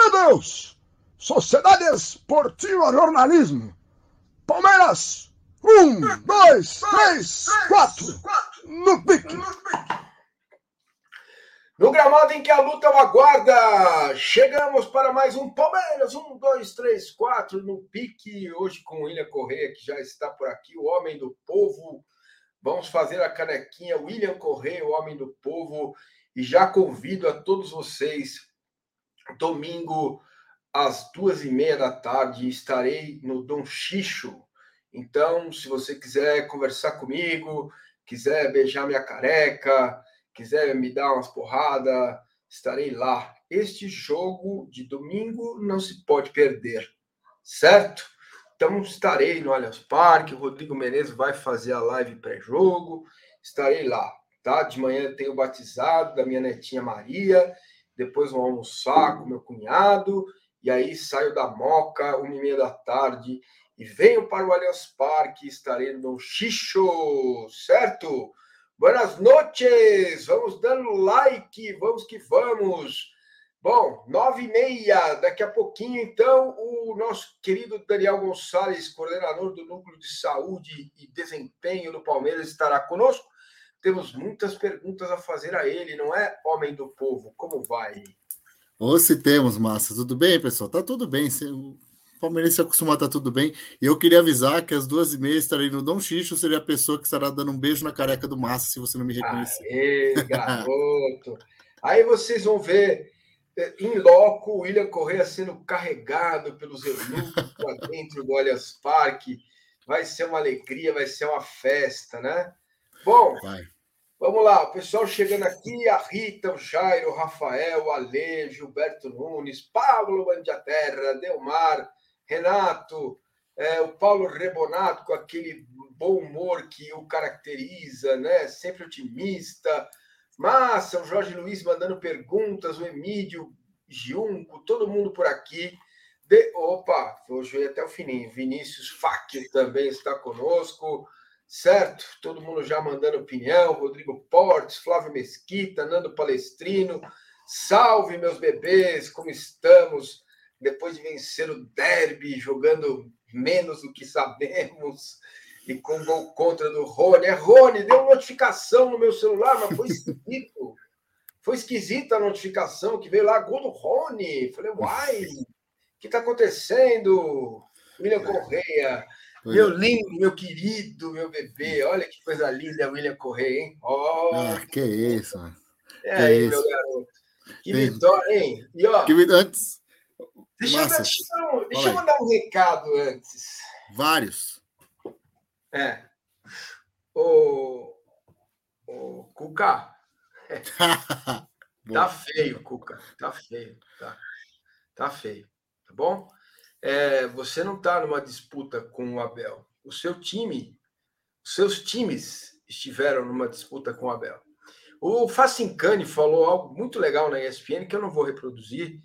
meu Deus! Sociedade Esportiva Jornalismo. Palmeiras, um, dois, três, quatro, no pique. No gramado em que a luta aguarda, chegamos para mais um Palmeiras. Um, dois, três, quatro no pique. Hoje com o William Correia, que já está por aqui, o homem do povo. Vamos fazer a canequinha. William Correia, o homem do povo. E já convido a todos vocês, domingo às duas e meia da tarde, estarei no Dom Xixo. Então, se você quiser conversar comigo, quiser beijar minha careca quiser me dar umas porradas, estarei lá. Este jogo de domingo não se pode perder, certo? Então estarei no Allianz Parque, o Rodrigo Menezes vai fazer a live pré-jogo, estarei lá, tá? De manhã tenho o batizado da minha netinha Maria, depois vou almoçar com meu cunhado, e aí saio da Moca, uma e meia da tarde, e venho para o Allianz Parque, estarei no Xixo, certo? Buenas noches! Vamos dando like, vamos que vamos! Bom, nove e meia, daqui a pouquinho, então, o nosso querido Daniel Gonçalves, coordenador do Núcleo de Saúde e Desempenho do Palmeiras, estará conosco. Temos muitas perguntas a fazer a ele, não é, homem do povo? Como vai? Ou se temos, Massa. Tudo bem, pessoal? Tá tudo bem. Palmeirense se acostumar, tá tudo bem. E eu queria avisar que às duas e meia estarei no Dom Xixo, seria a pessoa que estará dando um beijo na careca do Massa, se você não me reconhecer. Aê, garoto! Aí vocês vão ver eh, em loco o William Correia sendo carregado pelos eunucos para dentro do Allianz Parque. Vai ser uma alegria, vai ser uma festa, né? Bom, vai. vamos lá. O pessoal chegando aqui, a Rita, o Jairo, o Rafael, o Ale, Gilberto Nunes, Pablo Mandiaterra, Delmar, Renato, é, o Paulo Rebonato, com aquele bom humor que o caracteriza, né? Sempre otimista. Massa, o Jorge Luiz mandando perguntas, o Emílio Giunco, todo mundo por aqui. De... Opa, hoje até o fininho. Vinícius Facchio também está conosco, certo? Todo mundo já mandando opinião. Rodrigo Portes, Flávio Mesquita, Nando Palestrino. Salve, meus bebês, como estamos? depois de vencer o derby, jogando menos do que sabemos, e com gol contra do Rony. É Rony, deu notificação no meu celular, mas foi esquisito. foi esquisita a notificação que veio lá, gol do Rony. Falei, uai, o que está acontecendo? William Correia. Meu é. lindo, meu querido, meu bebê. Olha que coisa linda, William Correia, hein? Oh, ah, que isso, mano. É que aí, isso. meu garoto. Que vitória, hein? E ó, que, antes, Deixa, eu, deixa, eu, deixa eu mandar um recado antes. Vários. É. O, o Cuca. tá feio, Cuca. Tá feio. Tá, tá feio. Tá bom? É, você não está numa disputa com o Abel. O seu time, os seus times estiveram numa disputa com o Abel. O Facincani falou algo muito legal na ESPN que eu não vou reproduzir,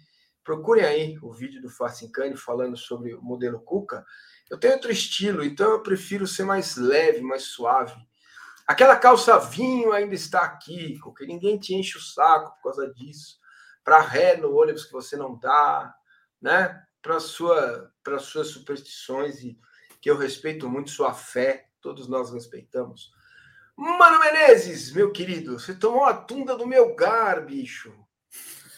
Procurem aí o vídeo do Facincani falando sobre o modelo Cuca. Eu tenho outro estilo, então eu prefiro ser mais leve, mais suave. Aquela calça vinho ainda está aqui, porque ninguém te enche o saco por causa disso. Para ré no ônibus que você não dá, né? Para sua, para suas superstições e que eu respeito muito sua fé, todos nós respeitamos. Mano Menezes, meu querido, você tomou a tunda do meu gar, bicho.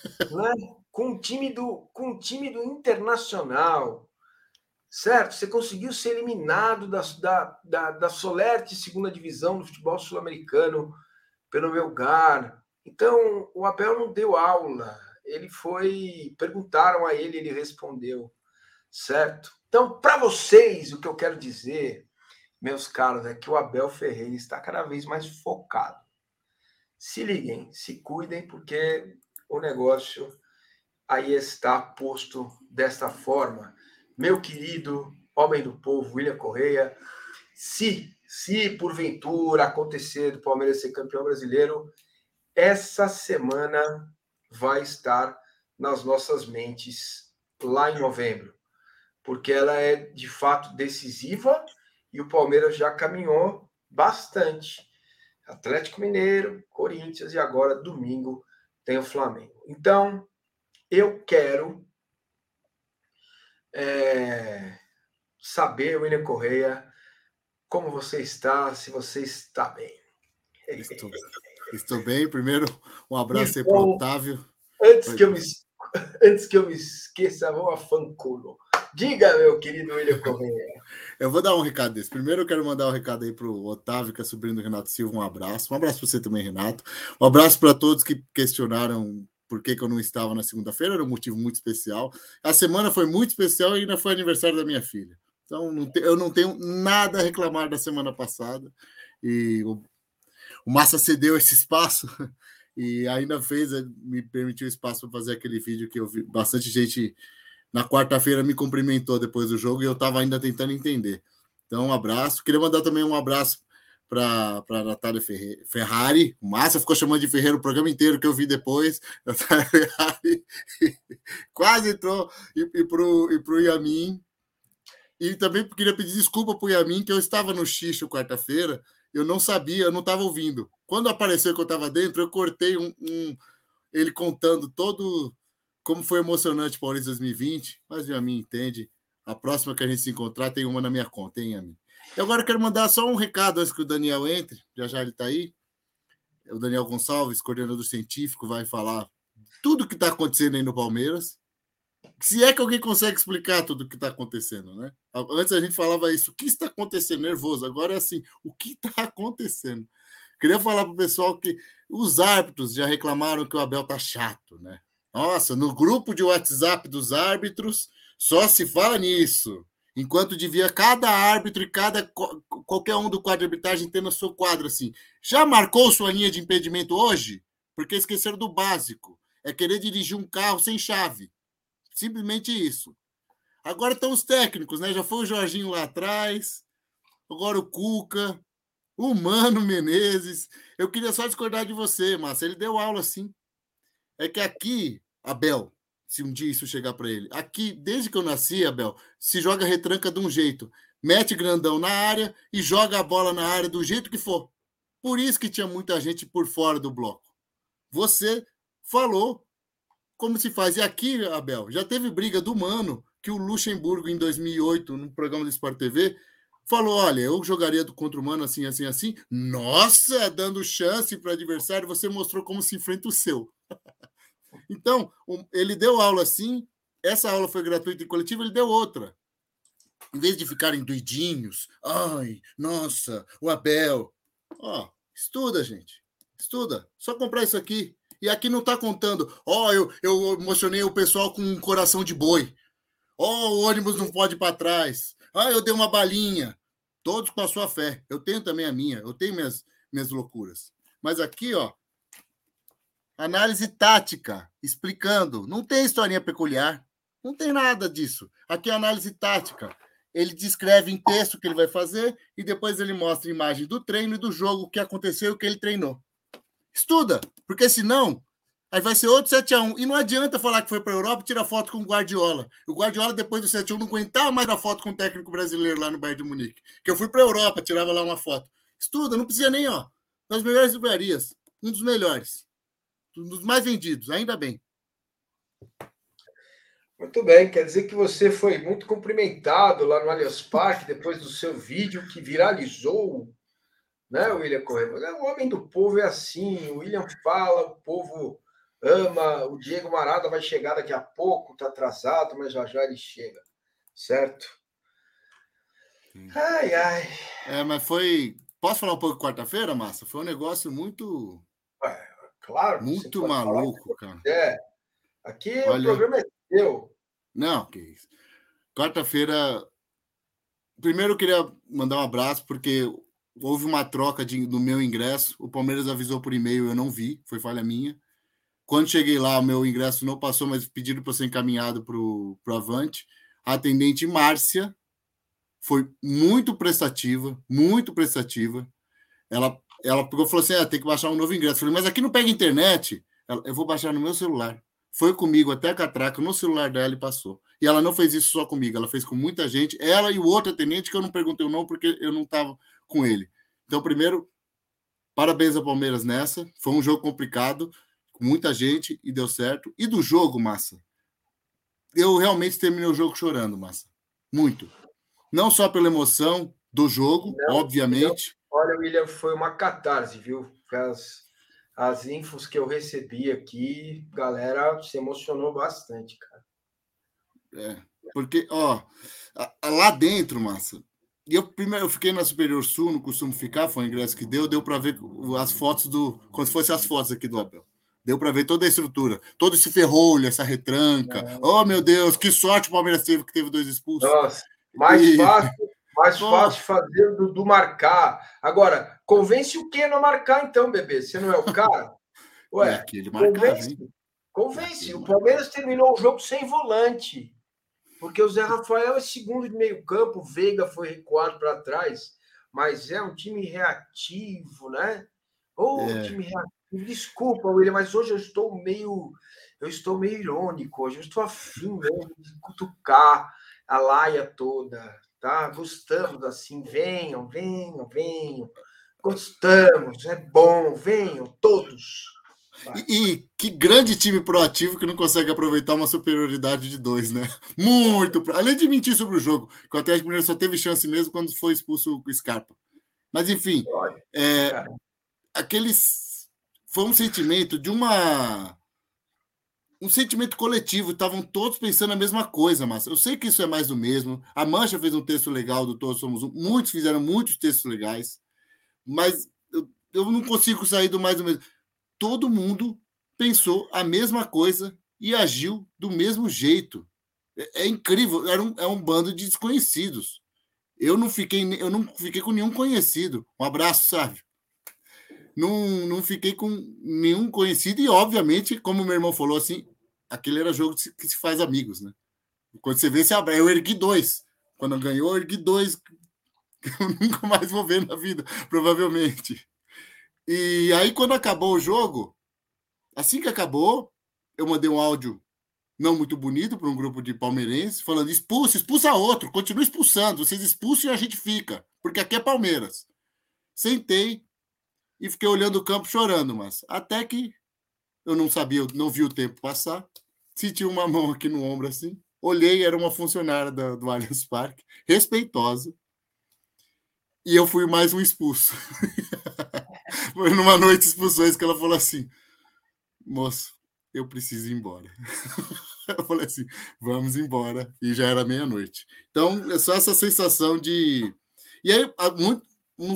Né? com o time do, com time do Internacional, certo? Você conseguiu ser eliminado da, da, da, da Solerte segunda divisão do futebol sul-americano pelo Melgar. Então, o Abel não deu aula. Ele foi. Perguntaram a ele, ele respondeu, certo? Então, para vocês, o que eu quero dizer, meus caros, é que o Abel Ferreira está cada vez mais focado. Se liguem, se cuidem, porque o negócio aí está posto desta forma. Meu querido homem do povo, William Correia, se, se porventura acontecer do Palmeiras ser campeão brasileiro, essa semana vai estar nas nossas mentes lá em novembro, porque ela é de fato decisiva e o Palmeiras já caminhou bastante. Atlético Mineiro, Corinthians e agora domingo tem o Flamengo. Então, eu quero é, saber, William Correia, como você está, se você está bem. Estou, estou bem. Primeiro, um abraço aí para o Otávio. Antes que, eu me, antes que eu me esqueça, vou a fanculo. Diga, meu querido William Correia. Eu vou dar um recado desse. Primeiro, eu quero mandar um recado aí para o Otávio, que é sobrinho do Renato Silva. Um abraço. Um abraço para você também, Renato. Um abraço para todos que questionaram por que, que eu não estava na segunda-feira. Era um motivo muito especial. A semana foi muito especial e ainda foi aniversário da minha filha. Então, não te, eu não tenho nada a reclamar da semana passada. E o, Massa cedeu esse espaço e ainda fez, me permitiu espaço para fazer aquele vídeo que eu vi bastante gente na quarta-feira me cumprimentou depois do jogo e eu estava ainda tentando entender. Então, um abraço. Queria mandar também um abraço para a Natália Ferrari. O Márcia ficou chamando de Ferreira o programa inteiro que eu vi depois. Quase entrou. E, e para o Yamin. E também queria pedir desculpa para o Yamin, que eu estava no xixo quarta-feira. Eu não sabia, eu não estava ouvindo. Quando apareceu que eu estava dentro, eu cortei um, um, ele contando todo como foi emocionante o Paulista 2020, mas a mim entende. A próxima que a gente se encontrar tem uma na minha conta, hein, Ami? E agora eu quero mandar só um recado antes que o Daniel entre, já já ele está aí. O Daniel Gonçalves, coordenador científico, vai falar tudo o que está acontecendo aí no Palmeiras. Se é que alguém consegue explicar tudo o que está acontecendo, né? Antes a gente falava isso, o que está acontecendo? Nervoso. Agora é assim, o que está acontecendo? Queria falar para o pessoal que os árbitros já reclamaram que o Abel tá chato, né? Nossa, no grupo de WhatsApp dos árbitros só se fala nisso. Enquanto devia cada árbitro e cada qualquer um do quadro de arbitragem ter no seu quadro assim. Já marcou sua linha de impedimento hoje? Porque esqueceram do básico. É querer dirigir um carro sem chave. Simplesmente isso. Agora estão os técnicos, né? Já foi o Jorginho lá atrás, agora o Cuca, o Mano Menezes. Eu queria só discordar de você, Márcio. Ele deu aula assim. É que aqui Abel, se um dia isso chegar para ele. Aqui, desde que eu nasci, Abel, se joga retranca de um jeito. Mete grandão na área e joga a bola na área do jeito que for. Por isso que tinha muita gente por fora do bloco. Você falou como se faz. E aqui, Abel, já teve briga do Mano, que o Luxemburgo, em 2008, no programa do Sport TV, falou: olha, eu jogaria contra o Mano assim, assim, assim. Nossa, dando chance para o adversário, você mostrou como se enfrenta o seu. Então, ele deu aula assim, essa aula foi gratuita e coletiva, ele deu outra. Em vez de ficarem doidinhos, ai, nossa, o Abel. Ó, estuda, gente. Estuda. Só comprar isso aqui. E aqui não está contando, ó, oh, eu, eu emocionei o pessoal com um coração de boi. Ó, oh, o ônibus não pode ir para trás. Ah, eu dei uma balinha. Todos com a sua fé. Eu tenho também a minha. Eu tenho minhas, minhas loucuras. Mas aqui, ó, Análise tática, explicando. Não tem historinha peculiar. Não tem nada disso. Aqui é análise tática. Ele descreve em texto o que ele vai fazer e depois ele mostra imagem do treino e do jogo, o que aconteceu e o que ele treinou. Estuda, porque senão aí vai ser outro 7x1. E não adianta falar que foi para a Europa e tirar foto com o Guardiola. O Guardiola, depois do 7x1, não aguentava mais a foto com o técnico brasileiro lá no Bayern de Munique. Que eu fui para a Europa, tirava lá uma foto. Estuda, não precisa nem, ó. Nas melhores livrarias. Um dos melhores um dos mais vendidos, ainda bem. Muito bem, quer dizer que você foi muito cumprimentado lá no Allianz Parque depois do seu vídeo que viralizou, né, William Correia? O homem do povo é assim, o William fala, o povo ama, o Diego Marada vai chegar daqui a pouco, tá atrasado, mas já já ele chega, certo? Ai, ai. É, mas foi. Posso falar um pouco quarta-feira, Massa? Foi um negócio muito Claro. Muito maluco, cara. É. Aqui Olha... o programa é seu. Não, que isso. Quarta-feira. Primeiro eu queria mandar um abraço, porque houve uma troca de, do meu ingresso. O Palmeiras avisou por e-mail, eu não vi, foi falha minha. Quando cheguei lá, o meu ingresso não passou, mas pediram para ser encaminhado para o Avante. A atendente Márcia foi muito prestativa, muito prestativa. Ela ela pegou e falou assim: ah, tem que baixar um novo ingresso. Eu falei, mas aqui não pega internet. Ela, eu vou baixar no meu celular. Foi comigo até a catraca, no celular dela e passou. E ela não fez isso só comigo, ela fez com muita gente. Ela e o outro atendente, que eu não perguntei o nome porque eu não estava com ele. Então, primeiro, parabéns ao Palmeiras nessa. Foi um jogo complicado, com muita gente e deu certo. E do jogo, massa. eu realmente terminei o jogo chorando, Massa. Muito. Não só pela emoção do jogo, não, obviamente. Não. Olha, William, foi uma catarse, viu? As, as infos que eu recebi aqui, galera se emocionou bastante, cara. É, porque, ó, lá dentro, Massa, eu primeiro eu fiquei na Superior Sul, não costumo ficar, foi o ingresso que deu, deu para ver as fotos do. Como se fossem as fotos aqui do Abel. Deu para ver toda a estrutura, todo esse ferrolho, essa retranca. É. Oh, meu Deus, que sorte o Palmeiras teve que teve dois expulsos. Nossa, mais e... fácil, mais fácil fazer do, do marcar. Agora, convence o que não marcar, então, bebê? Você não é o cara? Ué, é aquele convence. Hein? Convence. O Palmeiras terminou o jogo sem volante. Porque o Zé Rafael é segundo de meio campo, o Veiga foi recuado para trás, mas é um time reativo, né? Ou é. um time reativo. Desculpa, William, mas hoje eu estou meio. Eu estou meio irônico hoje. Eu estou afim mesmo de cutucar a laia toda, tá? Gostamos assim, venham, venham, venham. Gostamos, é bom, venham todos. E, e, que grande time proativo que não consegue aproveitar uma superioridade de dois, né? Muito. Além de mentir sobre o jogo, que o Atlético Mineiro só teve chance mesmo quando foi expulso o Scarpa. Mas, enfim, é, aqueles. Foi um sentimento de uma. Um sentimento coletivo, estavam todos pensando a mesma coisa, mas eu sei que isso é mais do mesmo. A Mancha fez um texto legal do Todos Somos Um, muitos fizeram muitos textos legais, mas eu, eu não consigo sair do mais do mesmo todo mundo pensou a mesma coisa e agiu do mesmo jeito. É, é incrível, era um, é um bando de desconhecidos. Eu não fiquei, eu não fiquei com nenhum conhecido. Um abraço, Sávio. Não, não fiquei com nenhum conhecido, e obviamente, como meu irmão falou assim, aquele era jogo que se faz amigos, né? Quando você vê, você abre. Eu ergui dois. Quando ganhou, eu ergui dois eu nunca mais vou ver na vida, provavelmente. E aí, quando acabou o jogo, assim que acabou, eu mandei um áudio não muito bonito para um grupo de palmeirenses, falando: expulsa, expulsa outro, continua expulsando, vocês expulsam e a gente fica, porque aqui é Palmeiras. Sentei e fiquei olhando o campo chorando, mas até que eu não sabia, eu não vi o tempo passar, senti uma mão aqui no ombro assim, olhei, era uma funcionária do Allianz Parque, respeitosa, e eu fui mais um expulso. Foi numa noite de expulsões que ela falou assim: moço, eu preciso ir embora. eu falei assim: vamos embora. E já era meia-noite. Então, é só essa sensação de. E aí, muito,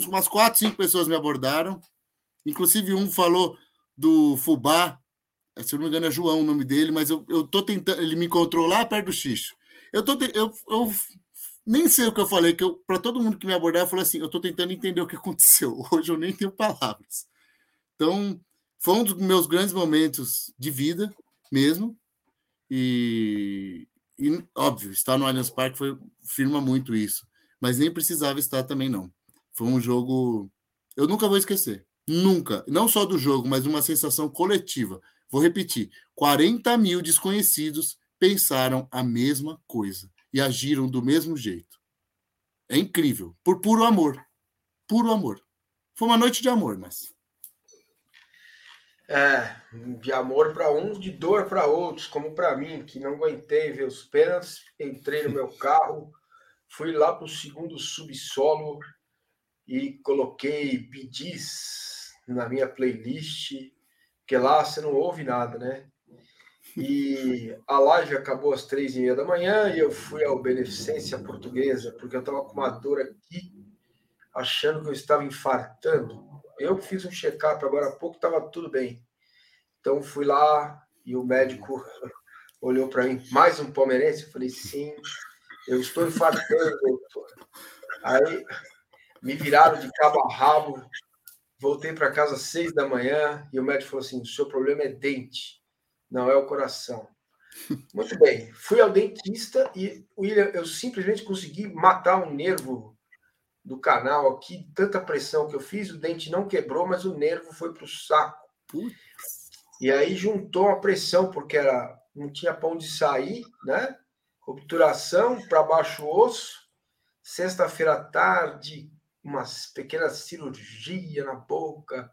umas quatro, cinco pessoas me abordaram. Inclusive, um falou do Fubá. Se eu não me engano, é João o nome dele, mas eu, eu tô tentando. Ele me encontrou lá perto do Xixo. Eu, tô, eu, eu nem sei o que eu falei, que para todo mundo que me abordar, eu falei assim: eu estou tentando entender o que aconteceu. Hoje eu nem tenho palavras. Então, foi um dos meus grandes momentos de vida mesmo. E, e óbvio, estar no Allianz Parque foi, firma muito isso. Mas nem precisava estar também, não. Foi um jogo. Eu nunca vou esquecer. Nunca. Não só do jogo, mas uma sensação coletiva. Vou repetir: 40 mil desconhecidos pensaram a mesma coisa e agiram do mesmo jeito. É incrível, por puro amor. Puro amor. Foi uma noite de amor, mas. É, de amor para uns, de dor para outros, como para mim, que não aguentei ver os pênaltis, entrei no meu carro, fui lá para o segundo subsolo e coloquei bidis na minha playlist, porque lá você não ouve nada, né? E a live acabou às três e meia da manhã e eu fui ao Beneficência Portuguesa, porque eu estava com uma dor aqui, achando que eu estava infartando. Eu fiz um check-up agora há pouco, estava tudo bem. Então fui lá e o médico olhou para mim, mais um palmeirense? Eu falei, sim, eu estou infartando, doutor. Aí me viraram de cabo a rabo, voltei para casa às seis da manhã e o médico falou assim: o seu problema é dente não é o coração. Muito bem. Fui ao dentista e, William, eu simplesmente consegui matar um nervo do canal aqui, tanta pressão que eu fiz, o dente não quebrou, mas o nervo foi para o saco. E aí juntou a pressão, porque era, não tinha pão de sair, né? Obturação para baixo osso. Sexta-feira à tarde, uma pequena cirurgia na boca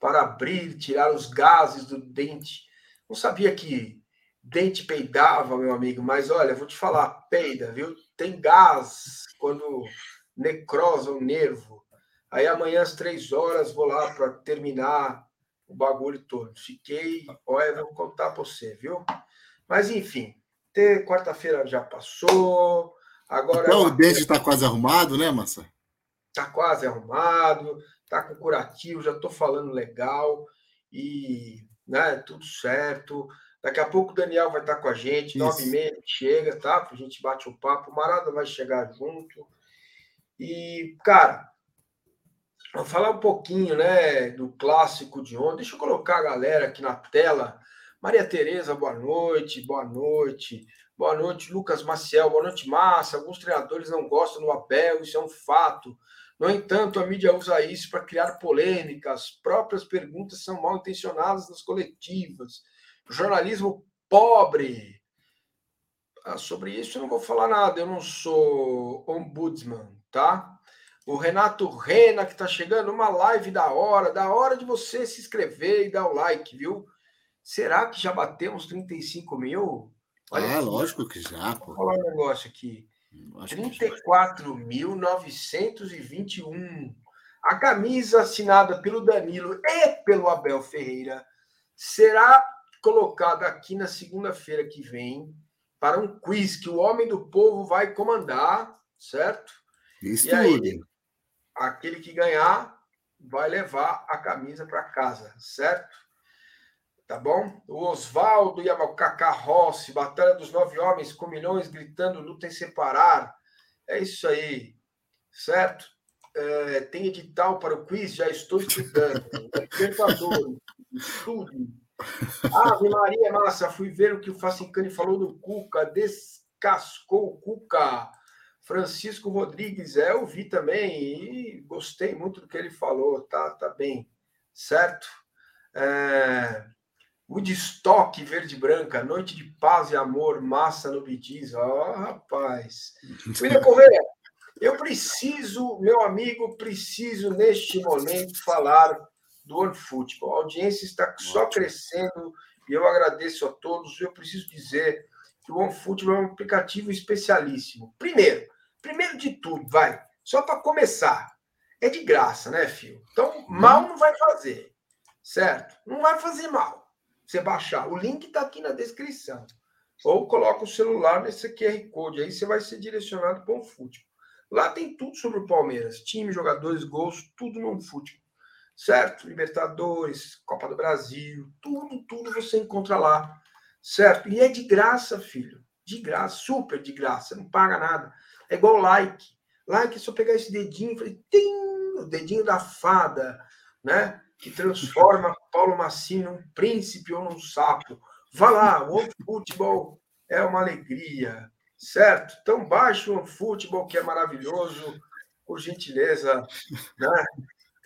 para abrir, tirar os gases do dente não sabia que dente peidava, meu amigo, mas olha, vou te falar, peida, viu? Tem gás quando necrosa o nervo. Aí amanhã às três horas vou lá para terminar o bagulho todo. Fiquei, olha, vou contar para você, viu? Mas enfim, quarta-feira já passou. Agora. Então, o dente está quase arrumado, né, Massa? Está quase arrumado, está com curativo, já estou falando legal e né, tudo certo. Daqui a pouco o Daniel vai estar com a gente, nove e meia chega, tá? A gente bate um papo, o Marada vai chegar junto. E, cara, vou falar um pouquinho, né, do clássico de ontem. Deixa eu colocar a galera aqui na tela. Maria Tereza, boa noite, boa noite. Boa noite, Lucas Maciel, boa noite, Massa. Alguns treinadores não gostam do Abel, isso é um fato. No entanto, a mídia usa isso para criar polêmicas. As próprias perguntas são mal intencionadas nas coletivas jornalismo pobre. Ah, sobre isso eu não vou falar nada, eu não sou ombudsman, tá? O Renato Rena, que está chegando, uma live da hora, da hora de você se inscrever e dar o like, viu? Será que já batemos 35 mil? Olha ah, aqui. lógico que já. Pô. Vou falar um negócio aqui. 34.921. A camisa assinada pelo Danilo e pelo Abel Ferreira será colocada aqui na segunda-feira que vem para um quiz que o homem do povo vai comandar, certo? Isso e aí, aquele que ganhar vai levar a camisa para casa, certo? Tá bom? O Oswaldo e a Cacá Rossi, Batalha dos Nove Homens com milhões gritando lutem separar. É isso aí, certo? É, tem edital para o quiz, já estou estudando. Libertadores, estude Ave Maria, massa, fui ver o que o Facicani falou do Cuca, descascou o Cuca. Francisco Rodrigues, é, eu vi também e gostei muito do que ele falou, tá, tá bem, certo? É, Woodstock verde branca, noite de paz e amor, massa no Bidiz, ó, oh, rapaz. William Correia, eu preciso, meu amigo, preciso neste momento falar do OneFootball. A audiência está só crescendo e eu agradeço a todos. Eu preciso dizer que o OneFootball é um aplicativo especialíssimo. Primeiro, primeiro de tudo, vai, só para começar, é de graça, né, filho? Então, mal não vai fazer, certo? Não vai fazer mal você baixar. O link está aqui na descrição. Ou coloca o celular nesse QR Code, aí você vai ser direcionado para o OneFootball. Lá tem tudo sobre o Palmeiras, time, jogadores, gols, tudo no OneFootball certo? Libertadores, Copa do Brasil, tudo, tudo você encontra lá, certo? E é de graça, filho, de graça, super de graça, não paga nada. É igual like. Like é só pegar esse dedinho e fazer, o dedinho da fada, né? Que transforma Paulo Massini num príncipe ou num sapo. Vá lá, o futebol é uma alegria, certo? Então baixe o futebol que é maravilhoso, por gentileza, né?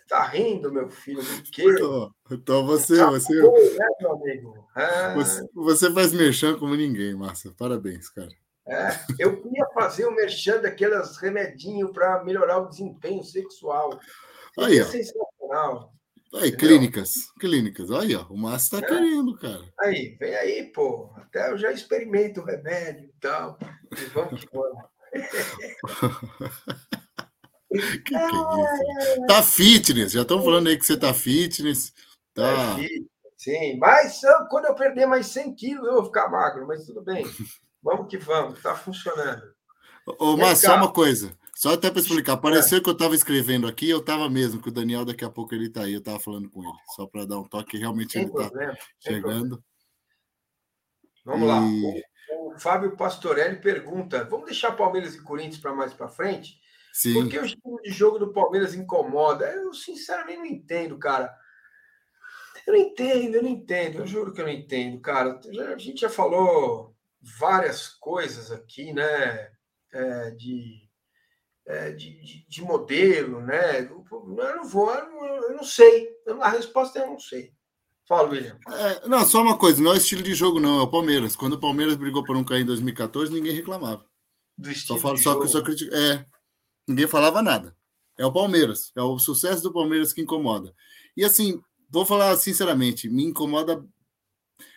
Tá rindo, meu filho, do quê? Então, então você, tá você, bom, né, meu amigo? É... Você, você, faz merchan como ninguém, Márcia. Parabéns, cara. É, eu queria fazer o um merchan daquelas remedinhos para melhorar o desempenho sexual. Aí, é sensacional. Aí, entendeu? clínicas, clínicas. Aí, ó, o Márcio tá é. querendo, cara. Aí, vem aí, pô. Até eu já experimento o remédio e tal. E vamos que vamos. que que é isso? Tá fitness, já estão falando aí que você tá fitness. Tá. É sim, mas quando eu perder mais 100 quilos, eu vou ficar magro, mas tudo bem. Vamos que vamos, tá funcionando. Ô, mas só uma coisa, só até para explicar. Pareceu é. que eu estava escrevendo aqui, eu estava mesmo, que o Daniel daqui a pouco ele tá aí, eu estava falando com ele, só para dar um toque, realmente ele está chegando. Vamos e... lá. O, Fábio Pastorelli pergunta: vamos deixar Palmeiras e Corinthians para mais para frente? Sim. Porque o estilo de jogo do Palmeiras incomoda. Eu, sinceramente, não entendo, cara. Eu não entendo, eu não entendo. Eu juro que eu não entendo, cara. A gente já falou várias coisas aqui, né? É, de, de, de, de, modelo, né? Eu não vou, eu não, eu não sei. A resposta é eu não sei. Fala, William. É, não, só uma coisa, não é estilo de jogo, não, é o Palmeiras. Quando o Palmeiras brigou para não cair em 2014, ninguém reclamava. Do estilo só falo, de só jogo. que eu só critico. É, ninguém falava nada. É o Palmeiras, é o sucesso do Palmeiras que incomoda. E assim, vou falar sinceramente, me incomoda.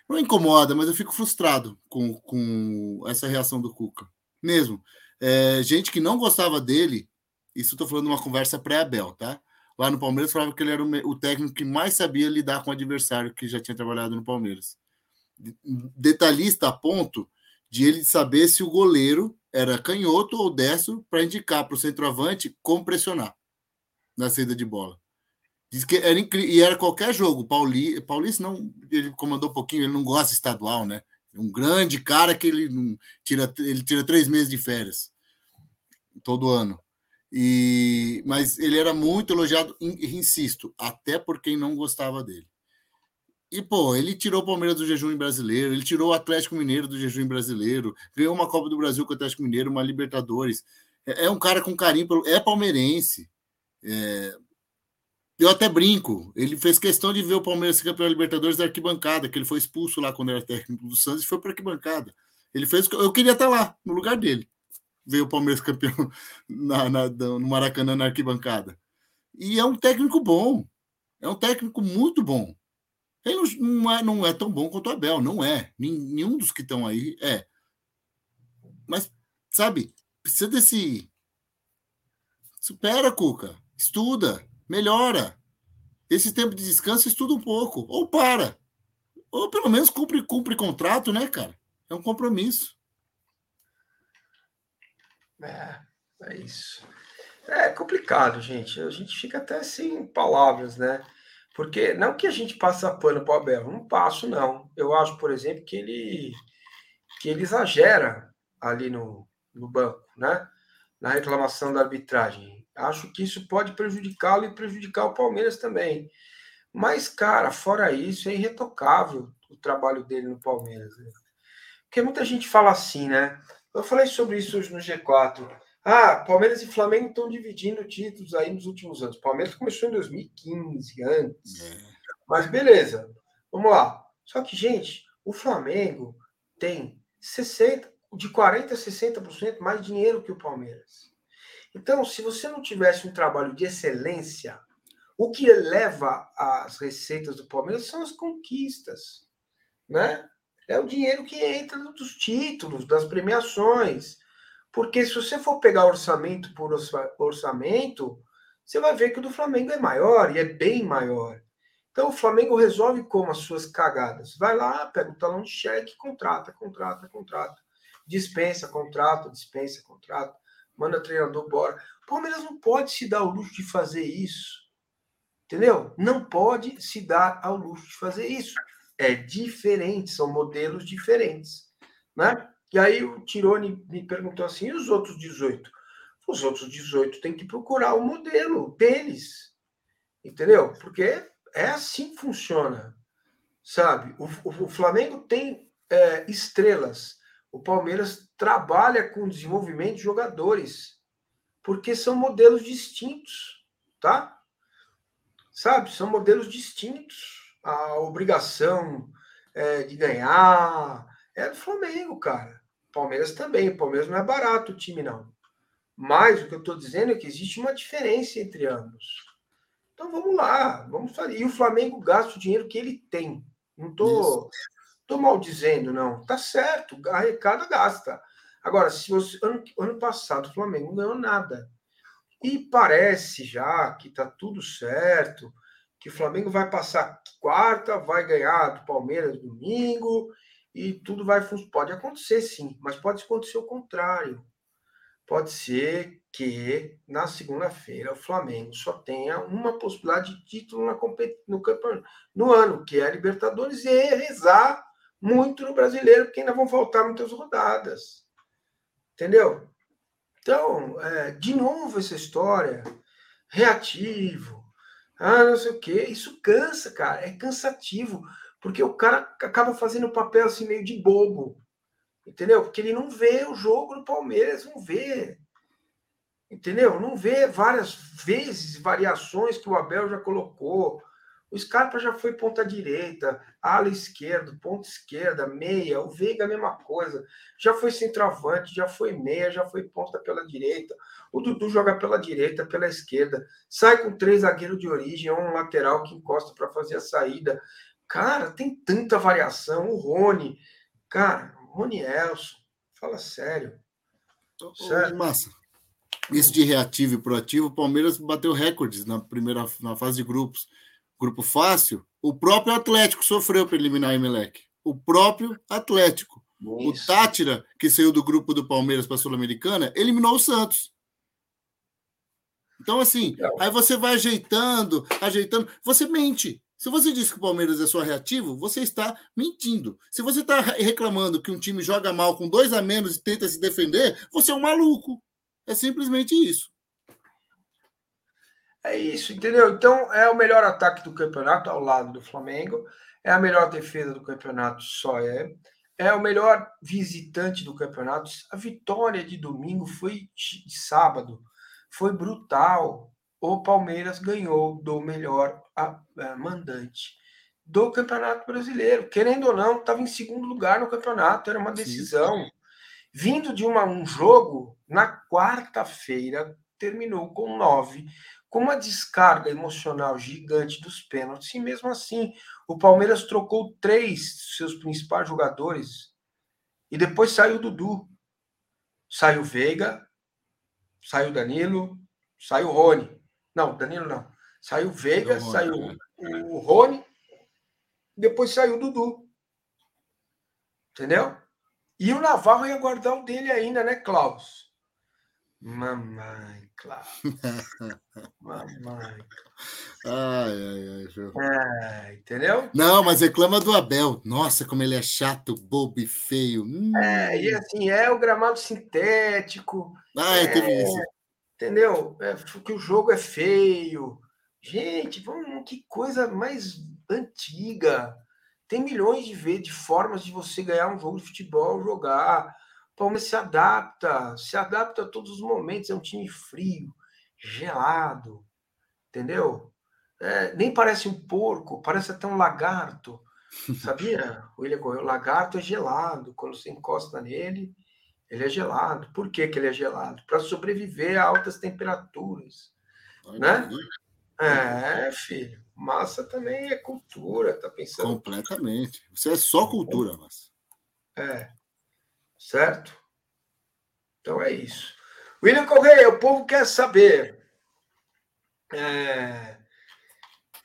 Não incomoda, mas eu fico frustrado com, com essa reação do Cuca. Mesmo. É, gente que não gostava dele, isso estou falando de uma conversa pré-Abel, tá? Lá no Palmeiras falava que ele era o, técnico que mais sabia lidar com o adversário que já tinha trabalhado no Palmeiras. Detalhista a ponto de ele saber se o goleiro era canhoto ou destro para indicar para o centroavante como pressionar na saída de bola. Diz que era incrível, e era qualquer jogo. Pauli, Paulista não, ele comandou um pouquinho, ele não gosta estadual, né? Um grande cara que ele tira, ele tira três meses de férias todo ano. E, mas ele era muito elogiado, insisto, até por quem não gostava dele. E, pô, ele tirou o Palmeiras do jejum brasileiro, ele tirou o Atlético Mineiro do jejum brasileiro, ganhou uma Copa do Brasil com o Atlético Mineiro, uma Libertadores. É, é um cara com carinho, é palmeirense. É, eu até brinco. Ele fez questão de ver o Palmeiras campeão da Libertadores da arquibancada, que ele foi expulso lá quando era técnico do Santos e foi para arquibancada. Ele fez. Eu queria estar lá, no lugar dele. Ver o Palmeiras campeão na, na, no Maracanã na arquibancada. E é um técnico bom. É um técnico muito bom. Ele não é, não é tão bom quanto o Abel, não é. Nenhum dos que estão aí é. Mas, sabe, precisa desse. Supera, Cuca. Estuda melhora. Esse tempo de descanso, estuda um pouco. Ou para. Ou pelo menos cumpre, cumpre contrato, né, cara? É um compromisso. É, é isso. É complicado, gente. A gente fica até sem palavras, né? Porque não que a gente passa pano para o Abel, não passo, não. Eu acho, por exemplo, que ele que ele exagera ali no, no banco, né? Na reclamação da arbitragem. Acho que isso pode prejudicá-lo e prejudicar o Palmeiras também. Mas, cara, fora isso, é irretocável o trabalho dele no Palmeiras. Né? Porque muita gente fala assim, né? Eu falei sobre isso hoje no G4. Ah, Palmeiras e Flamengo estão dividindo títulos aí nos últimos anos. O Palmeiras começou em 2015, antes. É. Mas beleza, vamos lá. Só que, gente, o Flamengo tem 60, de 40% a 60% mais dinheiro que o Palmeiras. Então, se você não tivesse um trabalho de excelência, o que eleva as receitas do Palmeiras são as conquistas, né? É o dinheiro que entra dos títulos, das premiações. Porque se você for pegar orçamento por orçamento, você vai ver que o do Flamengo é maior e é bem maior. Então o Flamengo resolve como as suas cagadas. Vai lá, pega o talão de cheque, contrata, contrata, contrata. Dispensa, contrata, dispensa, contrata manda treinador embora. O Palmeiras não pode se dar ao luxo de fazer isso. Entendeu? Não pode se dar ao luxo de fazer isso. É diferente, são modelos diferentes. Né? E aí o Tirone me perguntou assim: e os outros 18? Os outros 18 têm que procurar o modelo deles. Entendeu? Porque é assim que funciona. Sabe? O, o, o Flamengo tem é, estrelas o Palmeiras trabalha com desenvolvimento de jogadores, porque são modelos distintos, tá? Sabe, são modelos distintos. A obrigação é, de ganhar é do Flamengo, cara. Palmeiras também. O Palmeiras não é barato o time, não. Mas o que eu estou dizendo é que existe uma diferença entre ambos. Então vamos lá, vamos fazer. E o Flamengo gasta o dinheiro que ele tem. Não estou Estou mal dizendo, não. Tá certo, arrecada gasta. Agora, se você. Ano, ano passado, o Flamengo não ganhou nada. E parece já que tá tudo certo, que o Flamengo vai passar quarta, vai ganhar do Palmeiras domingo, e tudo vai Pode acontecer, sim, mas pode acontecer o contrário. Pode ser que na segunda-feira o Flamengo só tenha uma possibilidade de título na no, campeonato, no ano, que é a Libertadores, e rezar muito no brasileiro, porque ainda vão faltar muitas rodadas. Entendeu? Então, é, de novo essa história, reativo, ah, não sei o quê, isso cansa, cara, é cansativo, porque o cara acaba fazendo o papel assim meio de bobo, entendeu? Porque ele não vê o jogo do Palmeiras, não vê, entendeu? Não vê várias vezes variações que o Abel já colocou, o Scarpa já foi ponta direita, ala esquerdo, ponta esquerda, meia. O Veiga, a mesma coisa. Já foi centroavante, já foi meia, já foi ponta pela direita. O Dudu joga pela direita, pela esquerda. Sai com três zagueiros de origem, um lateral que encosta para fazer a saída. Cara, tem tanta variação. O Rony, cara, o Rony Elson, fala sério. sério. Massa. Isso de reativo e proativo, o Palmeiras bateu recordes na primeira na fase de grupos. Grupo fácil, o próprio Atlético sofreu para eliminar o Emelec. O próprio Atlético. Isso. O Tátira, que saiu do grupo do Palmeiras para a Sul-Americana, eliminou o Santos. Então, assim, aí você vai ajeitando, ajeitando. Você mente. Se você diz que o Palmeiras é só reativo, você está mentindo. Se você está reclamando que um time joga mal com dois a menos e tenta se defender, você é um maluco. É simplesmente isso. É isso, entendeu? Então, é o melhor ataque do campeonato ao lado do Flamengo. É a melhor defesa do campeonato, só é. É o melhor visitante do campeonato. A vitória de domingo foi de sábado foi brutal. O Palmeiras ganhou do melhor mandante do Campeonato Brasileiro. Querendo ou não, estava em segundo lugar no campeonato, era uma decisão. Sim. Vindo de uma, um jogo, na quarta-feira, terminou com nove, com uma descarga emocional gigante dos pênaltis, e mesmo assim, o Palmeiras trocou três dos seus principais jogadores, e depois saiu o Dudu. Saiu Veiga, Saiu Danilo, saiu Rony. Não, Danilo não. Saiu Veiga, Rony, saiu né? o Rony, depois saiu o Dudu. Entendeu? E o Navarro ia guardar o dele ainda, né, Klaus? Mamãe, Klaus. Mamãe. Ai, ai, ai, é, entendeu? Não, mas reclama do Abel. Nossa, como ele é chato, bobo e feio. Hum. É, e assim, é o gramado sintético. Ah, é, teve isso. Entendeu? É, que o jogo é feio. Gente, vamos, que coisa mais antiga. Tem milhões de, vezes, de formas de você ganhar um jogo de futebol, jogar. O Palmeiras se adapta, se adapta a todos os momentos. É um time frio, gelado, entendeu? É, nem parece um porco, parece até um lagarto. Sabia, William O lagarto é gelado. Quando você encosta nele, ele é gelado. Por que, que ele é gelado? Para sobreviver a altas temperaturas. né? É, filho. Massa também é cultura, tá pensando? Completamente. Você é só cultura, massa. É. Certo? Então é isso. William Correia, o povo quer saber. É...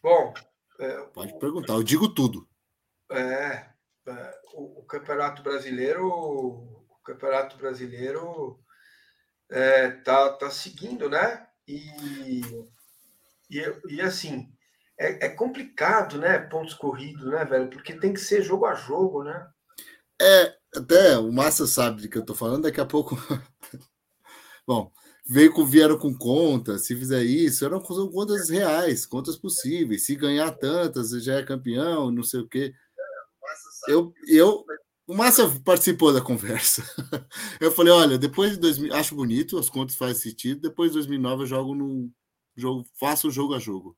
Bom. É... Pode perguntar, eu digo tudo. É, é o, o Campeonato Brasileiro Campeonato Brasileiro é, tá, tá seguindo, né? E, e, e assim, é, é, complicado, né? Pontos corridos, né, velho? Porque tem que ser jogo a jogo, né? É, até o Massa sabe de que eu tô falando, daqui a pouco. Bom, veio com, vieram com contas, se fizer isso, eram contas reais, contas possíveis. Se ganhar tantas, já é campeão, não sei o quê. Eu, eu, o Massa participou da conversa. Eu falei: olha, depois de 2000, acho bonito, as contas fazem sentido. Depois de 2009, eu jogo no jogo, faço jogo a jogo.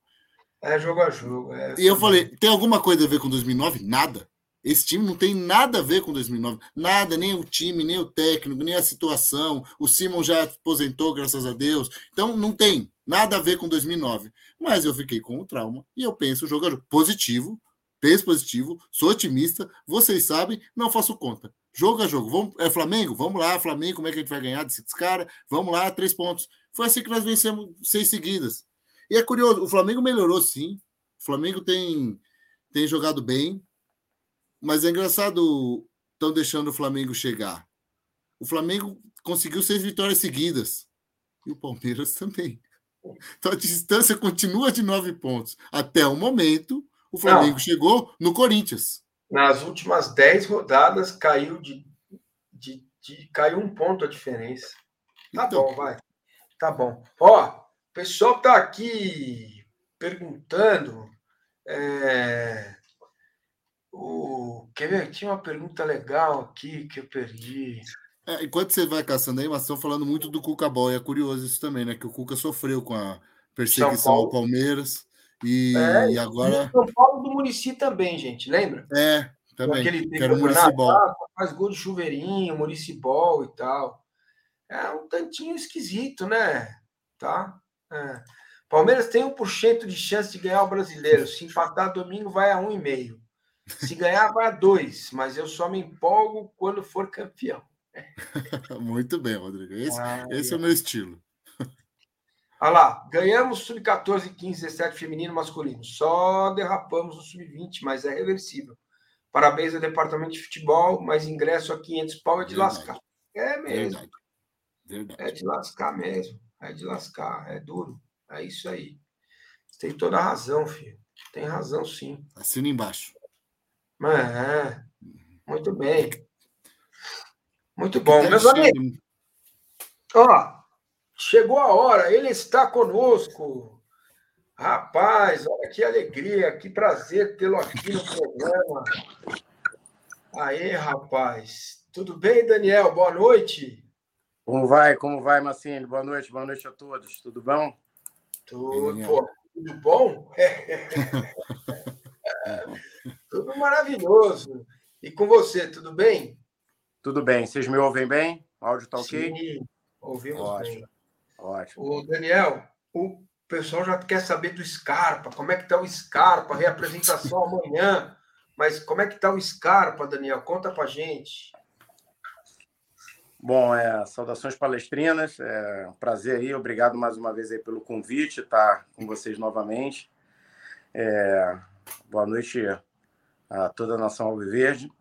É jogo a jogo. É, e eu falei: tem alguma coisa a ver com 2009? Nada. Esse time não tem nada a ver com 2009. Nada, nem o time, nem o técnico, nem a situação. O Simon já aposentou, graças a Deus. Então, não tem nada a ver com 2009. Mas eu fiquei com o trauma e eu penso jogador positivo Penso positivo, sou otimista, vocês sabem, não faço conta. Jogo a jogo. Vamos, é Flamengo? Vamos lá, Flamengo, como é que a gente vai ganhar desses caras? Vamos lá, três pontos. Foi assim que nós vencemos seis seguidas. E é curioso, o Flamengo melhorou sim. O Flamengo tem, tem jogado bem, mas é engraçado estão deixando o Flamengo chegar. O Flamengo conseguiu seis vitórias seguidas. E o Palmeiras também. Então a distância continua de nove pontos. Até o momento, o Flamengo Não. chegou no Corinthians. Nas últimas dez rodadas caiu de, de, de, caiu um ponto a diferença. Tá então. bom, vai. Tá bom. Ó, o pessoal tá aqui perguntando. É, o, quer ver? Tinha uma pergunta legal aqui que eu perdi. É, enquanto você vai caçando aí, mas estão falando muito do Cuca Boy. É curioso isso também, né? Que o Cuca sofreu com a perseguição ao Palmeiras. E, é, e agora. São Paulo do Murici também, gente, lembra? É, também. Aquele que era o Muricibol. Faz gol de chuveirinho, Muricibol e tal. É um tantinho esquisito, né? Tá? É. Palmeiras tem 1% de chance de ganhar o brasileiro. Se empatar domingo, vai a 1,5. Se ganhar, vai a dois, mas eu só me empolgo quando for campeão. Muito bem, Rodrigo. Esse, ah, esse é o meu estilo. Olha lá, ganhamos sub-14, 15, 17 feminino masculino. Só derrapamos no sub-20, mas é reversível. Parabéns ao departamento de futebol, mas ingresso a 500 pau é de Verdade. lascar. É mesmo. Verdade. Verdade. É de lascar mesmo. É de lascar. É duro. É isso aí. Você tem toda a razão, filho. Tem razão, sim. Assina embaixo. É. Muito bem. Muito bom. Meus amigos. Ó, chegou a hora. Ele está conosco. Rapaz, olha que alegria, que prazer tê-lo aqui no programa. Aê, rapaz. Tudo bem, Daniel? Boa noite. Como vai? Como vai, Marcinho? Boa noite, boa noite a todos. Tudo bom? Tudo, pô, tudo bom? tudo maravilhoso. E com você, tudo bem? Tudo bem. Vocês me ouvem bem? O áudio está ok? Sim, ouvimos Ótimo. bem. Ótimo. O Daniel, o pessoal já quer saber do Scarpa. Como é que está o Scarpa? Reapresentação amanhã. Mas como é que está o Scarpa, Daniel? Conta para gente. Bom, é, saudações palestrinas, é um prazer aí, obrigado mais uma vez aí pelo convite, estar tá com vocês novamente. É, boa noite a toda a nação alviverde.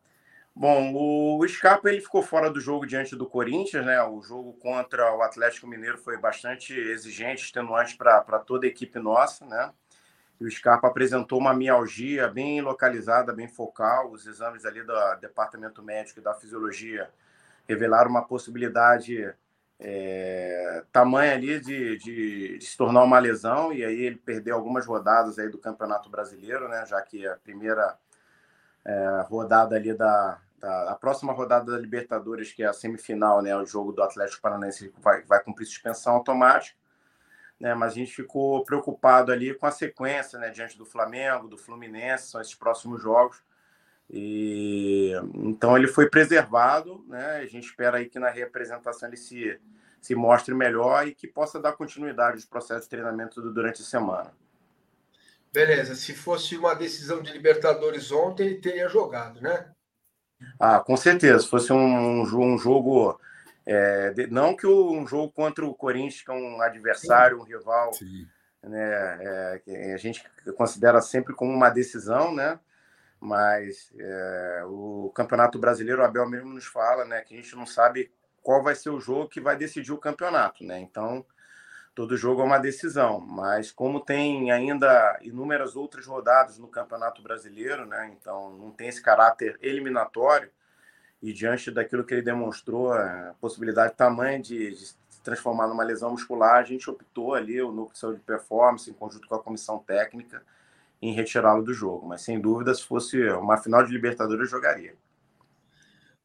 Bom, o Scarpa ele ficou fora do jogo diante do Corinthians, né? O jogo contra o Atlético Mineiro foi bastante exigente, extenuante para toda a equipe nossa, né? E o Scarpa apresentou uma mialgia bem localizada, bem focal. Os exames ali do departamento médico e da fisiologia revelaram uma possibilidade é, tamanha ali de, de, de, se tornar uma lesão, e aí ele perdeu algumas rodadas aí do Campeonato Brasileiro, né, já que a primeira é, rodada ali da, da, a próxima rodada da Libertadores, que é a semifinal, né, o jogo do Atlético Paranaense vai, vai cumprir suspensão automática, né, mas a gente ficou preocupado ali com a sequência, né, diante do Flamengo, do Fluminense, são esses próximos jogos, e então ele foi preservado, né? A gente espera aí que na representação ele se, se mostre melhor e que possa dar continuidade aos processos de treinamento durante a semana. Beleza. Se fosse uma decisão de Libertadores ontem, ele teria jogado, né? Ah, com certeza. Se fosse um, um jogo. É, de, não que o, um jogo contra o Corinthians, que é um adversário, Sim. um rival, Sim. né? É, a gente considera sempre como uma decisão, né? mas é, o Campeonato Brasileiro, o Abel mesmo nos fala, né, que a gente não sabe qual vai ser o jogo que vai decidir o campeonato, né? Então, todo jogo é uma decisão, mas como tem ainda inúmeras outras rodadas no Campeonato Brasileiro, né? Então, não tem esse caráter eliminatório e diante daquilo que ele demonstrou, a possibilidade tamanha de, de se transformar numa lesão muscular, a gente optou ali o núcleo de saúde de performance em conjunto com a comissão técnica em retirá-lo do jogo. Mas sem dúvida, se fosse uma final de Libertadores, eu jogaria.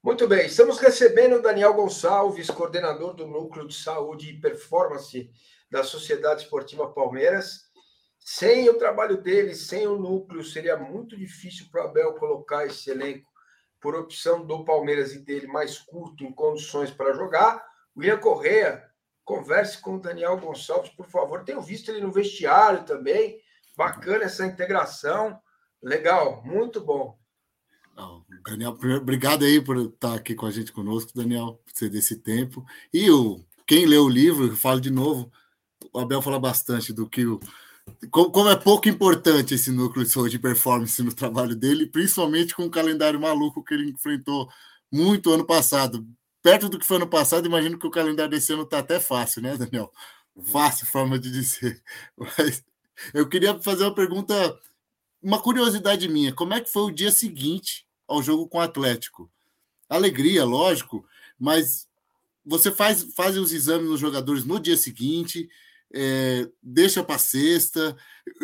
Muito bem, estamos recebendo o Daniel Gonçalves, coordenador do Núcleo de Saúde e Performance da Sociedade Esportiva Palmeiras. Sem o trabalho dele, sem o núcleo, seria muito difícil para o Abel colocar esse elenco, por opção do Palmeiras e dele, mais curto, em condições para jogar. William Correa, converse com o Daniel Gonçalves, por favor. Tenho visto ele no vestiário também. Bacana essa integração. Legal, muito bom. Daniel, obrigado aí por estar aqui com a gente conosco, Daniel, por ser desse tempo. E o, quem lê o livro, falo de novo, o Abel fala bastante do que o. Como, é pouco importante esse núcleo de performance no trabalho dele, principalmente com o calendário maluco que ele enfrentou muito ano passado. Perto do que foi ano passado, imagino que o calendário desse ano está até fácil, né, Daniel? Fácil forma de dizer. Mas eu queria fazer uma pergunta, uma curiosidade minha. Como é que foi o dia seguinte ao jogo com o Atlético? Alegria, lógico, mas você faz, faz os exames nos jogadores no dia seguinte, é, deixa para sexta.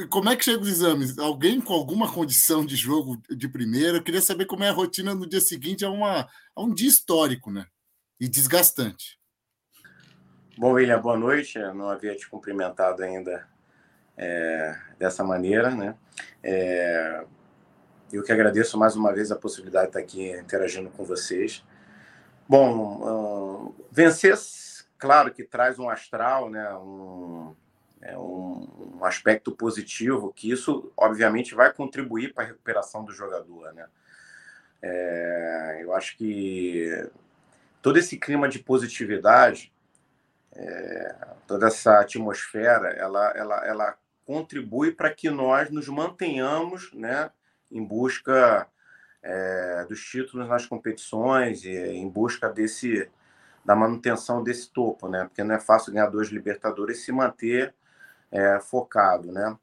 Como é que chega os exames? Alguém com alguma condição de jogo de primeira? Eu queria saber como é a rotina no dia seguinte, é, uma, é um dia histórico, né? E desgastante. Bom, William, boa noite. Eu não havia te cumprimentado ainda é, dessa maneira, né? É, eu que agradeço mais uma vez a possibilidade de estar aqui interagindo com vocês. Bom, uh, vencer, claro que traz um astral, né? Um, é um, um aspecto positivo, que isso, obviamente, vai contribuir para a recuperação do jogador. Né? É, eu acho que todo esse clima de positividade, é, toda essa atmosfera, ela, ela, ela contribui para que nós nos mantenhamos né, em busca é, dos títulos nas competições e em busca desse da manutenção desse topo, né? Porque não é fácil ganhar dois Libertadores e se manter é, focado, né?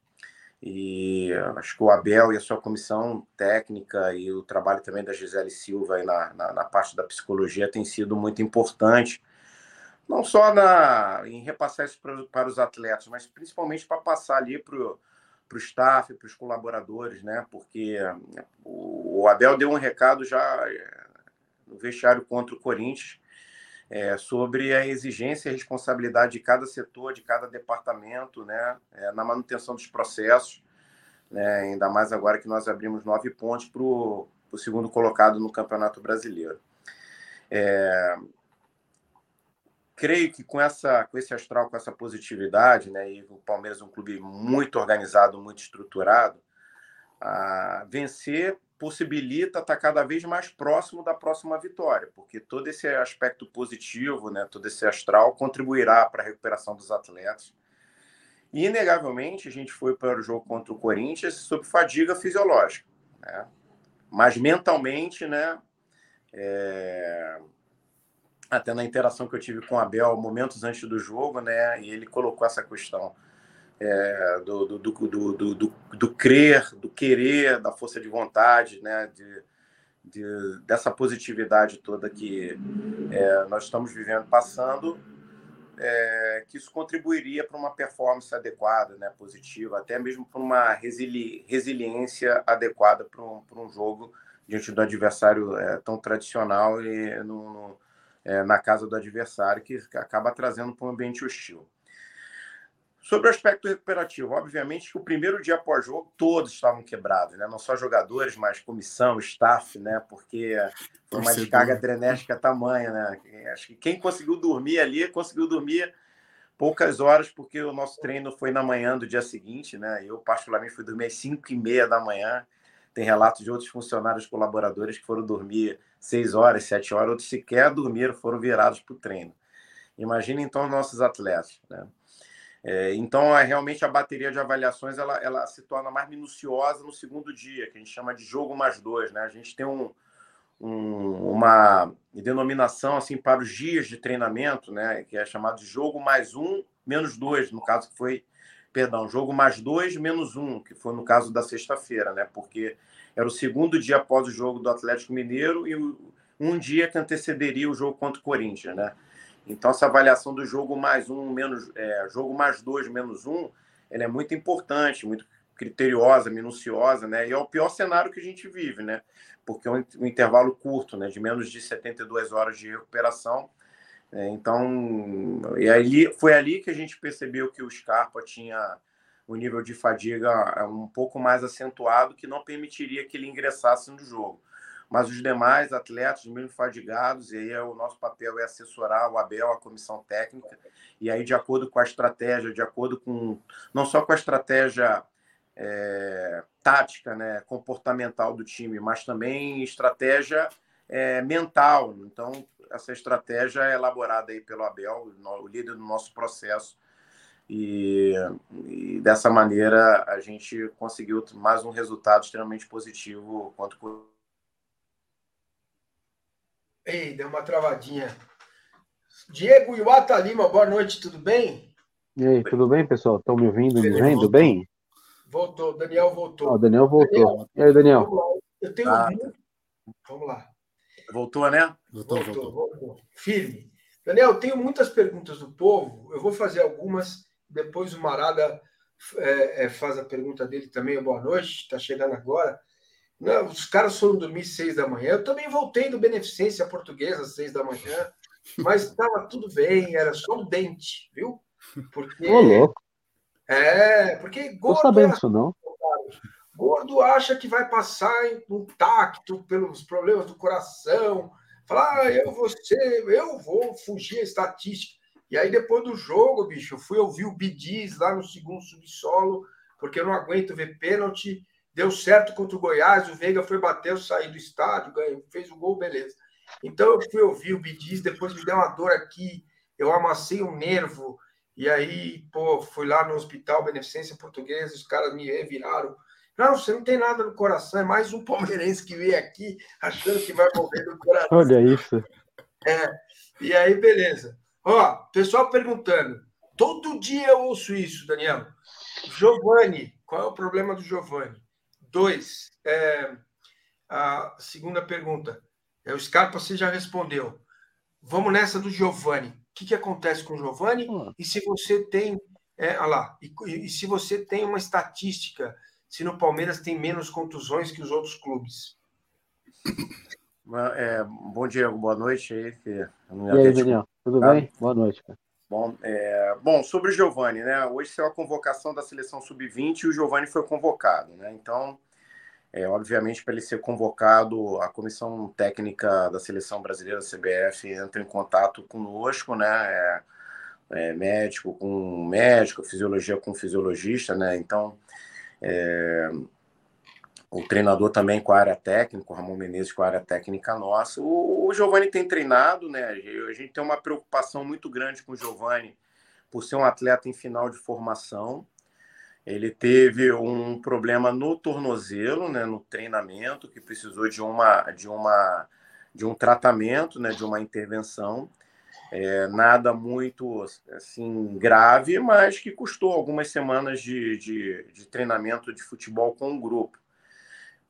E acho que o Abel e a sua comissão técnica e o trabalho também da Gisele Silva aí na, na, na parte da psicologia tem sido muito importante, não só na, em repassar isso para, para os atletas, mas principalmente para passar ali para o staff, para os colaboradores, né? Porque o, Abel deu um recado já é, no vestiário contra o Corinthians, é, sobre a exigência e responsabilidade de cada setor, de cada departamento, né, é, na manutenção dos processos, né, ainda mais agora que nós abrimos nove pontos para o segundo colocado no Campeonato Brasileiro. É, creio que com essa com esse astral, com essa positividade, né, e o Palmeiras é um clube muito organizado, muito estruturado, a vencer possibilita estar cada vez mais próximo da próxima vitória, porque todo esse aspecto positivo, né, todo esse astral contribuirá para a recuperação dos atletas. E, inegavelmente, a gente foi para o jogo contra o Corinthians sob fadiga fisiológica, né? mas mentalmente, né, é... até na interação que eu tive com o Abel momentos antes do jogo, né, e ele colocou essa questão é, do, do, do, do, do, crer, do querer, da força de vontade, né? de, de dessa positividade toda que é, nós estamos vivendo, passando, é, que isso contribuiria para uma performance adequada, né? positiva, até mesmo para uma resili resiliência adequada para um, um jogo diante do adversário é, tão tradicional e no, no é, na casa do adversário, que acaba trazendo para um ambiente hostil. Sobre o aspecto recuperativo, obviamente que o primeiro dia após-jogo todos estavam quebrados, né? não só jogadores, mas comissão, staff, né? porque foi uma descarga adrenérgica tamanha. Né? Acho que quem conseguiu dormir ali, conseguiu dormir poucas horas, porque o nosso treino foi na manhã do dia seguinte. Né? Eu, particularmente, fui dormir às 5 e meia da manhã. Tem relatos de outros funcionários colaboradores que foram dormir 6 horas, 7 horas, outros sequer dormiram, foram virados para o treino. Imagina então os nossos atletas. Né? É, então, é, realmente, a bateria de avaliações ela, ela se torna mais minuciosa no segundo dia, que a gente chama de jogo mais dois. Né? A gente tem um, um, uma denominação assim para os dias de treinamento, né? que é chamado de jogo mais um, menos dois, no caso que foi, perdão, jogo mais dois, menos um, que foi no caso da sexta-feira, né? porque era o segundo dia após o jogo do Atlético Mineiro e um dia que antecederia o jogo contra o Corinthians. Né? Então, essa avaliação do jogo mais um, menos é, jogo mais dois, menos um, ela é muito importante, muito criteriosa, minuciosa, né? E é o pior cenário que a gente vive, né? Porque é um, intervalo curto, né? De menos de 72 horas de recuperação. É, então, e ali, foi ali que a gente percebeu que o Scarpa tinha o nível de fadiga é, um pouco mais acentuado, que não permitiria que ele ingressasse no jogo mas os demais atletas, mesmo fadigados, e aí é o nosso papel é assessorar o Abel, a comissão técnica, e aí de acordo com a estratégia, de acordo com, não só com a estratégia é, tática, né, comportamental do time, mas também estratégia é, mental. Então, essa estratégia é elaborada aí pelo Abel, o líder do nosso processo, e, e, dessa maneira a gente conseguiu mais um resultado extremamente positivo quanto Ei, deu uma travadinha. Diego Iwata Lima, boa noite, tudo bem? E aí, tudo bem, pessoal? Estão me ouvindo, me vendo bem? Voltou, Daniel voltou. Oh, Daniel voltou. Daniel, e aí, Daniel? Eu tenho ah. Vamos lá. Voltou, né? Voltou, voltou, voltou. Firme. Daniel, eu tenho muitas perguntas do povo. Eu vou fazer algumas. Depois o Marada é, é, faz a pergunta dele também. Boa noite, está chegando agora. Não, os caras foram dormir seis da manhã. Eu também voltei do Beneficência Portuguesa às seis da manhã, mas estava tudo bem, era só o dente, viu? Porque. Ô, louco. É, porque gordo. Tô sabendo disso, não. Gordo acha que vai passar intacto pelos problemas do coração. Falar, ah, eu vou ser, eu vou fugir a estatística. E aí, depois do jogo, bicho, eu fui ouvir o Bidiz lá no segundo subsolo, porque eu não aguento ver pênalti. Deu certo contra o Goiás, o Veiga foi bater, eu saí do estádio, ganhou, fez o gol, beleza. Então eu fui ouvir o Bidiz, depois me deu uma dor aqui, eu amassei um nervo, e aí, pô, fui lá no Hospital Beneficência Portuguesa, os caras me reviraram. Não, você não tem nada no coração, é mais um palmeirense que veio aqui achando que vai morrer no coração. Olha isso. É, e aí, beleza. Ó, pessoal perguntando. Todo dia eu ouço isso, Daniel. Giovanni, qual é o problema do Giovanni? Dois, é, a segunda pergunta. É, o Scarpa você já respondeu. Vamos nessa do Giovanni. O que, que acontece com o Giovanni? Hum. E se você tem. É, olha lá, e, e se você tem uma estatística, se no Palmeiras tem menos contusões que os outros clubes? É, bom dia, boa noite aí. Que e aí, Daniel, tudo tá? bem? Boa noite, cara. Bom, é, bom, sobre o Giovani, né? Hoje saiu a convocação da seleção sub-20 e o Giovani foi convocado, né? Então, é, obviamente, para ele ser convocado, a comissão técnica da seleção brasileira, CBF, entra em contato conosco, né? É, é, médico com médico, fisiologia com fisiologista, né? Então, é, o treinador também com a área técnica, o Ramon Menezes com a área técnica nossa. O, o Giovani tem treinado, né? A gente tem uma preocupação muito grande com o Giovani por ser um atleta em final de formação. Ele teve um problema no tornozelo, né, no treinamento, que precisou de uma de uma de um tratamento, né, de uma intervenção. É, nada muito assim grave, mas que custou algumas semanas de, de, de treinamento de futebol com o grupo.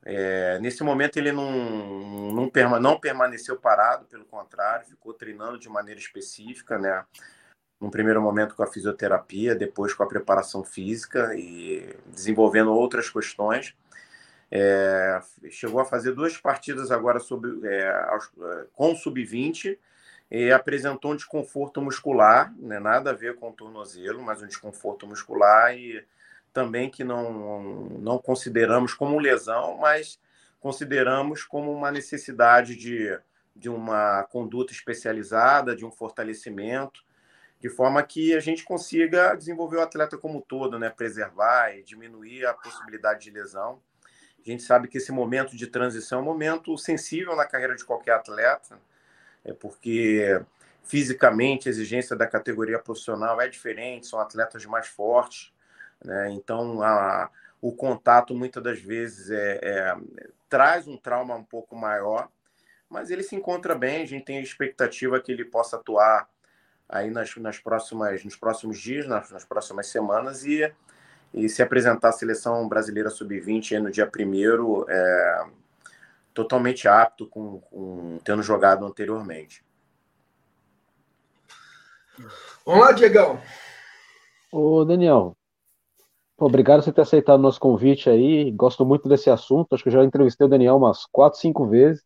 É, nesse momento ele não, não, não, permaneceu parado, pelo contrário, ficou treinando de maneira específica, né? Num primeiro momento com a fisioterapia, depois com a preparação física e desenvolvendo outras questões. É, chegou a fazer duas partidas agora sobre, é, com sub-20 e apresentou um desconforto muscular, né? nada a ver com o tornozelo, mas um desconforto muscular e também que não, não consideramos como lesão, mas consideramos como uma necessidade de, de uma conduta especializada, de um fortalecimento, de forma que a gente consiga desenvolver o atleta como todo, né? preservar e diminuir a possibilidade de lesão. A gente sabe que esse momento de transição é um momento sensível na carreira de qualquer atleta, é porque fisicamente a exigência da categoria profissional é diferente, são atletas mais fortes, né? Então, a, o contato muitas das vezes é, é, traz um trauma um pouco maior, mas ele se encontra bem. A gente tem a expectativa que ele possa atuar aí nas, nas próximas, nos próximos dias, nas, nas próximas semanas e, e se apresentar à seleção brasileira sub-20 no dia primeiro, é, totalmente apto com, com tendo jogado anteriormente. Vamos lá, Diegão. Ô, Daniel, Obrigado por você ter aceitado o nosso convite aí. Gosto muito desse assunto. Acho que eu já entrevistei o Daniel umas quatro, cinco vezes.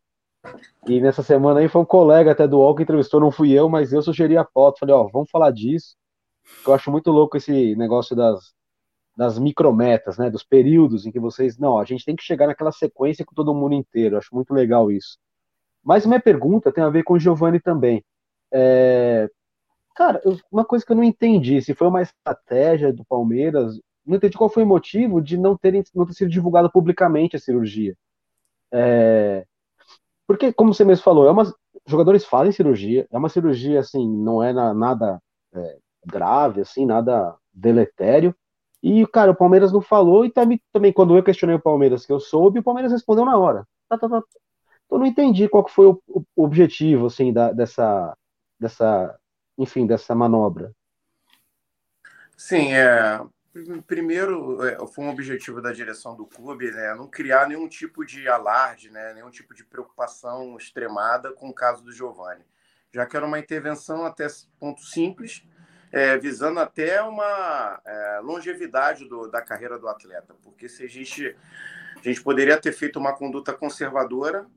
E nessa semana aí foi um colega até do UOL que entrevistou, não fui eu, mas eu sugeri a foto. Falei, ó, vamos falar disso. Eu acho muito louco esse negócio das, das micrometas, né? Dos períodos em que vocês. Não, a gente tem que chegar naquela sequência com todo mundo inteiro. Acho muito legal isso. Mas minha pergunta tem a ver com o Giovanni também. É... Cara, uma coisa que eu não entendi, se foi uma estratégia do Palmeiras não entendi qual foi o motivo de não, terem, não ter sido divulgado publicamente a cirurgia. É, porque, como você mesmo falou, é uma, jogadores fazem cirurgia, é uma cirurgia, assim, não é na, nada é, grave, assim, nada deletério. E, cara, o Palmeiras não falou, e também, também quando eu questionei o Palmeiras que eu soube, o Palmeiras respondeu na hora. Tá, tá, tá. Então, não entendi qual foi o, o objetivo, assim, da, dessa, dessa, enfim, dessa manobra. Sim, é, Primeiro, é, foi um objetivo da direção do clube, né, não criar nenhum tipo de alarde, né, nenhum tipo de preocupação extremada com o caso do Giovanni, já que era uma intervenção até ponto simples, é, visando até uma é, longevidade do, da carreira do atleta, porque se a gente, a gente poderia ter feito uma conduta conservadora,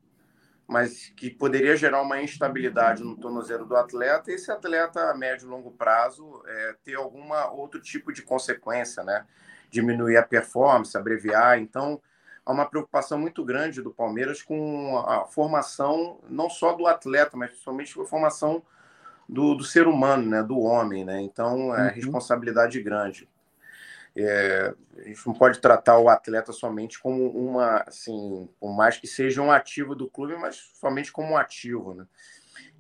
mas que poderia gerar uma instabilidade no tornozelo do atleta, e esse atleta a médio e longo prazo é, ter alguma outro tipo de consequência, né? Diminuir a performance, abreviar. Então, há uma preocupação muito grande do Palmeiras com a formação não só do atleta, mas principalmente com a formação do, do ser humano, né? Do homem, né? Então é uhum. responsabilidade grande. É, a gente não pode tratar o atleta somente como uma, assim, por mais que seja um ativo do clube, mas somente como um ativo, né?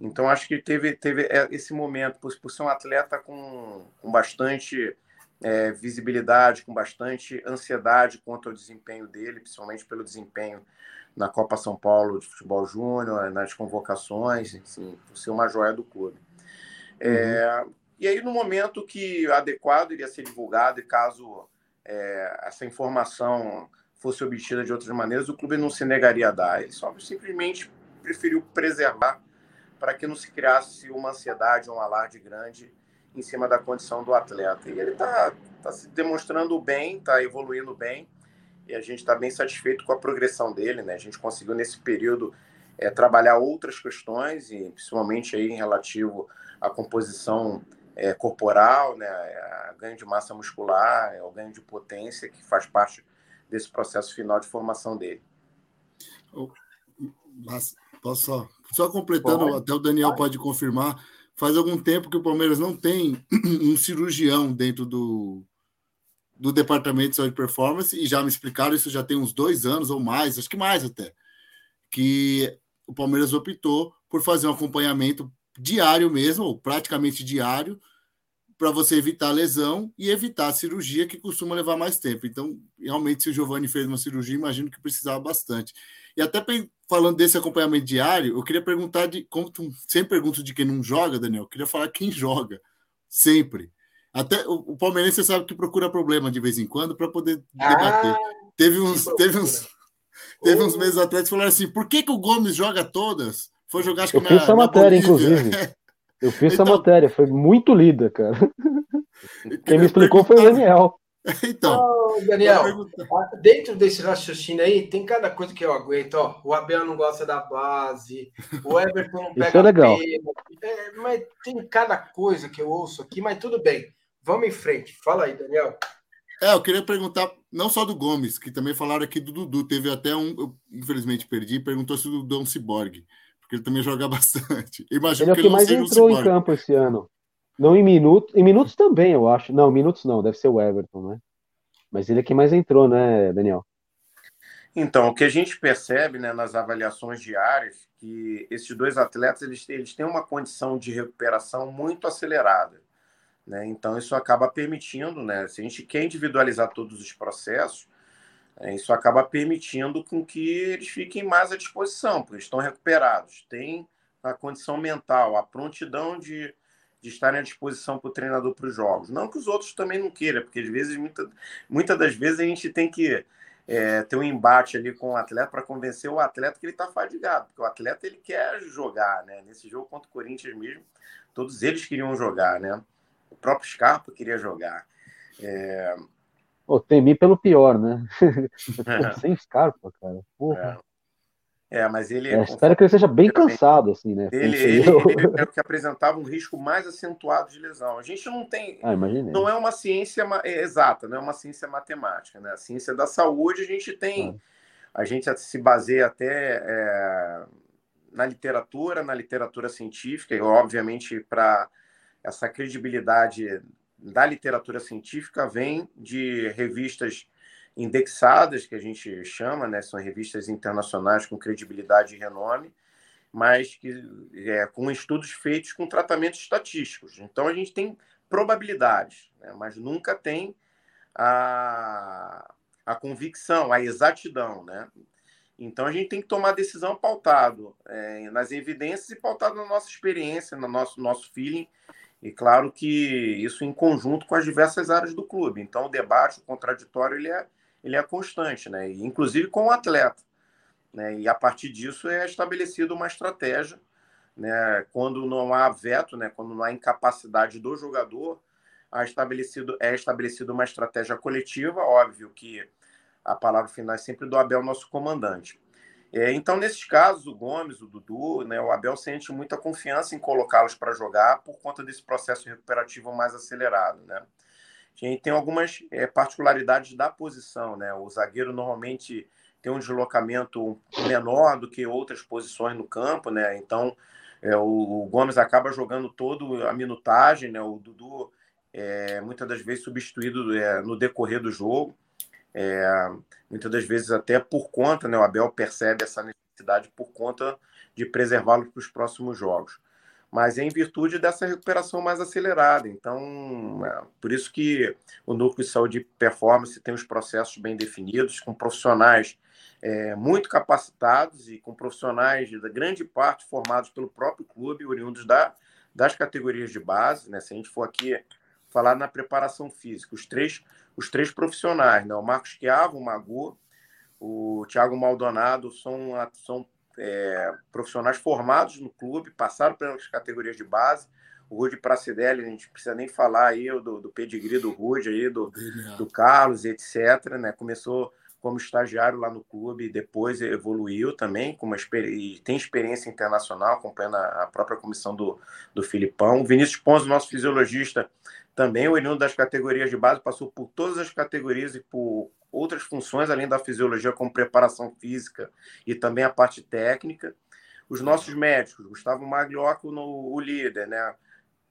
Então acho que teve, teve é, esse momento, por, por ser um atleta com, com bastante é, visibilidade, com bastante ansiedade quanto ao desempenho dele, principalmente pelo desempenho na Copa São Paulo de Futebol Júnior, nas convocações, assim, por ser uma joia do clube. É, uhum. E aí, no momento que adequado iria ser divulgado, e caso é, essa informação fosse obtida de outras maneiras, o clube não se negaria a dar. Ele só simplesmente preferiu preservar para que não se criasse uma ansiedade, um alarde grande em cima da condição do atleta. E ele está tá se demonstrando bem, está evoluindo bem, e a gente está bem satisfeito com a progressão dele. Né? A gente conseguiu, nesse período, é, trabalhar outras questões, e principalmente aí em relativo à composição é, corporal, né? a ganho de massa muscular, é, o ganho de potência, que faz parte desse processo final de formação dele. Mas, posso só, só completando, até o Daniel pode. pode confirmar, faz algum tempo que o Palmeiras não tem um cirurgião dentro do, do departamento de saúde e performance, e já me explicaram isso já tem uns dois anos ou mais, acho que mais até, que o Palmeiras optou por fazer um acompanhamento diário mesmo, ou praticamente diário, para você evitar lesão e evitar a cirurgia que costuma levar mais tempo. Então, realmente, se o Giovanni fez uma cirurgia, imagino que precisava bastante. E até falando desse acompanhamento diário, eu queria perguntar de como tu sempre pergunto de quem não joga, Daniel. Eu queria falar quem joga sempre. Até o, o palmeirense sabe que procura problema de vez em quando para poder ah, debater. Teve uns, teve uns, teve uns meses atrás que falaram assim: por que, que o Gomes joga todas? Foi jogar acho eu que fiz na, essa matéria, inclusive. Eu fiz então, essa matéria, foi muito lida, cara. Quem me explicou foi o Daniel. Então, oh, Daniel, dentro desse raciocínio aí, tem cada coisa que eu aguento. Ó, o Abel não gosta da base, o Everton não pega Isso é legal. É, mas tem cada coisa que eu ouço aqui, mas tudo bem. Vamos em frente. Fala aí, Daniel. É, eu queria perguntar, não só do Gomes, que também falaram aqui do Dudu. Teve até um, eu infelizmente perdi, perguntou se o Dudu é um ciborgue, porque ele também joga bastante. Imagino ele é o que, que mais entrou em campo esse ano. Não em minutos. Em minutos também, eu acho. Não, minutos não, deve ser o Everton, né? Mas ele é quem mais entrou, né, Daniel? Então, o que a gente percebe né, nas avaliações diárias que esses dois atletas eles, eles têm uma condição de recuperação muito acelerada. Né? Então, isso acaba permitindo, né, se a gente quer individualizar todos os processos, isso acaba permitindo com que eles fiquem mais à disposição, porque estão recuperados, têm a condição mental, a prontidão de, de estarem à disposição para o treinador para os jogos. Não que os outros também não queiram, porque às vezes, muita, muitas das vezes, a gente tem que é, ter um embate ali com o atleta para convencer o atleta que ele está fadigado, porque o atleta ele quer jogar, né? Nesse jogo contra o Corinthians mesmo, todos eles queriam jogar, né? O próprio Scarpa queria jogar. É... Pô, temi pelo pior, né? Sem Scarpa, cara. Porra. É. É, mas ele. É, espero que ele seja bem cansado, assim, né? Ele, ele, ele é o que apresentava um risco mais acentuado de lesão. A gente não tem. Ah, não é uma ciência é, exata, não é uma ciência matemática, né? A ciência da saúde a gente tem. Ah. A gente se baseia até é, na literatura, na literatura científica, e obviamente para essa credibilidade da literatura científica vem de revistas indexadas, que a gente chama, né? são revistas internacionais com credibilidade e renome, mas que, é, com estudos feitos com tratamentos estatísticos. Então, a gente tem probabilidades, né? mas nunca tem a, a convicção, a exatidão. Né? Então, a gente tem que tomar decisão pautado é, nas evidências e pautado na nossa experiência, no nosso, nosso feeling, e claro que isso em conjunto com as diversas áreas do clube. Então, o debate, o contraditório, ele é, ele é constante, né? inclusive com o atleta. Né? E a partir disso é estabelecida uma estratégia. Né? Quando não há veto, né? quando não há incapacidade do jogador, há estabelecido, é estabelecida uma estratégia coletiva, óbvio que a palavra final é sempre do Abel, nosso comandante. É, então, nesses casos, o Gomes, o Dudu, né, o Abel sente muita confiança em colocá-los para jogar por conta desse processo recuperativo mais acelerado. Né? A gente tem algumas é, particularidades da posição, né? O zagueiro normalmente tem um deslocamento menor do que outras posições no campo, né? Então, é, o, o, Gomes acaba jogando todo a minutagem, né? O Dudu é, muitas das vezes substituído é, no decorrer do jogo, é, muitas das vezes até por conta, né? O Abel percebe essa necessidade por conta de preservá-lo para os próximos jogos mas é em virtude dessa recuperação mais acelerada. Então, é por isso que o Núcleo de Saúde e Performance tem os processos bem definidos, com profissionais é, muito capacitados e com profissionais, da grande parte, formados pelo próprio clube, oriundos da, das categorias de base. Né? Se a gente for aqui falar na preparação física, os três, os três profissionais, né? o Marcos Chiavo, o Magu, o Thiago Maldonado, são, são é, profissionais formados no clube, passaram pelas categorias de base. O Rude Pracidelli, a gente precisa nem falar aí do, do pedigree do Rude, aí, do, do Carlos, etc. Né? Começou como estagiário lá no clube depois evoluiu também, com uma e tem experiência internacional, acompanhando a própria comissão do, do Filipão. O Vinícius Ponzo, nosso fisiologista, também o oriundo das categorias de base, passou por todas as categorias e por outras funções, além da fisiologia, como preparação física e também a parte técnica. Os nossos médicos, Gustavo Maglioco, no, o líder, né?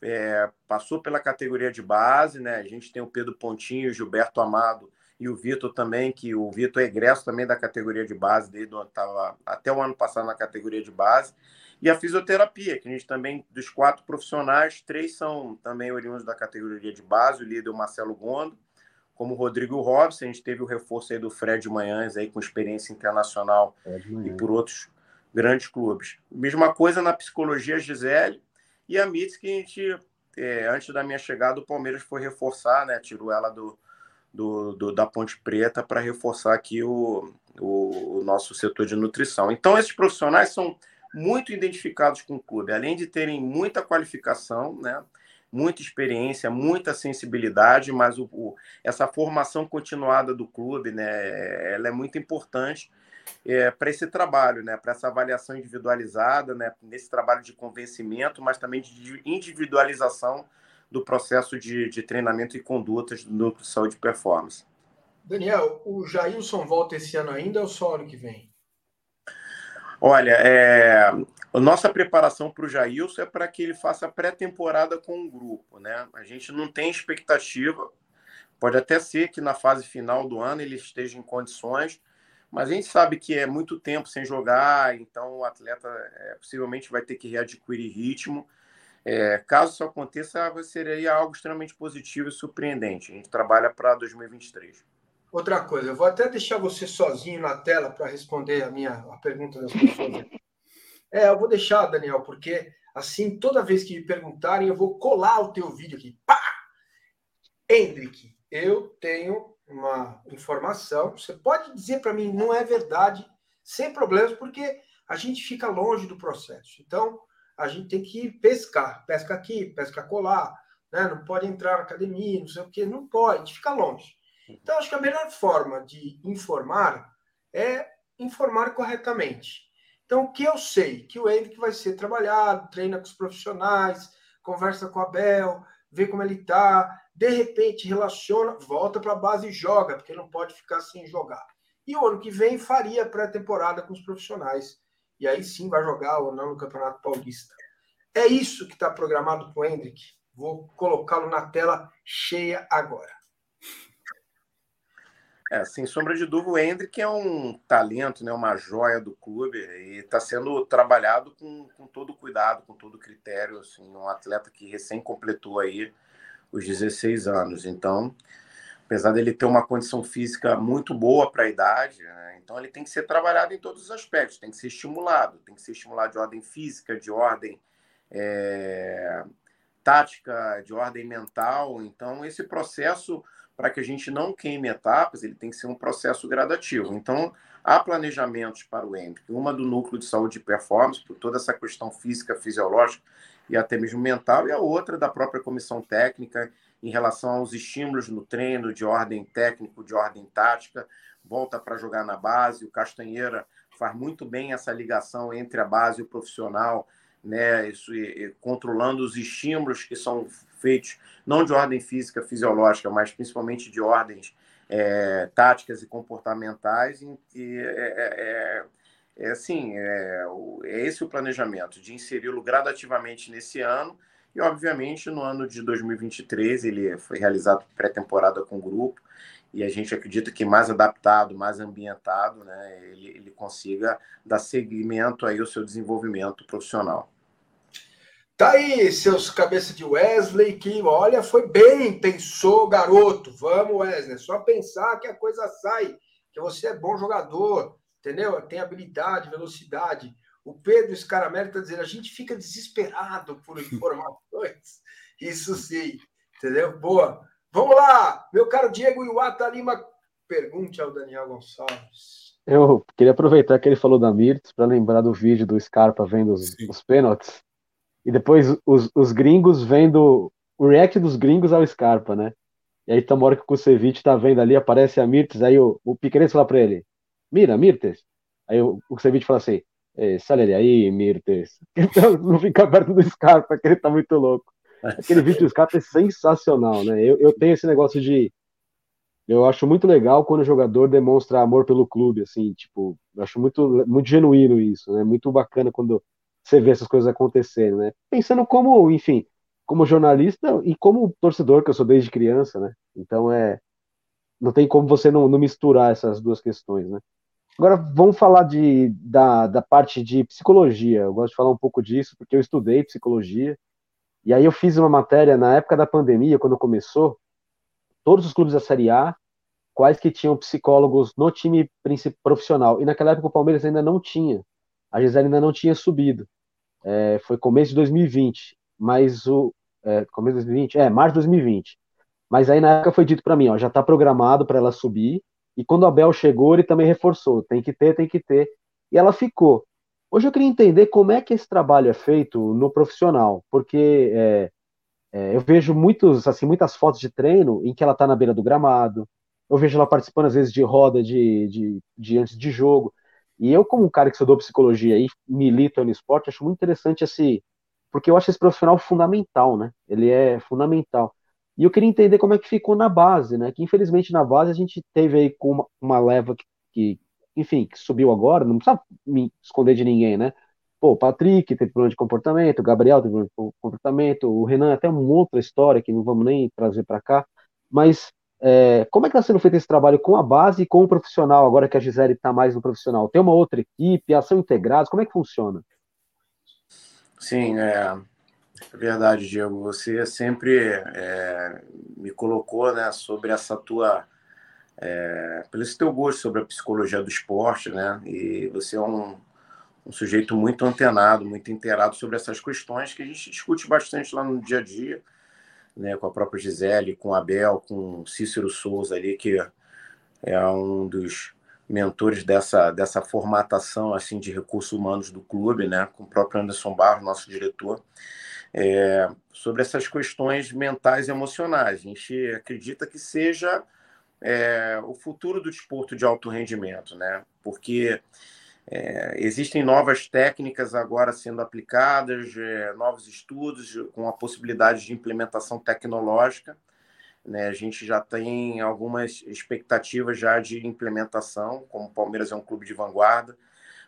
É, passou pela categoria de base, né? A gente tem o Pedro Pontinho, o Gilberto Amado e o Vitor também, que o Vitor é egresso também da categoria de base, desde estava até o ano passado na categoria de base. E a fisioterapia, que a gente também, dos quatro profissionais, três são também oriundos da categoria de base, o líder é o Marcelo Gondo, como o Rodrigo Robson, a gente teve o reforço aí do Fred Manhães, aí com experiência internacional e por outros grandes clubes. Mesma coisa na psicologia, Gisele e a Mitz, que a gente, é, antes da minha chegada, o Palmeiras foi reforçar, né? Tirou ela do, do, do da Ponte Preta para reforçar aqui o, o, o nosso setor de nutrição. Então, esses profissionais são muito identificados com o clube, além de terem muita qualificação, né? muita experiência, muita sensibilidade, mas o, o, essa formação continuada do clube, né, ela é muito importante é, para esse trabalho, né, para essa avaliação individualizada, né, nesse trabalho de convencimento, mas também de individualização do processo de, de treinamento e condutas do núcleo de saúde e performance. Daniel, o Jailson volta esse ano ainda ou só ano que vem? Olha, é, a nossa preparação para o Jailson é para que ele faça pré-temporada com o grupo, né? A gente não tem expectativa, pode até ser que na fase final do ano ele esteja em condições, mas a gente sabe que é muito tempo sem jogar, então o atleta é, possivelmente vai ter que readquirir ritmo. É, caso isso aconteça, seria algo extremamente positivo e surpreendente. A gente trabalha para 2023. Outra coisa, eu vou até deixar você sozinho na tela para responder a minha a pergunta das pessoas. É, eu vou deixar, Daniel, porque assim, toda vez que me perguntarem, eu vou colar o teu vídeo aqui. Pá! Hendrick, eu tenho uma informação. Você pode dizer para mim, não é verdade, sem problemas, porque a gente fica longe do processo. Então, a gente tem que pescar. Pesca aqui, pesca colar. Né? Não pode entrar na academia, não sei o quê. Não pode, fica longe. Então, acho que a melhor forma de informar é informar corretamente. Então, o que eu sei? Que o Henrique vai ser trabalhado, treina com os profissionais, conversa com a Bel, vê como ele está, de repente relaciona, volta para a base e joga, porque não pode ficar sem jogar. E o ano que vem faria pré-temporada com os profissionais. E aí sim vai jogar ou não no Campeonato Paulista. É isso que está programado para o Hendrick. Vou colocá-lo na tela cheia agora. É, sem sombra de dúvida, o Hendrick é um talento, né, uma joia do clube e está sendo trabalhado com, com todo cuidado, com todo critério. Assim, um atleta que recém completou aí os 16 anos. Então, apesar dele ter uma condição física muito boa para a idade, né, então ele tem que ser trabalhado em todos os aspectos, tem que ser estimulado, tem que ser estimulado de ordem física, de ordem é, tática, de ordem mental. Então, esse processo para que a gente não queime etapas, ele tem que ser um processo gradativo. Então, há planejamentos para o EMP, uma do núcleo de saúde e performance, por toda essa questão física, fisiológica e até mesmo mental, e a outra da própria comissão técnica em relação aos estímulos no treino de ordem técnico, de ordem tática, volta para jogar na base, o Castanheira faz muito bem essa ligação entre a base e o profissional, né, isso, e, e, controlando os estímulos que são feitos não de ordem física, fisiológica, mas principalmente de ordens é, táticas e comportamentais, e, é, é, é, é assim, é, é esse o planejamento, de inseri-lo gradativamente nesse ano e, obviamente, no ano de 2023 ele foi realizado pré-temporada com o grupo e a gente acredita que mais adaptado, mais ambientado, né, ele, ele consiga dar seguimento aí ao seu desenvolvimento profissional. Tá aí, seus cabeças de Wesley, que olha, foi bem, pensou, garoto. Vamos, Wesley, só pensar que a coisa sai, que você é bom jogador, entendeu? Tem habilidade, velocidade. O Pedro Scaramelo está dizendo, a gente fica desesperado por informações. Isso sim, entendeu? Boa. Vamos lá, meu caro Diego Iwata Lima, pergunte ao Daniel Gonçalves. Eu queria aproveitar que ele falou da Mirtz para lembrar do vídeo do Scarpa vendo os, os pênaltis. E depois os, os gringos vendo o react dos gringos ao Scarpa, né? E aí tem uma hora que o Kusevich tá vendo ali, aparece a Mirtes, aí o, o Piqueires fala para ele, mira, Mirtes. Aí o, o Kusevich fala assim, sai ele aí, Mirtes. Então, não fica perto do Scarpa, que ele tá muito louco. Aquele vídeo do Scarpa é sensacional, né? Eu, eu tenho esse negócio de. Eu acho muito legal quando o jogador demonstra amor pelo clube, assim, tipo, eu acho muito, muito genuíno isso, né? Muito bacana quando você vê essas coisas acontecendo, né? Pensando como, enfim, como jornalista e como torcedor, que eu sou desde criança, né? Então é. Não tem como você não, não misturar essas duas questões, né? Agora vamos falar de, da, da parte de psicologia. Eu gosto de falar um pouco disso, porque eu estudei psicologia. E aí eu fiz uma matéria na época da pandemia, quando começou, todos os clubes da Série A, quais que tinham psicólogos no time profissional. E naquela época o Palmeiras ainda não tinha. A Gisele ainda não tinha subido é, foi começo de 2020, mas o. É, começo de 2020? É, março de 2020. Mas aí na época foi dito para mim, ó, já está programado para ela subir. E quando a Bel chegou, ele também reforçou: tem que ter, tem que ter. E ela ficou. Hoje eu queria entender como é que esse trabalho é feito no profissional, porque é, é, eu vejo muitos, assim, muitas fotos de treino em que ela está na beira do gramado. Eu vejo ela participando às vezes de roda de, de, de antes de jogo. E eu, como um cara que estudou psicologia e milita no esporte, acho muito interessante esse. Porque eu acho esse profissional fundamental, né? Ele é fundamental. E eu queria entender como é que ficou na base, né? Que infelizmente na base a gente teve aí com uma, uma leva que, que, enfim, que subiu agora, não precisa me esconder de ninguém, né? Pô, o Patrick teve problema de comportamento, o Gabriel teve problema de comportamento, o Renan até uma outra história que não vamos nem trazer para cá, mas é, como é que está sendo feito esse trabalho com a base e com o profissional, agora que a Gisele está mais no profissional? Tem uma outra equipe, ação integradas, como é que funciona? Sim, é, é verdade, Diego. Você sempre é, me colocou né, sobre essa tua. É, pelo esse teu gosto sobre a psicologia do esporte, né? E você é um, um sujeito muito antenado, muito inteirado sobre essas questões que a gente discute bastante lá no dia a dia né, com a própria Gisele, com Abel, com Cícero Souza ali, que é um dos mentores dessa, dessa formatação assim de recursos humanos do clube, né, com o próprio Anderson Barros, nosso diretor, é, sobre essas questões mentais e emocionais. A gente acredita que seja é, o futuro do desporto de alto rendimento, né, porque é, existem novas técnicas agora sendo aplicadas, é, novos estudos com a possibilidade de implementação tecnológica. Né? A gente já tem algumas expectativas já de implementação, como o Palmeiras é um clube de vanguarda,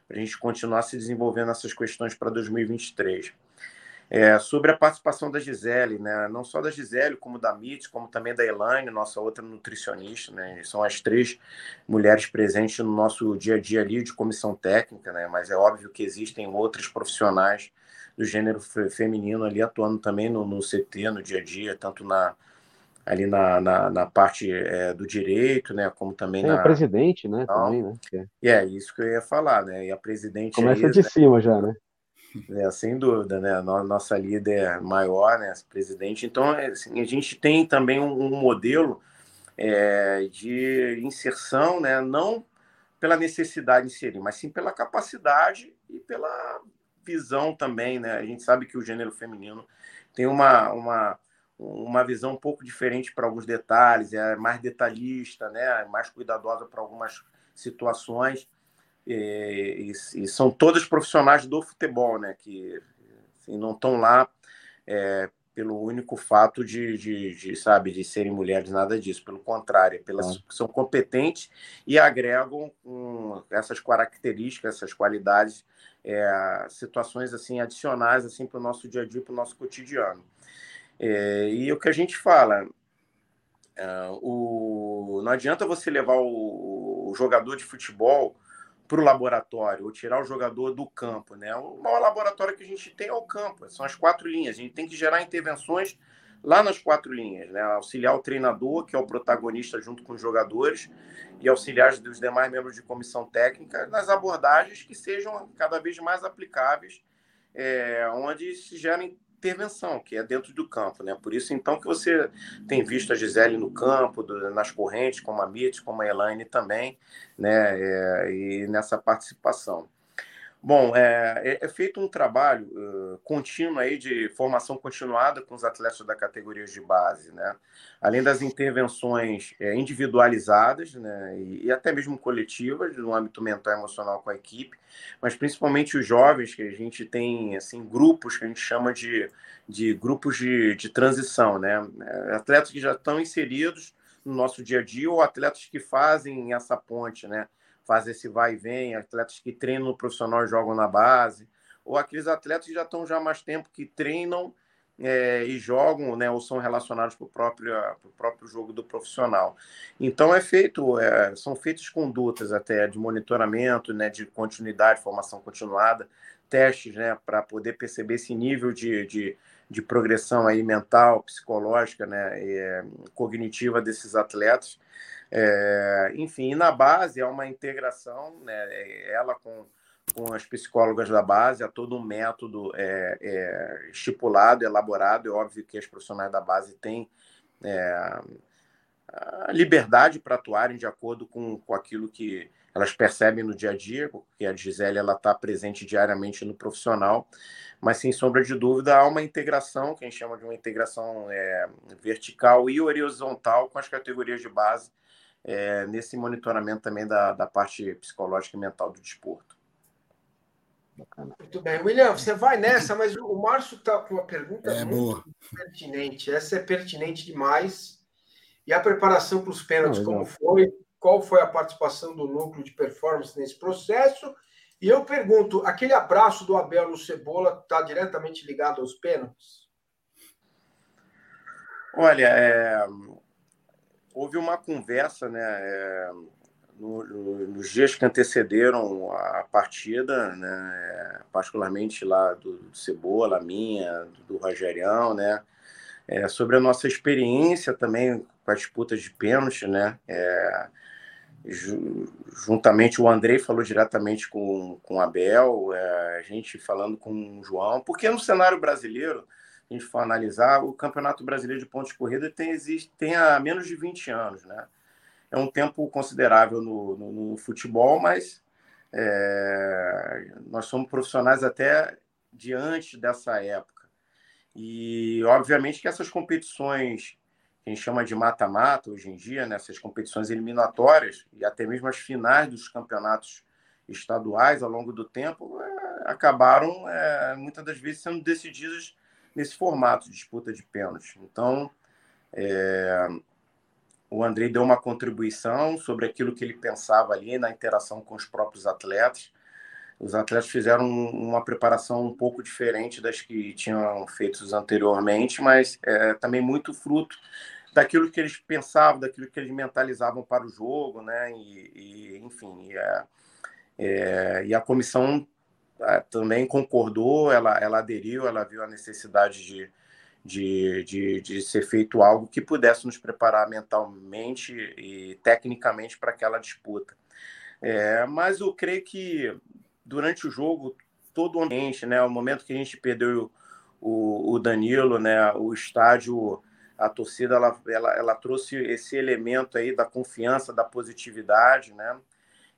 para a gente continuar se desenvolvendo essas questões para 2023. É, sobre a participação da Gisele, né? não só da Gisele, como da Mitz, como também da Elaine, nossa outra nutricionista, né? são as três mulheres presentes no nosso dia a dia ali de comissão técnica, né? mas é óbvio que existem outros profissionais do gênero feminino ali atuando também no, no CT, no dia a dia, tanto na, ali na, na, na parte é, do direito, né, como também Tem na... a presidente, né, também, né? É. é isso que eu ia falar, né, e a presidente... Começa aí, de né? cima já, né? É, sem dúvida, né? Nossa líder maior, né? Presidente. Então, é, assim, a gente tem também um, modelo é, de inserção, né? Não pela necessidade de inserir, mas sim pela capacidade e pela visão também, né? A gente sabe que o gênero feminino tem uma, uma, uma visão um pouco diferente para alguns detalhes, é mais detalhista, né? Mais cuidadosa para algumas situações e, e, e, são todos profissionais do futebol, né? Que assim, não estão lá é, pelo único fato de, de, de, sabe, de serem mulheres, nada disso. Pelo contrário, pelas, são competentes e agregam um, essas características, essas qualidades, é, situações assim adicionais assim para o nosso dia a dia, para o nosso cotidiano. É, e o que a gente fala, é, o, não adianta você levar o, o jogador de futebol para o laboratório ou tirar o jogador do campo, né? O maior laboratório que a gente tem é o campo, são as quatro linhas. A gente tem que gerar intervenções lá nas quatro linhas, né? Auxiliar o treinador, que é o protagonista junto com os jogadores, e auxiliar os demais membros de comissão técnica nas abordagens que sejam cada vez mais aplicáveis, é, onde se gera intervenção, que é dentro do campo, né? Por isso, então, que você tem visto a Gisele no campo, do, nas correntes, como a Mitz, como a Elaine também, né? É, e nessa participação. Bom, é, é, é, feito um trabalho uh, contínuo aí de formação continuada com os atletas da categoria de base, né? Além das intervenções é, individualizadas, né? E, e, até mesmo coletivas no âmbito mental e emocional com a equipe, mas principalmente os jovens que a gente tem assim grupos que a gente chama de, de grupos de, de transição, né? É, atletas que já estão inseridos no nosso dia a dia ou atletas que fazem essa ponte, né? Faz esse vai e vem, atletas que treinam no profissional e jogam na base, ou aqueles atletas que já estão já há mais tempo que treinam é, e jogam, né, ou são relacionados para o próprio, próprio jogo do profissional. Então é feito, é, são feitas condutas até de monitoramento, né, de continuidade, formação continuada, testes, né, para poder perceber esse nível de, de, de progressão aí mental, psicológica, né, e, é, cognitiva desses atletas. É, enfim, na base é uma integração, né, é, ela com, com as psicólogas da base, há todo um método é, é, estipulado, elaborado. É óbvio que as profissionais da base têm é, liberdade para atuarem de acordo com, com aquilo que elas percebem no dia a dia, porque a Gisele está presente diariamente no profissional, mas sem sombra de dúvida há uma integração, que a gente chama de uma integração é, vertical e horizontal com as categorias de base, é, nesse monitoramento também da, da parte psicológica e mental do desporto. Muito bem. William, você vai nessa, mas o Márcio está com uma pergunta é, muito boa. pertinente. Essa é pertinente demais. E a preparação para os pênaltis, como foi? Qual foi a participação do núcleo de performance nesse processo? E eu pergunto, aquele abraço do Abel no Cebola está diretamente ligado aos pênaltis? Olha, é, houve uma conversa, né, é, no, no, nos dias que antecederam a partida, né, particularmente lá do, do Cebola, minha, do, do Rogerião, né, é, sobre a nossa experiência também com as disputas de pênalti, né, é, juntamente o Andrei falou diretamente com, com o Abel, é, a gente falando com o João, porque no cenário brasileiro a gente for analisar, o Campeonato Brasileiro de Pontos de Corrida tem, existe, tem há menos de 20 anos, né? É um tempo considerável no, no, no futebol, mas é, nós somos profissionais até diante dessa época. E, obviamente, que essas competições que a gente chama de mata-mata hoje em dia, né, competições eliminatórias e até mesmo as finais dos campeonatos estaduais ao longo do tempo, é, acabaram, é, muitas das vezes, sendo decididas nesse formato de disputa de pênaltis. Então, é, o Andrei deu uma contribuição sobre aquilo que ele pensava ali na interação com os próprios atletas. Os atletas fizeram uma preparação um pouco diferente das que tinham feito anteriormente, mas é, também muito fruto daquilo que eles pensavam, daquilo que eles mentalizavam para o jogo, né? E, e enfim, e a, é, e a comissão também concordou, ela, ela aderiu, ela viu a necessidade de, de, de, de ser feito algo que pudesse nos preparar mentalmente e tecnicamente para aquela disputa. É, mas eu creio que durante o jogo, todo o ambiente, né, o momento que a gente perdeu o, o Danilo, né, o estádio, a torcida, ela, ela, ela trouxe esse elemento aí da confiança, da positividade, né,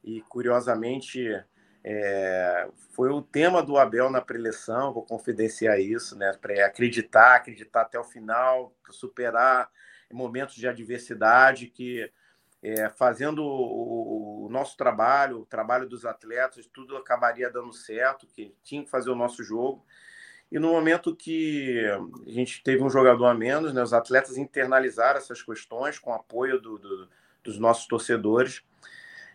e curiosamente é, foi o tema do Abel na preleção, vou confidenciar isso, né? Para acreditar, acreditar até o final, superar momentos de adversidade, que é, fazendo o, o, nosso trabalho, o trabalho dos atletas, tudo acabaria dando certo, que tinha que fazer o nosso jogo. E no momento que a gente teve um jogador a menos, né, os atletas internalizaram essas questões com apoio do, do, dos nossos torcedores.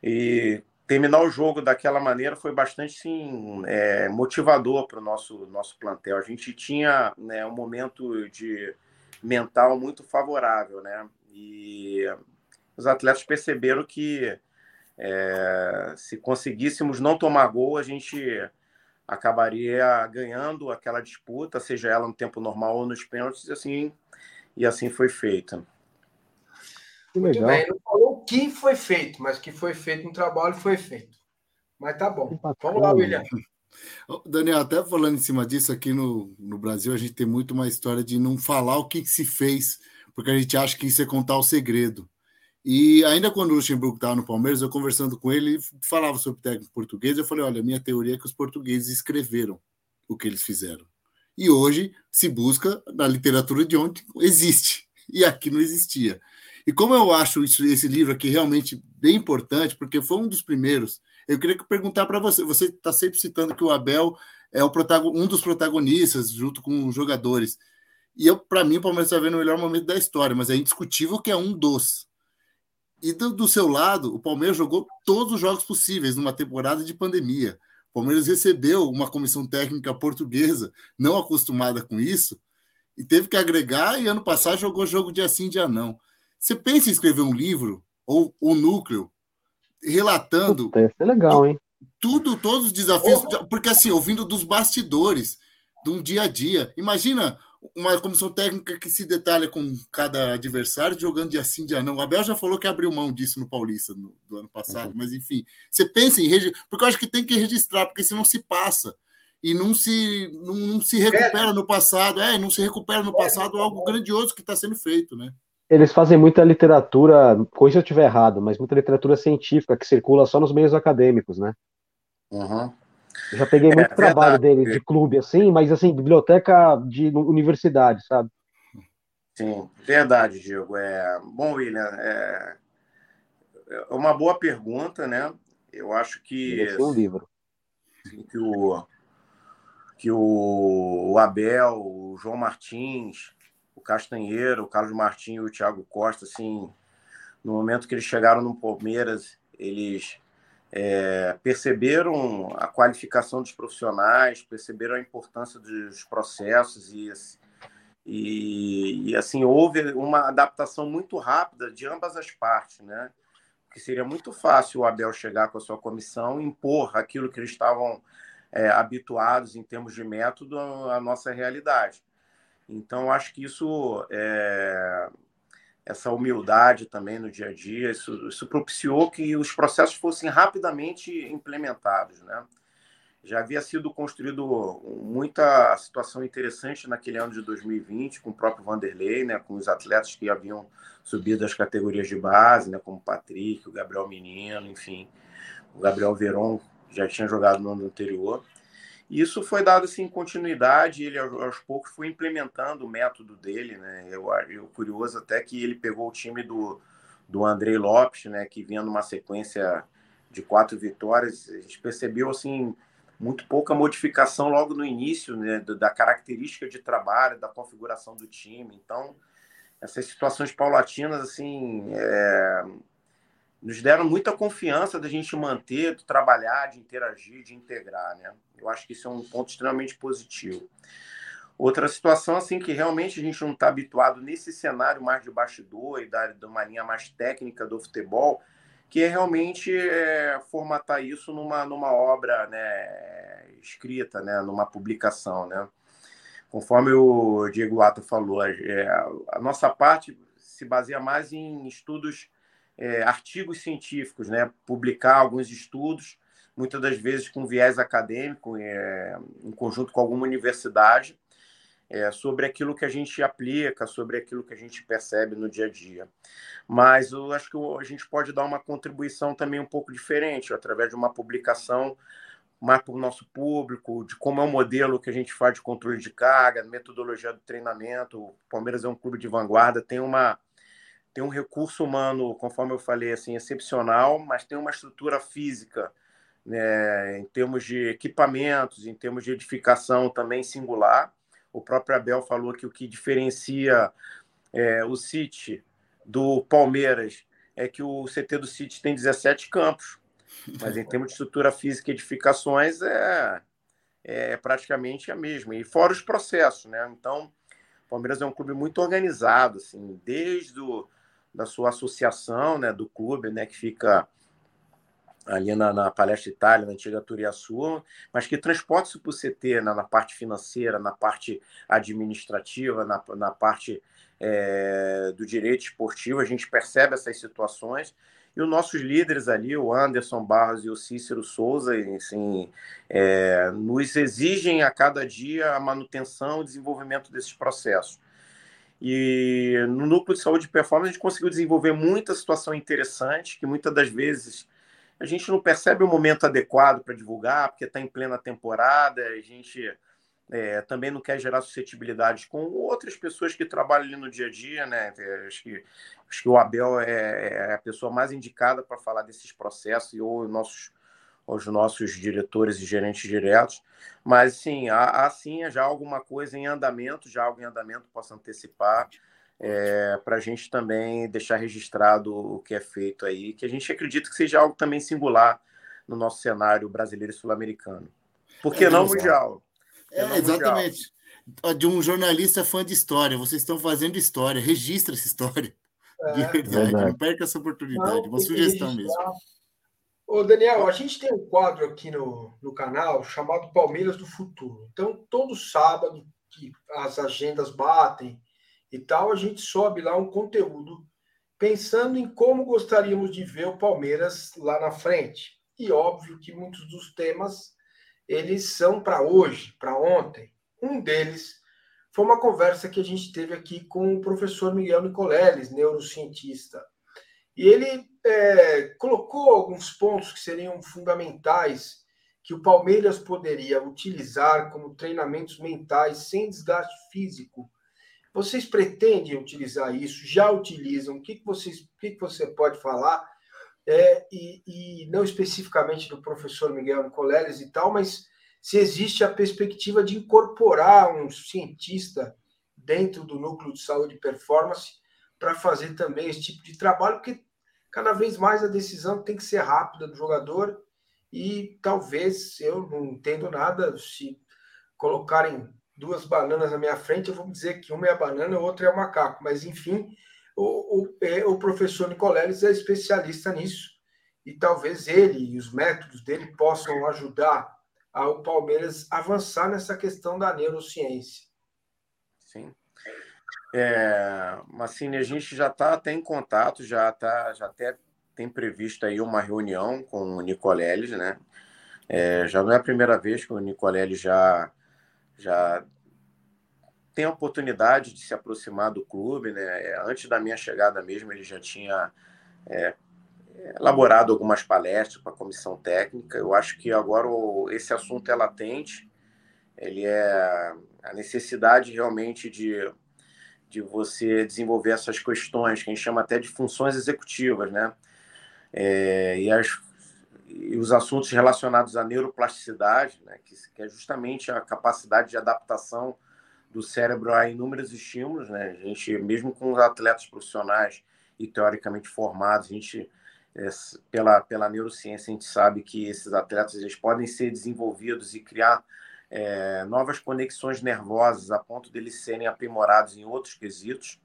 E terminar o jogo daquela maneira foi bastante sim, é, motivador para o nosso, nosso plantel. A gente tinha né, um momento de mental muito favorável, né? E os atletas perceberam que é, se conseguíssemos não tomar gol, a gente acabaria ganhando aquela disputa, seja ela no tempo normal ou nos pênaltis, e assim, e assim foi feita. Muito legal. bem, não falou que foi feito, mas que foi feito um trabalho foi feito. Mas tá bom. Vamos lá, William. Daniel, até falando em cima disso, aqui no, no Brasil a gente tem muito uma história de não falar o que, se fez, porque a gente acha que isso é contar o segredo. E ainda quando o Luxemburgo estava no Palmeiras, eu conversando com ele, falava sobre técnico português, eu falei, olha, minha teoria é que os portugueses escreveram o que eles fizeram. E hoje se busca na literatura de onde existe, e aqui não existia. E como eu acho isso, esse livro aqui realmente bem importante, porque foi um dos primeiros, eu queria perguntar para você. Você está sempre citando que o Abel é o um dos protagonistas, junto com os jogadores. E eu, para mim, o Palmeiras está vendo o melhor momento da história, mas é indiscutível que é um dos. E do, do, seu lado, o Palmeiras jogou todos os jogos possíveis numa temporada de pandemia. O Palmeiras recebeu uma comissão técnica portuguesa, não acostumada com isso, e teve que agregar, e ano passado jogou jogo dia sim, dia não. Você pensa em escrever um livro, ou o um núcleo, relatando. Puta, é legal, hein? Tudo, todos os desafios, porque assim, ouvindo dos bastidores, de um dia a dia. Imagina uma comissão técnica que se detalha com cada adversário, jogando de assim, dia não. O Abel já falou que abriu mão disso no Paulista no, do ano passado, uhum. mas enfim, você pensa em registrar, porque eu acho que tem que registrar, porque senão se passa e não se, não, não se recupera no passado, é, não se recupera no passado algo grandioso que está sendo feito, né? Eles fazem muita literatura, coisa se eu estiver errado, mas muita literatura científica que circula só nos meios acadêmicos, né? Uhum. Eu já peguei muito é, trabalho dele de clube, assim, mas assim, biblioteca de universidade, sabe? Sim, verdade, Diego. É... Bom, William, é... é uma boa pergunta, né? Eu acho que. Esse é um livro. Que o, que o Abel, o João Martins, Castanheira, o Carlos Martins e o Thiago Costa, assim, no momento que eles chegaram no Palmeiras, eles é, perceberam a qualificação dos profissionais, perceberam a importância dos processos e, e, e, assim houve uma adaptação muito rápida de ambas as partes, né? Que seria muito fácil o Abel chegar com a sua comissão e impor aquilo que eles estavam é, habituados em termos de método à nossa realidade. Então, acho que isso, é, essa humildade também no dia a dia, isso, isso, propiciou que os processos fossem rapidamente implementados, né? Já havia sido construído muita situação interessante naquele ano de 2020, com o próprio Vanderlei, né, com os atletas que haviam subido as categorias de base, né, como o Patrick, o Gabriel Menino, enfim, o Gabriel Veron já tinha jogado no ano anterior. Isso foi dado assim continuidade, ele aos poucos foi implementando o método dele, né? Eu, eu curioso até que ele pegou o time do, do Andrei Lopes, né, que vinha numa sequência de quatro vitórias, a gente percebeu assim muito pouca modificação logo no início, né, da característica de trabalho, da configuração do time. Então, essas situações paulatinas assim, é, nos deram muita confiança da gente manter, de trabalhar, de interagir, de integrar, né? Eu acho que isso é um ponto extremamente positivo. Outra situação, assim, que realmente a gente não está habituado nesse cenário mais de bastidor e da, de uma linha mais técnica do futebol, que é realmente é, formatar isso numa, numa obra né, escrita, né, numa publicação, né? Conforme o Diego Ato falou, é, a nossa parte se baseia mais em estudos é, artigos científicos, né? publicar alguns estudos, muitas das vezes com viés acadêmico, é, em conjunto com alguma universidade, é, sobre aquilo que a gente aplica, sobre aquilo que a gente percebe no dia a dia. Mas eu acho que a gente pode dar uma contribuição também um pouco diferente, através de uma publicação mais para o nosso público, de como é o modelo que a gente faz de controle de carga, metodologia do treinamento. O Palmeiras é um clube de vanguarda, tem uma tem um recurso humano, conforme eu falei, assim, excepcional, mas tem uma estrutura física, né, em termos de equipamentos, em termos de edificação também singular. O próprio Abel falou que o que diferencia é, o City do Palmeiras é que o CT do City tem 17 campos. Mas em termos de estrutura física e edificações, é, é praticamente a mesma. E fora os processos, né? Então, o Palmeiras é um clube muito organizado, assim, desde o, da sua associação, né, do clube, né, que fica ali na, na Palestra Itália, na antiga Turiaçu, mas que transporta isso para o CT na, na, parte financeira, na parte administrativa, na, na parte é, do direito esportivo. A gente percebe essas situações e os nossos líderes ali, o Anderson Barros e o Cícero Souza, assim, é, nos exigem a cada dia a manutenção e desenvolvimento desses processos. E no núcleo de saúde e performance, a gente conseguiu desenvolver muita situação interessante, que muitas das vezes a gente não percebe o momento adequado para divulgar, porque está em plena temporada, a gente é, também não quer gerar suscetibilidades com outras pessoas que trabalham ali no dia a dia, né? Acho que, acho que o Abel é, é a pessoa mais indicada para falar desses processos e ou nossos os nossos diretores e gerentes diretos, mas sim, há, há sim já alguma coisa em andamento, já algo em andamento posso antecipar, é, para a gente também deixar registrado o que é feito aí, que a gente acredita que seja algo também singular no nosso cenário brasileiro e sul-americano. Por que é, não mundial? É, não exatamente. Mundial? De um jornalista fã de história, vocês estão fazendo história, registra essa história. É, de verdade, verdade. não perca essa oportunidade, não, uma sugestão mesmo. Ô, Daniel, a gente tem um quadro aqui no, no canal chamado Palmeiras do Futuro. Então, todo sábado que as agendas batem, e tal, a gente sobe lá um conteúdo pensando em como gostaríamos de ver o Palmeiras lá na frente. E óbvio que muitos dos temas eles são para hoje, para ontem. Um deles foi uma conversa que a gente teve aqui com o professor Miguel Nicoleles, neurocientista. E ele é, colocou alguns pontos que seriam fundamentais que o Palmeiras poderia utilizar como treinamentos mentais sem desgaste físico vocês pretendem utilizar isso? Já utilizam? O que, que, vocês, o que, que você pode falar? É, e, e, não especificamente do professor Miguel Nicoleles e tal, mas se existe a perspectiva de incorporar um cientista dentro do núcleo de saúde e performance para fazer também esse tipo de trabalho, porque cada vez mais a decisão tem que ser rápida do jogador e talvez eu não entendo nada se colocarem duas bananas na minha frente, eu vou dizer que uma é a banana e outra é o macaco. Mas, enfim, o, o, é, o professor Nicoleles é especialista nisso. E talvez ele e os métodos dele possam ajudar o Palmeiras avançar nessa questão da neurociência. Sim. É, Massini, a gente já está até em contato, já tá, já até tem previsto aí uma reunião com o Nicoleles, né? É, já não é a primeira vez que o Nicoleles já já tem a oportunidade de se aproximar do clube, né? É, antes da minha chegada mesmo, ele já tinha é, elaborado algumas palestras para a comissão técnica. Eu acho que agora o, esse assunto é latente, ele é a necessidade realmente de, de você desenvolver essas questões que a gente chama até de funções executivas, né? É, e as e os assuntos relacionados à neuroplasticidade, né, que, que, é justamente a capacidade de adaptação do cérebro a inúmeros estímulos. Né? A gente, mesmo com os atletas profissionais e teoricamente formados, a gente, é, pela, pela neurociência, a gente sabe que esses atletas eles podem ser desenvolvidos e criar é, novas conexões nervosas a ponto deles serem aprimorados em outros quesitos.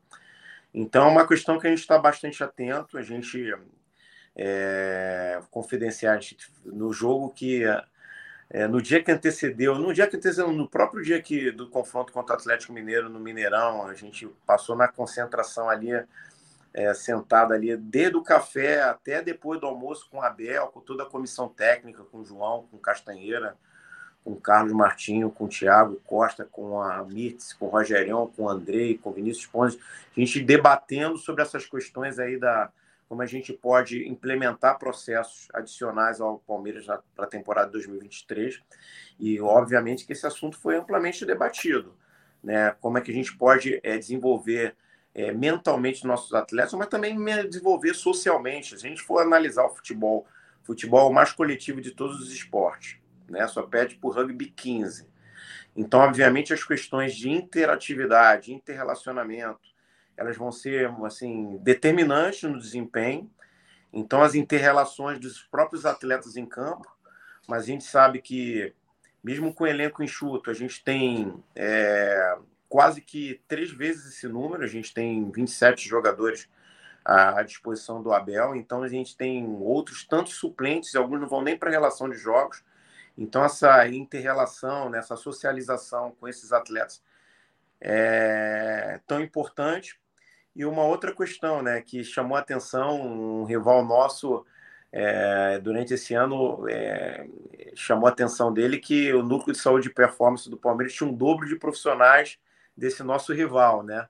Então, é uma questão que a gente está bastante atento. A gente é, confidenciais no jogo que é, no dia que antecedeu, no dia que antecedeu, no próprio dia que do confronto contra o Atlético Mineiro no Mineirão, a gente passou na concentração ali, é, ali, desde o café até depois do almoço com o Abel, com toda a comissão técnica, com o João, com o Castanheira, com Carlos Martinho, com o Thiago Costa, com a Mirtz, com o Rogerião, com o Andrei, com o Vinícius Pontes, a gente debatendo sobre essas questões aí da, como a gente pode implementar processos adicionais ao Palmeiras para a temporada 2023. E, obviamente, que esse assunto foi amplamente debatido. Né? Como é que a gente pode é, desenvolver é, mentalmente nossos atletas, mas também desenvolver socialmente. Se a gente for analisar o futebol, futebol é mais coletivo de todos os esportes, né? só pede por rugby 15. Então, obviamente, as questões de interatividade, interrelacionamento, elas vão ser assim determinantes no desempenho Então, as interrelações dos próprios atletas em campo, mas a gente sabe que, mesmo com o elenco enxuto, a gente tem é, quase que três vezes esse número, a gente tem 27 jogadores à disposição do Abel, então a gente tem outros tantos suplentes, alguns não vão nem para a relação de jogos, então essa inter-relação, né, essa socialização com esses atletas é tão importante. E uma outra questão né, que chamou a atenção, um rival nosso é, durante esse ano é, chamou a atenção dele que o núcleo de saúde e performance do Palmeiras tinha um dobro de profissionais desse nosso rival, né?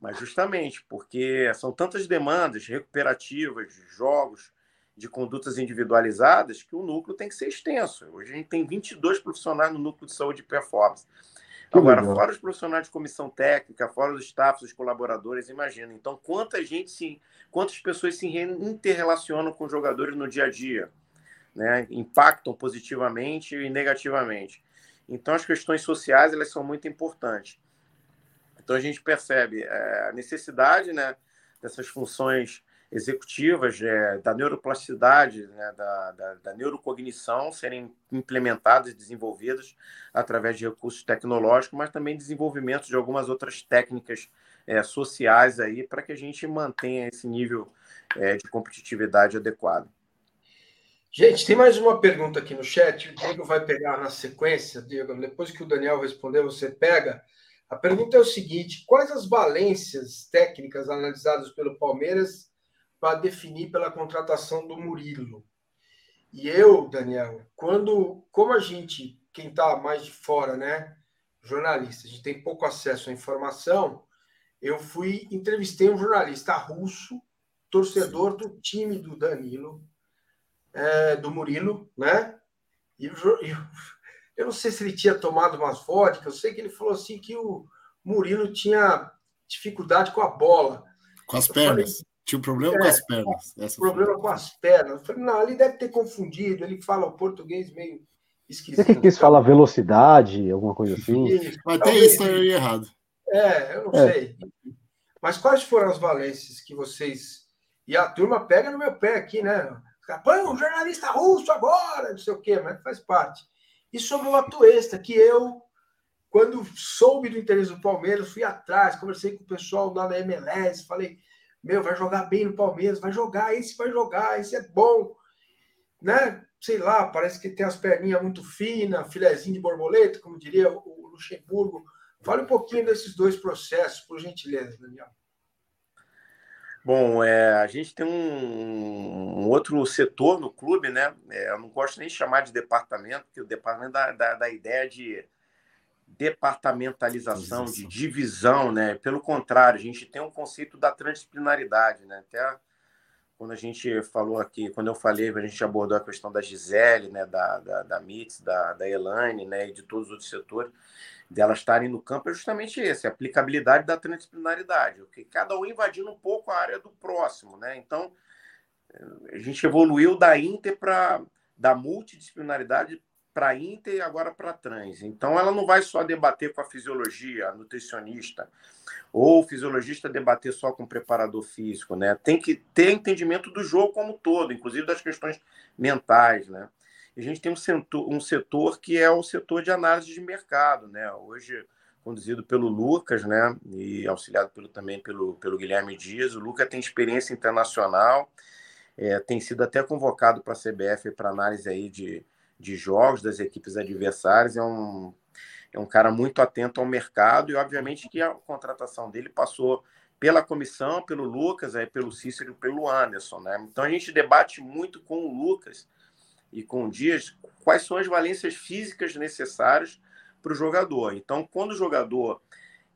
Mas justamente porque são tantas demandas recuperativas, jogos, de condutas individualizadas, que o núcleo tem que ser extenso. Hoje a gente tem 22 profissionais no núcleo de saúde e performance. Agora, fora os profissionais de comissão técnica, fora os staffs, os colaboradores, imagina. Então, quanta gente se, quantas pessoas se interrelacionam com os jogadores no dia a dia, né? Impactam positivamente e negativamente. Então, as questões sociais elas são muito importantes. Então, a gente percebe é, a necessidade, né, dessas funções executivas é, da neuroplasticidade, né, da, da, da, neurocognição serem implementadas e desenvolvidas através de recursos tecnológicos, mas também desenvolvimento de algumas outras técnicas é, sociais aí para que a gente mantenha esse nível é, de competitividade adequado. Gente, tem mais uma pergunta aqui no chat. O Diego vai pegar na sequência, Diego. Depois que o Daniel responder, você pega. A pergunta é o seguinte: quais as valências técnicas analisadas pelo Palmeiras para definir pela contratação do Murilo. E eu, Daniel, quando, como a gente, quem está mais de fora, né, jornalista, a gente tem pouco acesso à informação, eu fui entrevistei um jornalista russo, torcedor do time do Danilo, é, do Murilo, né? E eu, eu, eu não sei se ele tinha tomado umas vodka, eu sei que ele falou assim que o Murilo tinha dificuldade com a bola. Com as pernas. Tinha um problema é, com as pernas. Essa problema foi. com as pernas. Eu falei, não, ele deve ter confundido, ele fala o português meio esquisito. Você que quis falar velocidade, alguma coisa assim? Isso, Mas até isso aí errado. É, eu não é. sei. Mas quais foram as valências que vocês. E a turma pega no meu pé aqui, né? Põe um jornalista russo agora, não sei o quê, mas faz parte. E sobre o Atuesta, que eu, quando soube do interesse do Palmeiras, fui atrás, conversei com o pessoal lá na MLS, falei, meu, vai jogar bem no Palmeiras, vai jogar, esse vai jogar, esse é bom, né? Sei lá, parece que tem as perninhas muito finas, filezinho de borboleta, como diria o Luxemburgo. Fale um pouquinho desses dois processos, por gentileza, Daniel. Bom, é, a gente tem um, um, outro setor no clube, né? É, eu não gosto nem de chamar de departamento, porque o departamento dá, dá, dá ideia de departamentalização, de divisão, né? Pelo contrário, a gente tem um conceito da transdisciplinaridade, né? Até quando a gente falou aqui, quando eu falei, a gente abordou a questão da Gisele, né? Da, da, da Mits, da, da Elane, né? E de todos os outros setores, delas estarem no campo, é justamente esse, a aplicabilidade da transdisciplinaridade, que cada um invadindo um pouco a área do próximo, né? Então, a gente evoluiu da inter para da multidisciplinaridade para Inter e agora para trans. Então, ela não vai só debater com a fisiologia, a nutricionista, ou o fisiologista debater só com o preparador físico, né? Tem que ter entendimento do jogo como um todo, inclusive das questões mentais, né? E a gente tem um setor, um setor que é o setor de análise de mercado, né? Hoje conduzido pelo Lucas, né? E auxiliado pelo, também pelo, pelo Guilherme Dias. O Lucas tem experiência internacional, é, tem sido até convocado para a CBF para análise aí de de jogos das equipes adversárias, é um, é um cara muito atento ao mercado e, obviamente, que a contratação dele passou pela comissão, pelo Lucas, aí, pelo Cícero pelo Anderson. Né? Então, a gente debate muito com o Lucas e com o Dias quais são as valências físicas necessárias para o jogador. Então, quando o jogador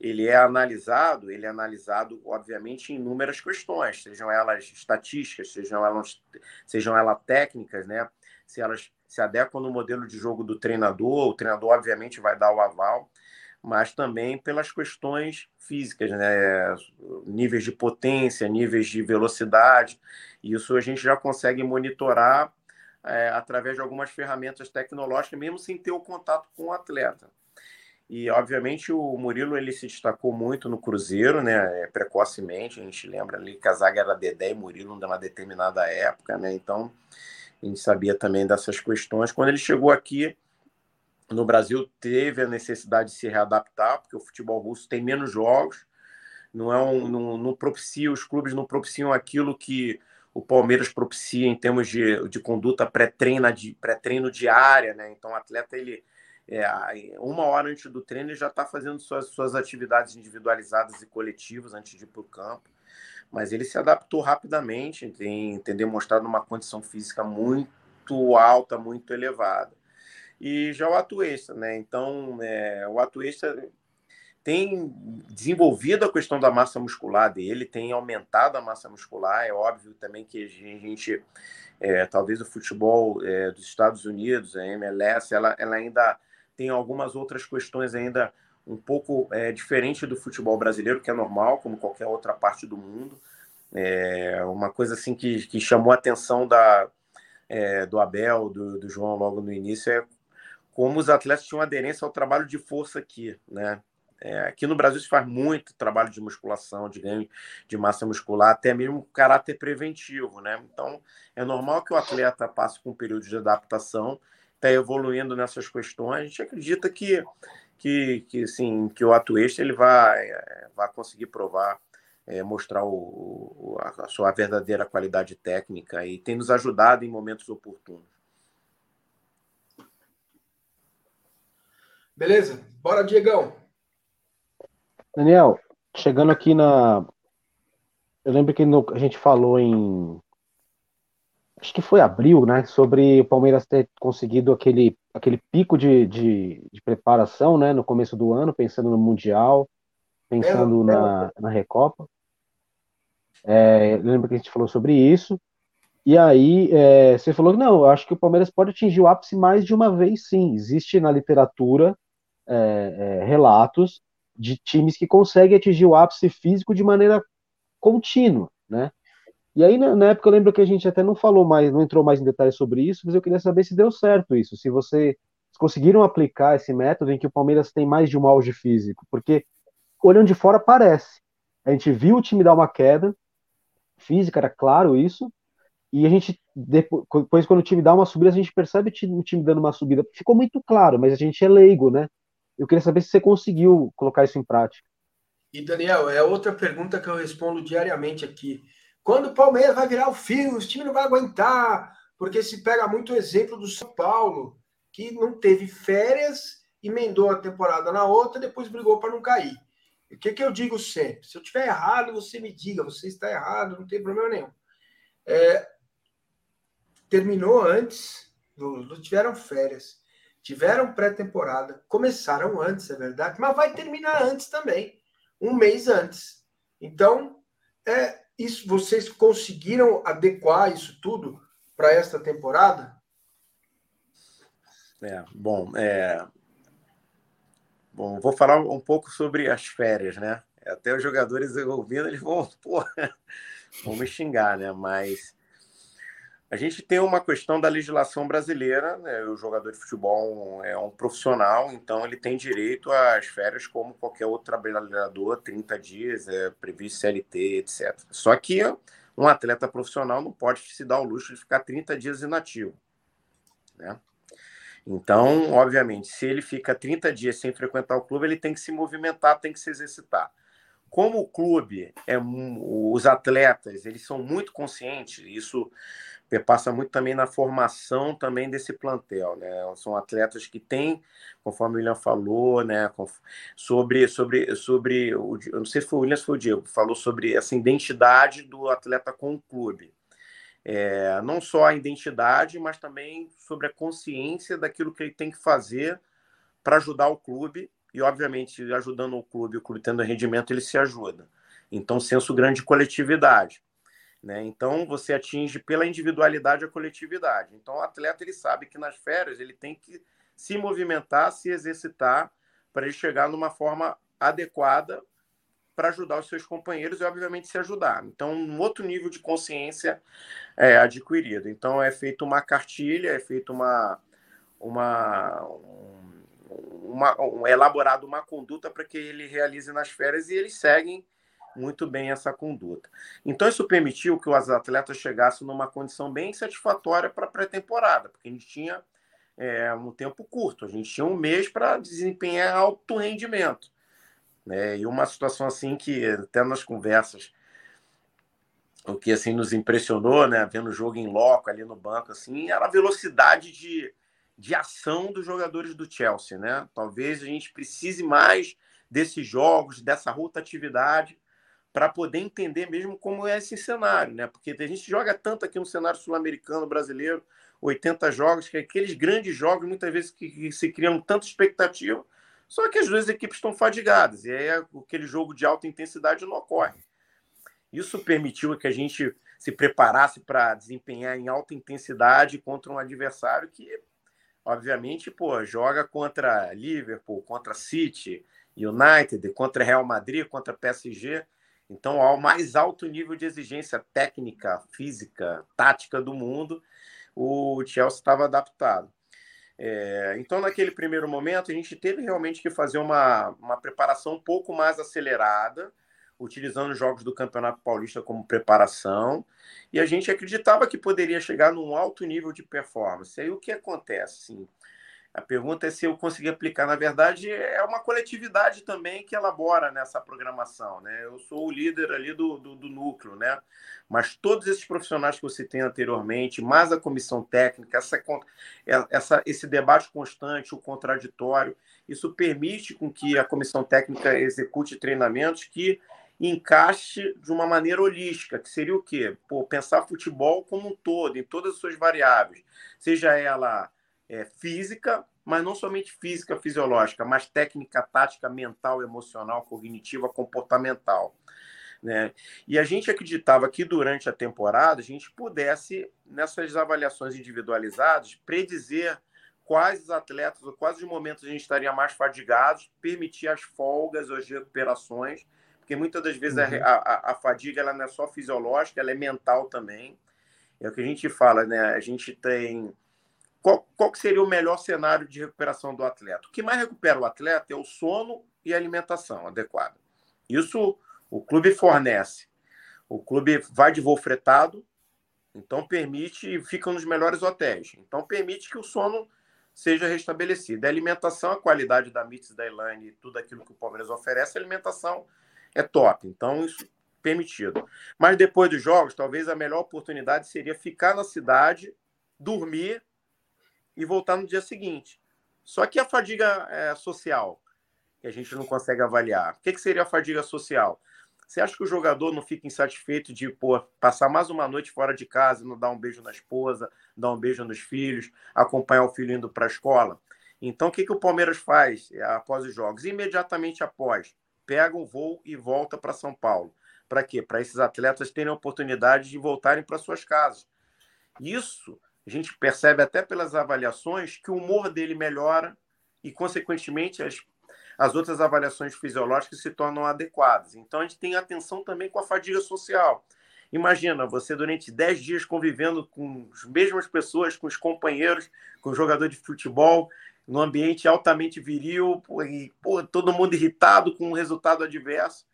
ele é analisado, ele é analisado, obviamente, em inúmeras questões, sejam elas estatísticas, sejam elas, sejam elas técnicas, né? se elas se adequam no modelo de jogo do treinador, o treinador, obviamente, vai dar o aval, mas também pelas questões físicas, né? níveis de potência, níveis de velocidade. Isso a gente já consegue monitorar é, através de algumas ferramentas tecnológicas, mesmo sem ter o contato com o atleta. E, obviamente, o Murilo ele se destacou muito no Cruzeiro, né? Precocemente. A gente lembra ali que a zaga era Dedé e Murilo numa determinada época, né? Então, gente sabia também dessas questões. Quando ele chegou aqui no Brasil, teve a necessidade de se readaptar, porque o futebol russo tem menos jogos, não é um, não, não propicia, os clubes não propiciam aquilo que o Palmeiras propicia em termos de, de conduta pré-treino pré diária, né? Então, o atleta, ele é, uma hora antes do treino, ele já está fazendo suas, suas atividades individualizadas e coletivas antes de ir para o campo. Mas ele se adaptou rapidamente, tem, tem demonstrado uma condição física muito alta, muito elevada. E já o atuista, né? Então, é, o atuista tem desenvolvido a questão da massa muscular dele, tem aumentado a massa muscular. É óbvio também que a gente, é, talvez o futebol é, dos Estados Unidos, a MLS, ela, ela ainda tem algumas outras questões ainda um pouco é, diferente do futebol brasileiro, que é normal, como qualquer outra parte do mundo. É, uma coisa assim que, que chamou a atenção da, é, do Abel, do, do João logo no início, é como os atletas tinham aderência ao trabalho de força aqui, né? É, aqui no Brasil se faz muito trabalho de musculação, de ganho de massa muscular, até mesmo caráter preventivo, né? Então, é normal que o atleta passe por um período de adaptação está evoluindo nessas questões. A gente acredita que, que, que, assim, que o atuista ele vai, é, vai conseguir provar, é, mostrar o, a sua verdadeira qualidade técnica e tem nos ajudado em momentos oportunos. Beleza, bora, Diegão. Daniel, chegando aqui na. Eu lembro que no... a gente falou em acho que foi abril, né, sobre o Palmeiras ter conseguido aquele, aquele pico de, de, de preparação, né, no começo do ano, pensando no Mundial, pensando é, na, é. na Recopa. É, lembro que a gente falou sobre isso. E aí, é, você falou que não, eu acho que o Palmeiras pode atingir o ápice mais de uma vez, sim. Existe na literatura é, é, relatos de times que conseguem atingir o ápice físico de maneira contínua, né? E aí, na, época, eu lembro que a gente até não falou mais, não entrou mais em detalhes sobre isso, mas eu queria saber se deu certo isso, se vocês conseguiram aplicar esse método em que o Palmeiras tem mais de um auge físico, porque olhando de fora parece. A gente viu o time dar uma queda física, era claro isso, e a gente, depois, quando o time dá uma subida, a gente percebe o time dando uma subida. Ficou muito claro, mas a gente é leigo, né? Eu queria saber se você conseguiu colocar isso em prática. E, Daniel, é outra pergunta que eu respondo diariamente aqui. Quando o Palmeiras vai virar o fio, o time não vai aguentar, porque se pega muito o exemplo do São Paulo, que não teve férias, emendou a temporada na outra, depois brigou para não cair. O que, que eu digo sempre? Se eu tiver errado, você me diga, você está errado, não tem problema nenhum. É, terminou antes, não tiveram férias, tiveram pré-temporada, começaram antes, é verdade, mas vai terminar antes também, um mês antes. Então, é, isso, vocês conseguiram adequar isso tudo para esta temporada? É, bom, é... bom, vou falar um pouco sobre as férias, né? Até os jogadores ouvindo, eles vão, porra, vão me xingar, né? Mas a gente tem uma questão da legislação brasileira, né? o jogador de futebol é um profissional, então ele tem direito às férias como qualquer outro trabalhador, 30 dias, é previsto CLT, etc. Só que um atleta profissional não pode se dar o luxo de ficar 30 dias inativo. Né? Então, obviamente, se ele fica 30 dias sem frequentar o clube, ele tem que se movimentar, tem que se exercitar. Como o clube, é, os atletas, eles são muito conscientes, isso passa muito também na formação também desse plantel, né? São atletas que têm, conforme o William falou, né? Sobre, sobre, sobre, eu não sei se foi o William, se foi o Diego, falou sobre essa identidade do atleta com o clube. É, não só a identidade, mas também sobre a consciência daquilo que ele tem que fazer para ajudar o clube e, obviamente, ajudando o clube, o clube tendo rendimento, ele se ajuda. Então, senso grande de coletividade. Né? Então você atinge pela individualidade a coletividade. Então o atleta ele sabe que nas férias ele tem que se movimentar, se exercitar para ele chegar numa forma adequada para ajudar os seus companheiros e obviamente se ajudar. Então um outro nível de consciência é adquirido. Então é feita uma cartilha, é feita uma uma um, uma, um, elaborado uma conduta para que ele realize nas férias e eles seguem muito bem essa conduta. Então, isso permitiu que os atletas chegassem numa condição bem satisfatória para a pré-temporada, porque a gente tinha é, um tempo curto, a gente tinha um mês para desempenhar alto rendimento. Né? E uma situação assim que, até nas conversas, o que assim nos impressionou, né, vendo o jogo em loco ali no banco, assim, era a velocidade de, de ação dos jogadores do Chelsea, né? Talvez a gente precise mais desses jogos, dessa rotatividade, para poder entender mesmo como é esse cenário, né? Porque a gente joga tanto aqui no cenário sul-americano, brasileiro, 80 jogos, que aqueles grandes jogos, muitas vezes que, que, se criam tanta expectativa, só que as duas equipes estão fadigadas, e aí aquele jogo de alta intensidade não ocorre. Isso permitiu que a gente se preparasse para desempenhar em alta intensidade contra um adversário que, obviamente, pô, joga contra Liverpool, contra City, United, contra Real Madrid, contra PSG então, ao mais alto nível de exigência técnica, física, tática do mundo, o Chelsea estava adaptado. É, então, naquele primeiro momento, a gente teve realmente que fazer uma, uma preparação um pouco mais acelerada, utilizando os jogos do Campeonato Paulista como preparação, e a gente acreditava que poderia chegar num alto nível de performance. Aí o que acontece? Assim, a pergunta é se eu consegui aplicar. Na verdade, é uma coletividade também que elabora nessa programação. Né? Eu sou o líder ali do, do, do, núcleo, né? mas todos esses profissionais que você tem anteriormente, mais a comissão técnica, essa, é, essa, esse debate constante, o contraditório, isso permite com que a comissão técnica execute treinamentos que encaixe de uma maneira holística, que seria o quê? Pô, pensar futebol como um todo, em todas as suas variáveis, seja ela é, física, mas não somente física, fisiológica, mas técnica, tática, mental, emocional, cognitiva, comportamental. Né? E a gente acreditava que durante a temporada a gente pudesse, nessas avaliações individualizadas, predizer quais os atletas ou quais os momentos a gente estaria mais fadigados, permitir as folgas ou as recuperações, porque muitas das vezes uhum. a, a, a, fadiga ela não é só fisiológica, ela é mental também. É o que a gente fala, né? A gente tem qual, qual seria o melhor cenário de recuperação do atleta? O que mais recupera o atleta é o sono e a alimentação adequada. Isso o clube fornece. O clube vai de voo fretado, então permite e fica nos melhores hotéis. Então permite que o sono seja restabelecido. A alimentação, a qualidade da Mits, da Elaine e tudo aquilo que o Palmeiras oferece, a alimentação é top. Então isso permitido. Mas depois dos jogos, talvez a melhor oportunidade seria ficar na cidade, dormir e voltar no dia seguinte. Só que a fadiga é, social, que a gente não consegue avaliar. O que, que seria a fadiga social? Você acha que o jogador não fica insatisfeito de pô, passar mais uma noite fora de casa, não dar um beijo na esposa, dar um beijo nos filhos, acompanhar o filho indo para a escola? Então, o que, que o Palmeiras faz é, após os jogos? Imediatamente após, pega um voo e volta para São Paulo. Para quê? Para esses atletas terem a oportunidade de voltarem para suas casas. Isso gente percebe até pelas avaliações que o humor dele melhora e, consequentemente, as, as outras avaliações fisiológicas se tornam adequadas. Então, a gente tem atenção também com a fadiga social. Imagina você durante 10 dias convivendo com as mesmas pessoas, com os companheiros, com o jogador de futebol, num ambiente altamente viril, e pô, todo mundo irritado com um resultado adverso.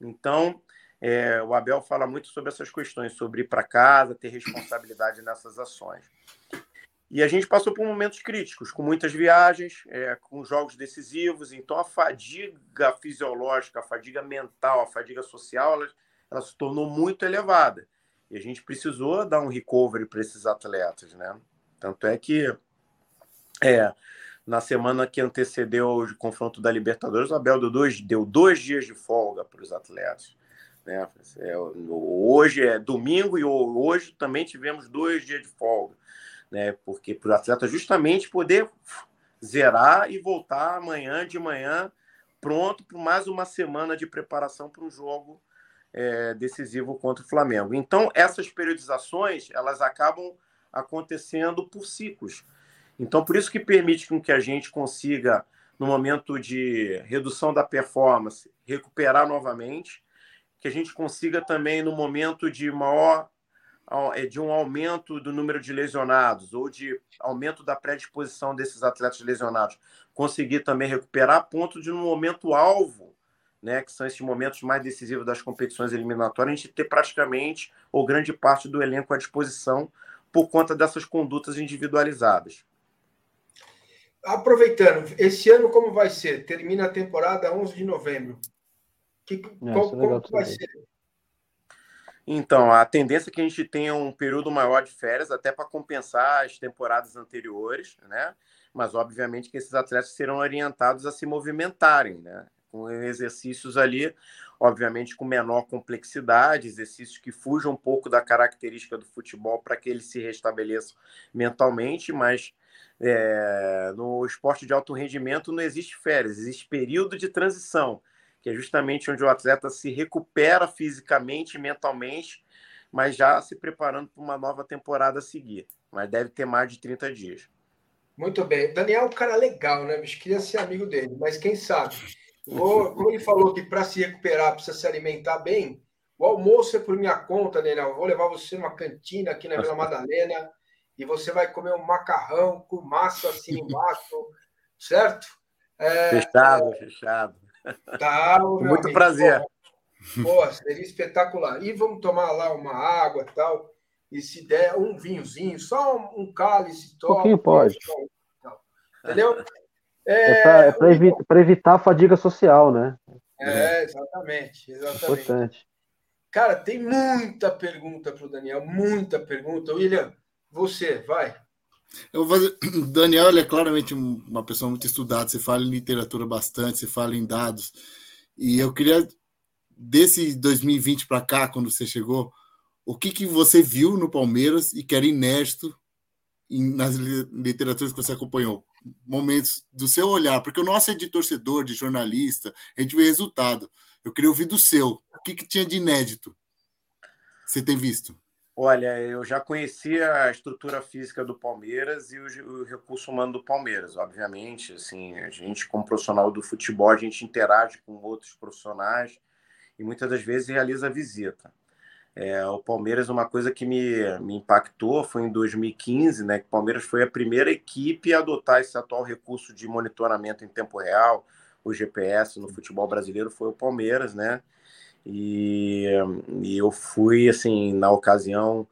Então, é, o Abel fala muito sobre essas questões, sobre ir para casa, ter responsabilidade nessas ações. E a gente passou por momentos críticos, com muitas viagens, é, com jogos decisivos. Então, a fadiga fisiológica, a fadiga mental, a fadiga social, ela, ela se tornou muito elevada. E a gente precisou dar um recovery para esses atletas, né? Tanto é que é, na semana que antecedeu o confronto da Libertadores, o Abel deu dois, deu dois dias de folga para os atletas. Né? É, hoje é domingo e hoje também tivemos dois dias de folga, né? porque para o atleta justamente poder zerar e voltar amanhã de manhã pronto para mais uma semana de preparação para um jogo é, decisivo contra o Flamengo. Então, essas periodizações elas acabam acontecendo por ciclos. Então, por isso que permite com que a gente consiga, no momento de redução da performance, recuperar novamente, que a gente consiga também, no momento de maior é, de um aumento do número de lesionados ou de aumento da predisposição desses atletas lesionados, conseguir também recuperar a ponto de, no momento alvo, né, que são esses momentos mais decisivos das competições eliminatórias, a gente ter praticamente ou grande parte do elenco à disposição por conta dessas condutas individualizadas. Aproveitando, esse ano como vai ser? Termina a temporada 11 de novembro. Que, é, qual, é como vai ser? Então, a tendência é que a gente tenha um período maior de férias, até para compensar as temporadas anteriores, né? Mas, obviamente, que esses atletas serão orientados a se movimentarem, né? Com exercícios ali, obviamente, com menor complexidade, exercícios que fujam um pouco da característica do futebol para que ele se restabeleça mentalmente, mas é, no esporte de alto rendimento não existe férias, existe período de transição que é justamente onde o atleta se recupera fisicamente e mentalmente, mas já se preparando para uma nova temporada a seguir. Mas deve ter mais de 30 dias. Muito bem. Daniel é um cara legal, né, bicho? Queria ser amigo dele, mas quem sabe? Como ele falou que para se recuperar precisa se alimentar bem, o almoço é por minha conta, Daniel. Eu vou levar você numa cantina aqui na Vila Madalena e você vai comer um macarrão com massa assim embaixo, certo? É, fechado, fechado. Tá, Muito amigo. prazer. Pô, seria espetacular. E vamos tomar lá uma água e tal. E se der um vinhozinho, só um cálice. Um pouquinho pode. Entendeu? É, é para é evitar, evitar a fadiga social, né? É, exatamente. exatamente. Importante. Cara, tem muita pergunta para o Daniel, muita pergunta. William, você, vai. Eu vou fazer... Daniel é claramente uma pessoa muito estudada, você fala em literatura bastante, você fala em dados. E eu queria, desse 2020 para cá, quando você chegou, o que, que você viu no Palmeiras e que era inédito nas literaturas que você acompanhou? Momentos do seu olhar, porque o nosso é de torcedor, de jornalista, a gente vê resultado. Eu queria ouvir do seu. O que, que tinha de inédito? Você tem visto? Olha, eu já conhecia a estrutura física do Palmeiras e o, o, recurso humano do Palmeiras, obviamente. Assim, a gente, como profissional do futebol, a gente interage com outros profissionais e muitas das vezes realiza visita. É, o Palmeiras, uma coisa que me, me impactou foi em 2015, né? Que o Palmeiras foi a primeira equipe a adotar esse atual recurso de monitoramento em tempo real, o GPS no futebol brasileiro foi o Palmeiras, né? E, e eu fui, assim, na ocasião,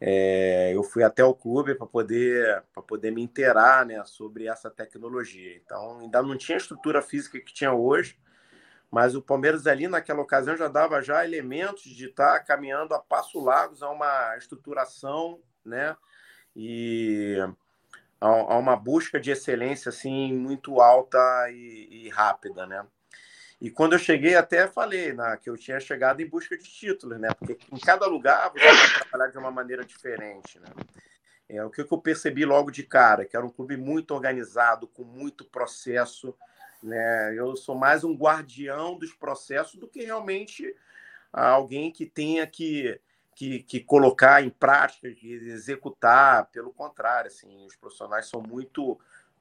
é, eu fui até o clube para poder, poder me inteirar né, sobre essa tecnologia. Então, ainda não tinha a estrutura física que tinha hoje, mas o Palmeiras ali naquela ocasião já dava já elementos de estar tá caminhando a passo largos a uma estruturação, né? E a, a uma busca de excelência assim muito alta e, e rápida, né? E quando eu cheguei, até falei né, que eu tinha chegado em busca de títulos, né? Porque em cada lugar você vai trabalhar de uma maneira diferente, né? É, o que eu percebi logo de cara, que era um clube muito organizado, com muito processo, né? Eu sou mais um guardião dos processos do que realmente alguém que tenha que, que, que colocar em prática, executar. Pelo contrário, assim, os profissionais são muito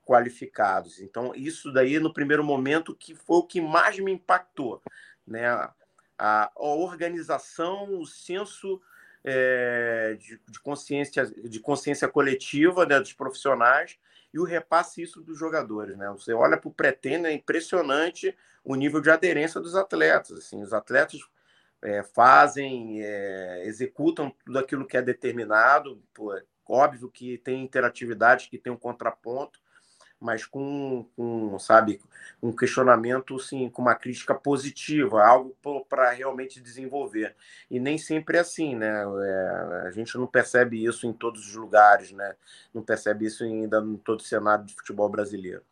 qualificados. Então, isso daí, no primeiro momento, que foi o que mais me impactou. Né? A, a organização, o senso é, de, de, consciência, de consciência coletiva né, dos profissionais e o repasse isso dos jogadores. Né? Você olha para o pretendo, é impressionante o nível de aderência dos atletas. Assim, os atletas é, fazem, é, executam tudo aquilo que é determinado. Pô, óbvio que tem interatividade, que tem um contraponto, mas com, com sabe, um questionamento, sim, com uma crítica positiva, algo para realmente desenvolver. E nem sempre é assim, né? É, a gente não percebe isso em todos os lugares, né? Não percebe isso ainda em todo o cenário de futebol brasileiro.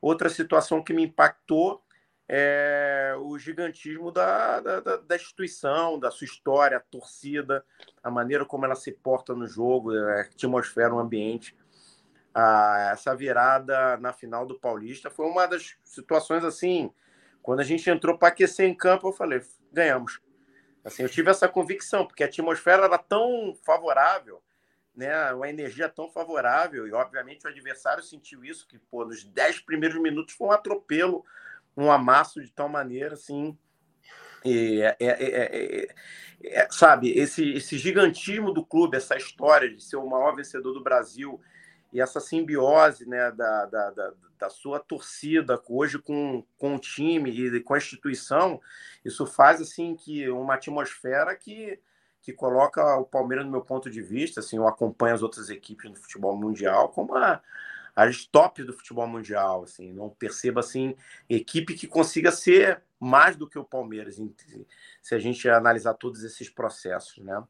Outra situação que me impactou é o gigantismo da, da, da, instituição, da sua história, a torcida, a maneira como ela se porta no jogo, a atmosfera, o ambiente essa virada na final do Paulista foi uma das situações assim. Quando a gente entrou para aquecer em campo, eu falei: ganhamos. Assim, eu tive essa convicção, porque a atmosfera era tão favorável, né, uma energia tão favorável, e obviamente o adversário sentiu isso, que pô, nos dez primeiros minutos foi um atropelo, um amasso de tal maneira assim. E, é, é, é, sabe, esse, esse gigantismo do clube, essa história de ser o maior vencedor do Brasil e essa simbiose né, da, da, da, da sua torcida hoje com, com o time e com a instituição, isso faz assim que uma atmosfera que, que coloca o Palmeiras, no meu ponto de vista, assim, eu acompanho as outras equipes no futebol mundial como a, as tops do futebol mundial, assim, não perceba assim equipe que consiga ser mais do que o Palmeiras, se a gente analisar todos esses processos, né?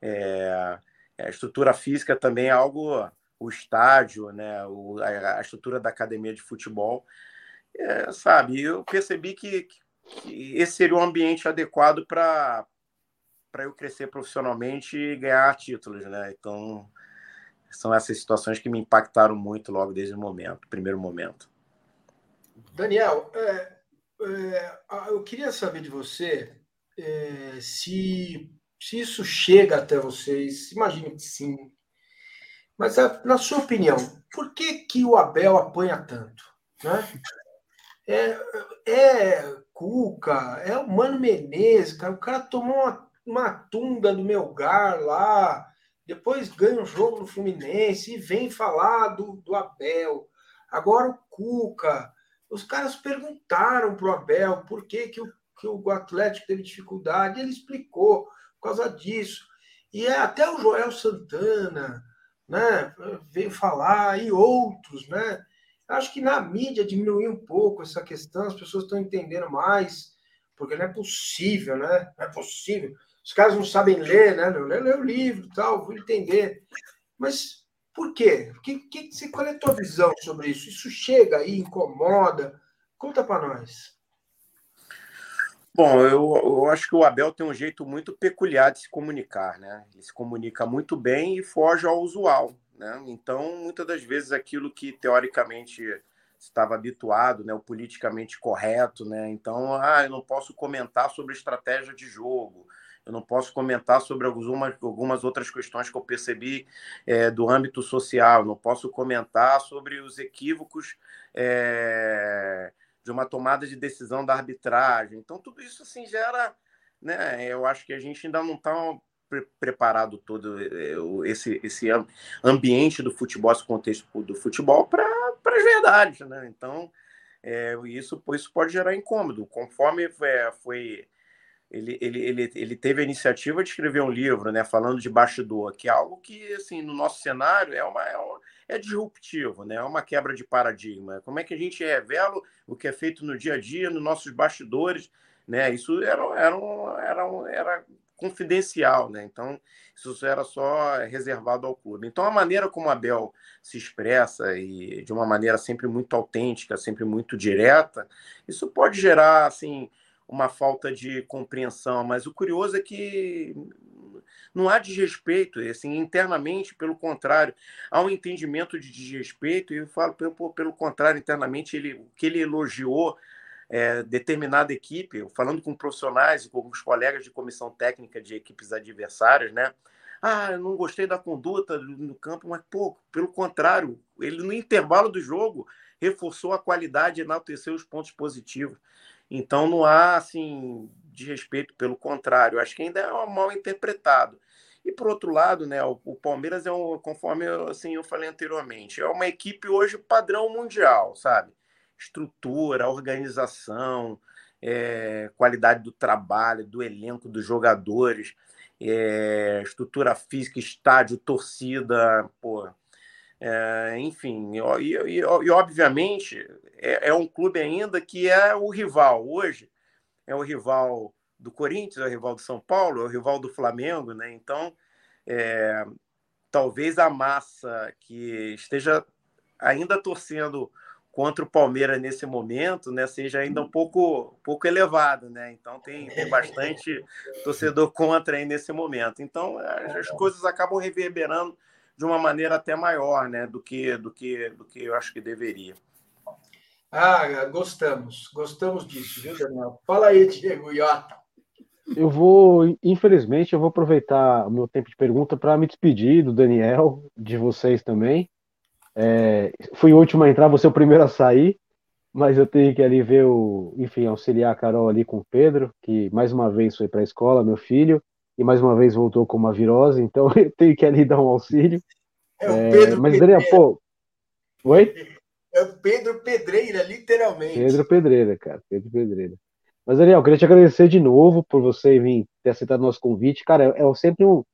É, a estrutura física também é algo o estádio, né, o, a, a, estrutura da academia de futebol, é, sabe? Eu percebi que, que, esse seria um ambiente adequado para para eu crescer profissionalmente e ganhar títulos, né? Então são essas situações que me impactaram muito logo desde o momento, primeiro momento. Daniel, é, é, eu queria saber de você é, se, se isso chega até vocês. Imagino que sim. Mas, na sua opinião, por que, que o Abel apanha tanto? Né? É, é Cuca, é o Mano Menezes, cara. O cara tomou uma, uma tunda do meu gar lá, depois ganha um jogo no Fluminense e vem falar do, do Abel. Agora o Cuca. Os caras perguntaram pro Abel por que, que, o, que o Atlético teve dificuldade. Ele explicou por causa disso. E é até o Joel Santana né, veio falar, e outros, né? Acho que na mídia diminuiu um pouco essa questão, as pessoas estão entendendo mais, porque não é possível, né? Não é possível. Os caras não sabem ler, né? Não lê, lê o livro tal, vou entender. Mas por quê? Que, que, qual é a tua visão sobre isso? Isso chega aí, incomoda? Conta para nós. Bom, eu, eu, acho que o Abel tem um jeito muito peculiar de se comunicar, né? Ele se comunica muito bem e foge ao usual, né? Então, muitas das vezes, aquilo que teoricamente estava habituado, né, o politicamente correto, né? Então, ah, eu não posso comentar sobre estratégia de jogo, eu não posso comentar sobre algumas, algumas outras questões que eu percebi é, do âmbito social, não posso comentar sobre os equívocos é, de uma tomada de decisão da arbitragem. Então, tudo isso assim gera. Né, eu acho que a gente ainda não está pre preparado todo eh, esse, esse ambiente do futebol, esse contexto do futebol para as verdades. Né? Então, é, isso, isso pode gerar incômodo. Conforme é, foi. Ele, ele, ele, ele teve a iniciativa de escrever um livro, né, falando de bastidor, que é algo que, assim, no nosso cenário é uma, é uma é disruptivo, né? é uma quebra de paradigma. Como é que a gente revela o que é feito no dia a dia, nos nossos bastidores? Né? Isso era, era, era, era confidencial, né? então isso era só reservado ao clube. Então a maneira como a Bel se expressa e de uma maneira sempre muito autêntica, sempre muito direta, isso pode gerar assim uma falta de compreensão, mas o curioso é que não há desrespeito, assim, internamente, pelo contrário, há um entendimento de desrespeito, e eu falo pelo, pelo contrário, internamente, ele, que ele elogiou é, determinada equipe, falando com profissionais e com os colegas de comissão técnica de equipes adversárias, né? Ah, eu não gostei da conduta no campo, mas, pô, pelo contrário, ele no intervalo do jogo reforçou a qualidade e enalteceu os pontos positivos. Então não há assim de respeito, pelo contrário, acho que ainda é mal interpretado. E por outro lado, né, o, o Palmeiras é um, conforme eu, assim, eu falei anteriormente, é uma equipe hoje padrão mundial, sabe? Estrutura, organização, é, qualidade do trabalho, do elenco, dos jogadores, é, estrutura física, estádio, torcida, pô, é, enfim, e, e, e obviamente é, é, um clube ainda que é o rival. Hoje é o rival do Corinthians, é o rival do São Paulo, é o rival do Flamengo, né? Então, é, talvez a massa que esteja ainda torcendo contra o Palmeiras nesse momento, né, seja ainda um pouco, pouco elevado, né? Então tem, tem bastante torcedor contra aí nesse momento. Então as, as coisas acabam reverberando de uma maneira até maior, né, do que do que do que eu acho que deveria. Ah, gostamos, gostamos disso, viu, Daniel? Fala aí, Diego Iota. Eu vou, infelizmente, eu vou aproveitar o meu tempo de pergunta para me despedir do Daniel, de vocês também. É, fui o último a entrar, você é o primeiro a sair. mas eu tenho que ali ver o, enfim, auxiliar a Carol ali com o Pedro, que mais uma vez foi para a escola, meu filho, e mais uma vez voltou com uma virose, então eu tenho que ali dar um auxílio. É o Pedro é, mas, Daniel, pô. Oi? É o Pedro Pedreira, literalmente. Pedro Pedreira, cara, Pedro Pedreira. Mas, Daniel, queria te agradecer de novo por você vir ter aceitado nosso convite. Cara, é, é sempre um,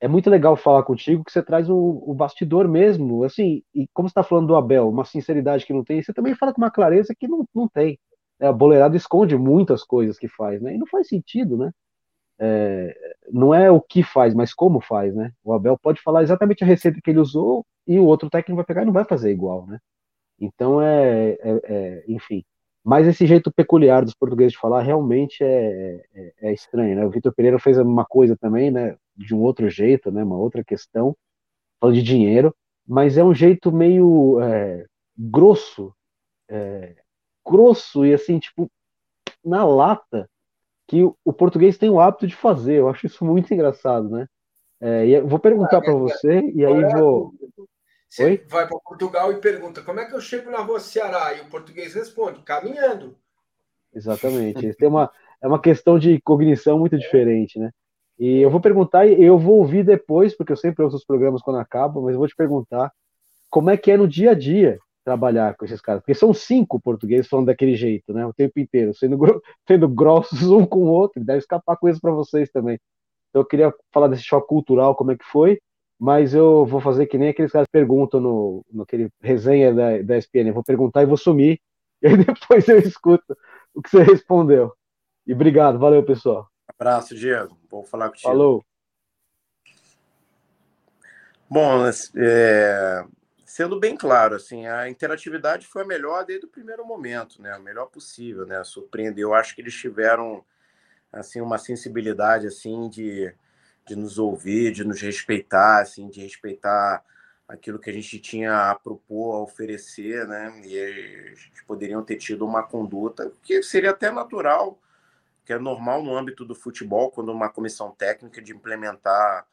é muito legal falar contigo que você traz o, o bastidor mesmo, assim, e como você está falando do Abel, uma sinceridade que não tem, você também fala com uma clareza que não, não tem. É, a boleirada esconde muitas coisas que faz, né? E não faz sentido, né? É, não é o que faz, mas como faz, né? O Abel pode falar exatamente a receita que ele usou e o outro técnico vai pegar e não vai fazer igual, né? Então é, é, é enfim. Mas esse jeito peculiar dos portugueses de falar realmente é, é, é, estranho, né? O Vitor Pereira fez uma coisa também, né? De um outro jeito, né? Uma outra questão, falando de dinheiro, mas é um jeito meio é, grosso, é, grosso e assim, tipo, na lata, que o, português tem o hábito de fazer. Eu acho isso muito engraçado, né? É, e eu vou perguntar para você, e aí vou. Você Oi? vai para Portugal e pergunta como é que eu chego na rua Ceará? E o português responde, caminhando. Exatamente. Tem uma, é uma questão de cognição muito diferente, né? E eu vou perguntar, e eu vou ouvir depois, porque eu sempre ouço os programas quando acabam, mas eu vou te perguntar como é que é no dia a dia trabalhar com esses caras. Porque são cinco portugueses falando daquele jeito, né? O tempo inteiro, sendo, sendo grossos um com o outro, deve escapar com isso para vocês também. Então eu queria falar desse choque cultural, como é que foi, mas eu vou fazer que nem aqueles caras perguntam no, no resenha da, da ESPN. Eu vou perguntar e vou sumir, e aí depois eu escuto o que você respondeu. E obrigado, valeu, pessoal. Abraço, Diego. Vou falar contigo. Falou. Bom, é, sendo bem claro, assim, a interatividade foi a melhor desde o primeiro momento, né? A melhor possível, né? Surpreendeu. Eu acho que eles tiveram assim uma sensibilidade assim de de nos ouvir, de nos respeitar, assim, de respeitar aquilo que a gente tinha a propor, a oferecer, né? E eles poderiam ter tido uma conduta que seria até natural, que é normal no âmbito do futebol, quando uma comissão técnica de implementar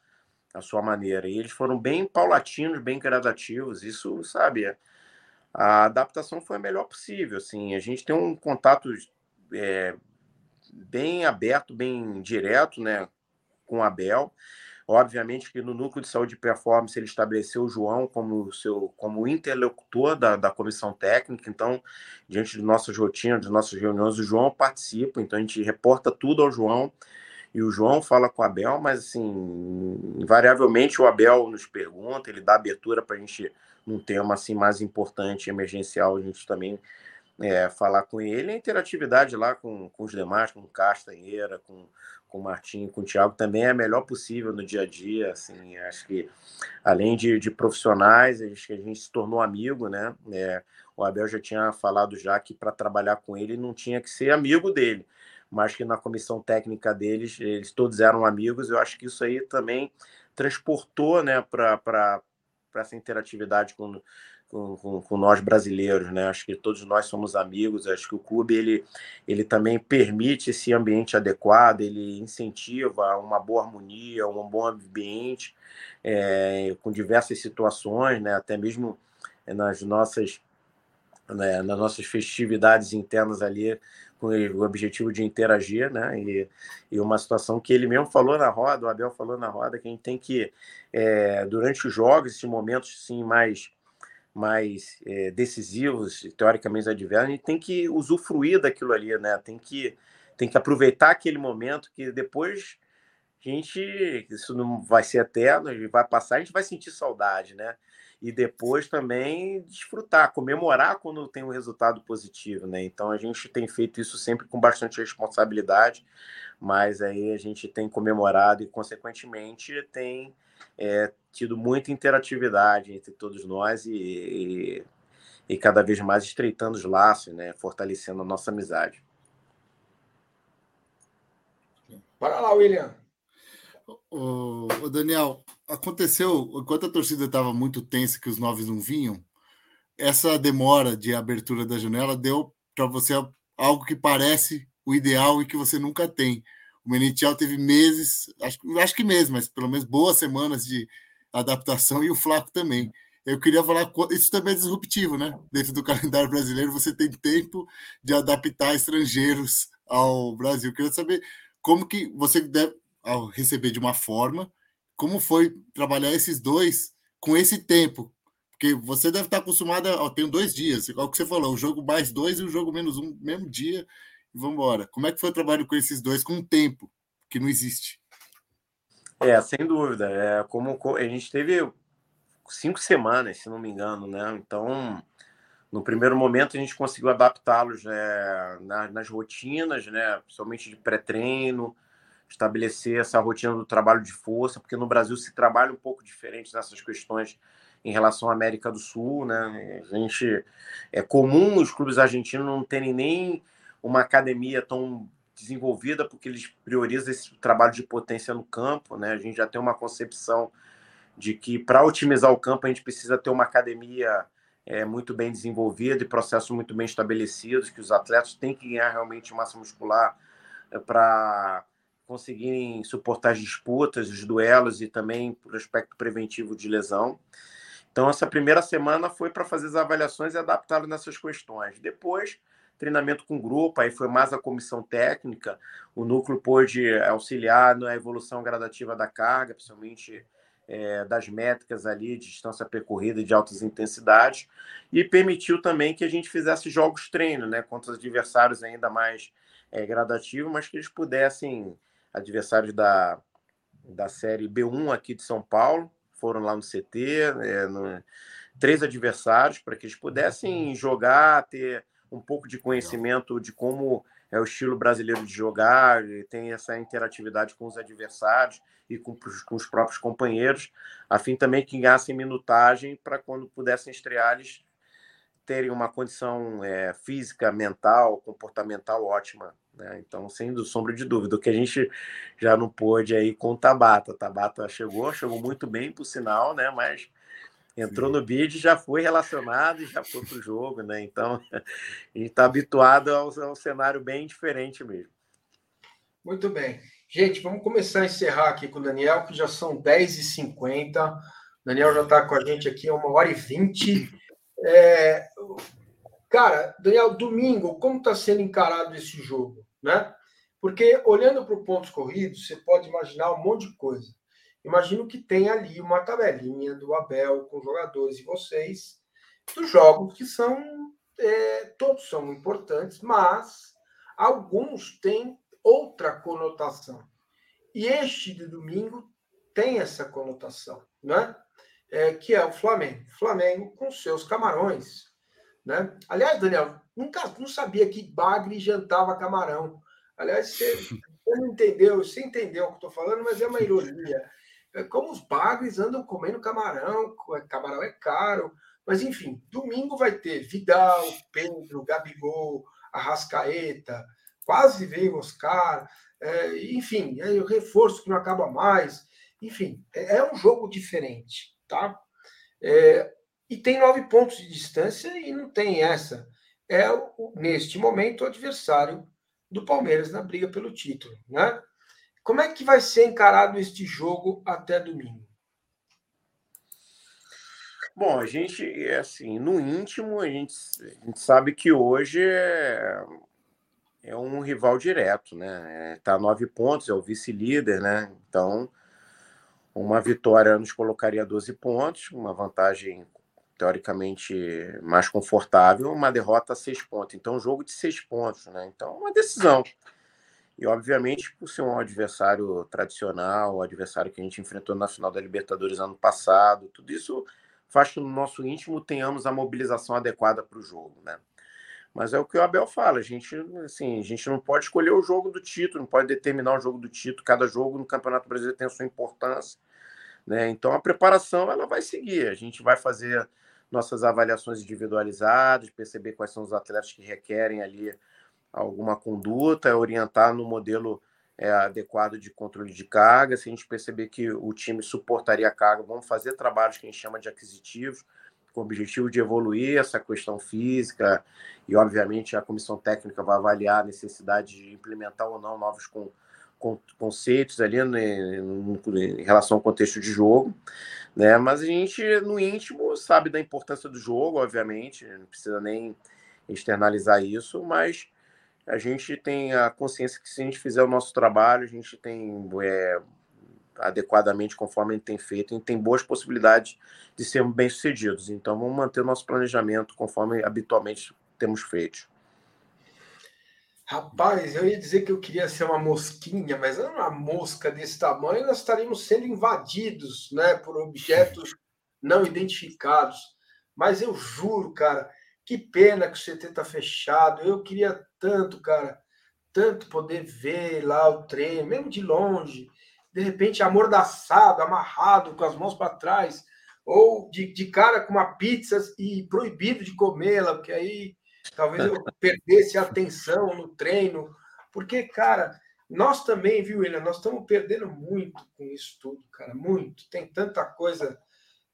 a sua maneira. E eles foram bem paulatinos, bem gradativos. Isso, sabe, a adaptação foi a melhor possível. Assim, a gente tem um contato é, bem aberto, bem direto, né? Com o Abel. Obviamente que no núcleo de saúde e performance ele estabeleceu o João como seu como interlocutor da, da comissão técnica. Então, diante de nossas rotinas, de nossas reuniões, o João participa. Então, a gente reporta tudo ao João e o João fala com o Abel, mas assim, invariavelmente o Abel nos pergunta, ele dá abertura para a gente num tema assim mais importante, emergencial, a gente também é, falar com ele. A interatividade lá com, com os demais, com Castanheira, com com o Martim, com o Thiago, também é a melhor possível no dia a dia. Assim, acho que além de, de profissionais, acho que a gente se tornou amigo, né? É, o Abel já tinha falado já que para trabalhar com ele não tinha que ser amigo dele, mas que na comissão técnica deles, eles todos eram amigos. Eu acho que isso aí também transportou, né, para essa interatividade com, com, com, com, nós brasileiros, né? Acho que todos nós somos amigos. Acho que o clube ele, ele também permite esse ambiente adequado, ele incentiva uma boa harmonia, um bom ambiente, é, com diversas situações, né? Até mesmo nas nossas né, nas nossas festividades internas ali, com o objetivo de interagir, né? E, e uma situação que ele mesmo falou na roda, o Abel falou na roda, que a gente tem que, é, durante os jogos, esses momentos sim mais mais é, decisivos, teoricamente adversos, a gente tem que usufruir daquilo ali, né? Tem que, tem que aproveitar aquele momento que depois a gente, isso não vai ser eterno, a gente vai passar, a gente vai sentir saudade, né? E depois também desfrutar, comemorar quando tem um resultado positivo, né? Então a gente tem feito isso sempre com bastante responsabilidade, mas aí a gente tem comemorado e, consequentemente, tem é, tido muita interatividade entre todos nós e, e, e, cada vez mais estreitando os laços, né, fortalecendo a nossa amizade. Para lá, William. O, o Daniel, aconteceu, enquanto a torcida estava muito tensa que os nove não vinham, essa demora de abertura da janela deu para você algo que parece o ideal e que você nunca tem. O Menitiel teve meses, acho, acho que meses, mas pelo menos boas semanas de adaptação e o Flaco também. eu queria falar, isso também é disruptivo, né? Dentro do calendário brasileiro, você tem tempo de adaptar estrangeiros ao Brasil. Eu queria saber como que você deve, ao receber de uma forma, como foi trabalhar esses dois com esse tempo? Porque você deve estar acostumado a. Tenho dois dias, igual que você falou, o jogo mais dois e o jogo menos um, mesmo dia, e vamos embora. Como é que foi o trabalho com esses dois com tempo que não existe? É, sem dúvida. É, como a gente teve cinco semanas, se não me engano, né? Então, no primeiro momento, a gente conseguiu adaptá-los é, nas, nas rotinas, né? Principalmente de pré-treino, estabelecer essa rotina do trabalho de força, porque no Brasil se trabalha um pouco diferente nessas questões em relação à América do Sul, né? A gente é comum os clubes argentinos não terem nem uma academia tão desenvolvida, porque eles priorizam esse trabalho de potência no campo, né? A gente já tem uma concepção de que para otimizar o campo a gente precisa ter uma academia é, muito bem desenvolvida e processos muito bem estabelecidos, que os atletas têm que ganhar realmente massa muscular é, para conseguirem suportar as disputas, os duelos e também por aspecto preventivo de lesão. Então, essa primeira semana foi para fazer as avaliações e adaptá-lo nessas questões. Depois, treinamento com grupo, aí foi mais a comissão técnica, o núcleo pôde auxiliar na evolução gradativa da carga, principalmente é, das métricas ali de distância percorrida de altas intensidades, e permitiu também que a gente fizesse jogos treino, né, contra os adversários ainda mais é, gradativos, mas que eles pudessem, adversários da, da série B1 aqui de São Paulo, foram lá no CT, é, no, três adversários, para que eles pudessem jogar, ter um pouco de conhecimento de como é o estilo brasileiro de jogar, tem essa interatividade com os adversários e com, com os próprios companheiros, a fim também que ganhassem minutagem para quando pudessem estrear eles terem uma condição é, física, mental, comportamental ótima. Né? Então, sem sombra de dúvida, o que a gente já não pôde aí com o Tabata. O Tabata chegou, chegou muito bem, por sinal, né? mas entrou Sim. no bid, já foi relacionado e já foi para o jogo. Né? Então, a gente está habituado a um cenário bem diferente mesmo. Muito bem. Gente, vamos começar a encerrar aqui com o Daniel, que já são 10h50. O Daniel já está com a gente aqui há uma hora e vinte. É... Cara, Daniel, domingo, como está sendo encarado esse jogo? Né? Porque olhando para o pontos corridos, você pode imaginar um monte de coisa. Imagino que tem ali uma tabelinha do Abel com jogadores e vocês, dos jogos que são. É, todos são importantes, mas alguns têm outra conotação. E este de domingo tem essa conotação, né? É, que é o Flamengo. Flamengo com seus camarões. Né? Aliás, Daniel, nunca não sabia que bagre jantava camarão. Aliás, você, você não entendeu, você entendeu o que estou falando, mas é uma ironia. É como os bagres andam comendo camarão, camarão é caro. Mas, enfim, domingo vai ter Vidal, Pedro, Gabigol, Arrascaeta, quase veio Oscar, é, enfim, é o reforço que não acaba mais, enfim, é, é um jogo diferente, tá? É, e tem nove pontos de distância e não tem essa. É, neste momento, o adversário do Palmeiras na briga pelo título, né? Como é que vai ser encarado este jogo até domingo? Bom, a gente, assim, no íntimo, a gente, a gente sabe que hoje é, é um rival direto, né? Está é, nove pontos, é o vice-líder, né? Então, uma vitória nos colocaria 12 pontos, uma vantagem teoricamente mais confortável, uma derrota seis pontos. Então, um jogo de seis pontos, né? Então, uma decisão. E, obviamente, por ser um adversário tradicional, o adversário que a gente enfrentou na final da Libertadores ano passado, tudo isso faz que no nosso íntimo tenhamos a mobilização adequada para o jogo, né? Mas é o que o Abel fala, a gente, assim, a gente não pode escolher o jogo do título, não pode determinar o jogo do título. Cada jogo no Campeonato Brasileiro tem a sua importância, né? Então a preparação ela vai seguir. A gente vai fazer nossas avaliações individualizadas, perceber quais são os atletas que requerem ali alguma conduta, orientar no modelo é, adequado de controle de carga. Se a gente perceber que o time suportaria a carga, vamos fazer trabalhos que a gente chama de aquisitivos com o objetivo de evoluir essa questão física e, obviamente, a comissão técnica vai avaliar a necessidade de implementar ou não novos, com, conceitos ali né, em relação ao contexto de jogo, né? Mas a gente, no íntimo, sabe da importância do jogo, obviamente, não precisa nem externalizar isso, mas a gente tem a consciência que se a gente fizer o nosso trabalho, a gente tem é, adequadamente conforme a gente tem feito, a gente tem boas possibilidades de sermos bem-sucedidos. Então, vamos manter o nosso planejamento conforme habitualmente temos feito. Rapaz, eu ia dizer que eu queria ser uma mosquinha, mas não uma mosca desse tamanho, nós estaríamos sendo invadidos né, por objetos não identificados. Mas eu juro, cara, que pena que o CT está fechado. Eu queria tanto, cara, tanto poder ver lá o treino, mesmo de longe, de repente amordaçado, amarrado, com as mãos para trás, ou de, de cara com uma pizza e proibido de comê-la, porque aí Talvez eu perdesse a atenção no treino, porque, cara, nós também, viu, William? Nós estamos perdendo muito com isso tudo, cara, muito. Tem tanta coisa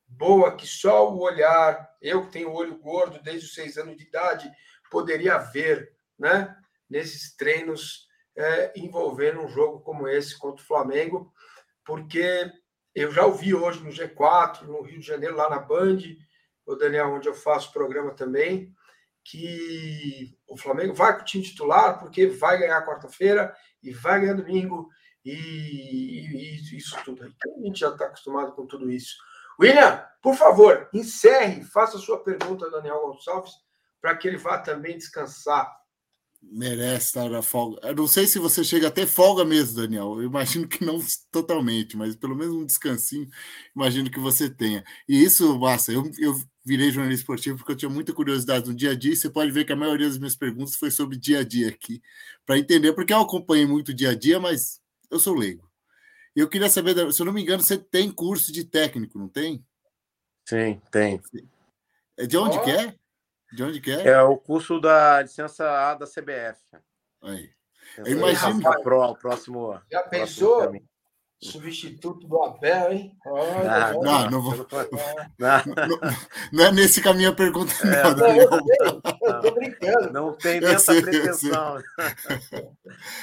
boa que só o olhar, eu que tenho olho gordo desde os seis anos de idade, poderia ver, né? Nesses treinos é, envolvendo um jogo como esse contra o Flamengo, porque eu já ouvi hoje no G4, no Rio de Janeiro, lá na Band, o Daniel, onde eu faço programa também, que o Flamengo vai com o time titular porque vai ganhar quarta-feira e vai ganhar domingo e, e, e isso tudo aí. Então, a gente já está acostumado com tudo isso. William, por favor, encerre, faça a sua pergunta ao Daniel Gonçalves para que ele vá também descansar. Merece estar na folga. Eu não sei se você chega até folga mesmo, Daniel. Eu imagino que não totalmente, mas pelo menos um descansinho, imagino que você tenha. E isso, massa, eu, eu virei jornalista esportivo porque eu tinha muita curiosidade no dia a dia. E você pode ver que a maioria das minhas perguntas foi sobre dia a dia aqui, para entender, porque eu acompanhei muito dia a dia, mas eu sou leigo. Eu queria saber, se eu não me engano, você tem curso de técnico, não tem? Sim, tem. É de onde oh. que é? De onde que é? É o curso da licença A da CBF. Aí. Eu imagino. que Pro, o próximo. Já pensou? Próximo substituto do Abel, hein? Olha, não, não, não, vou, não, não, é nesse caminho a pergunta, é, não, não, eu, eu tô brincando. Não tem nem essa pretensão.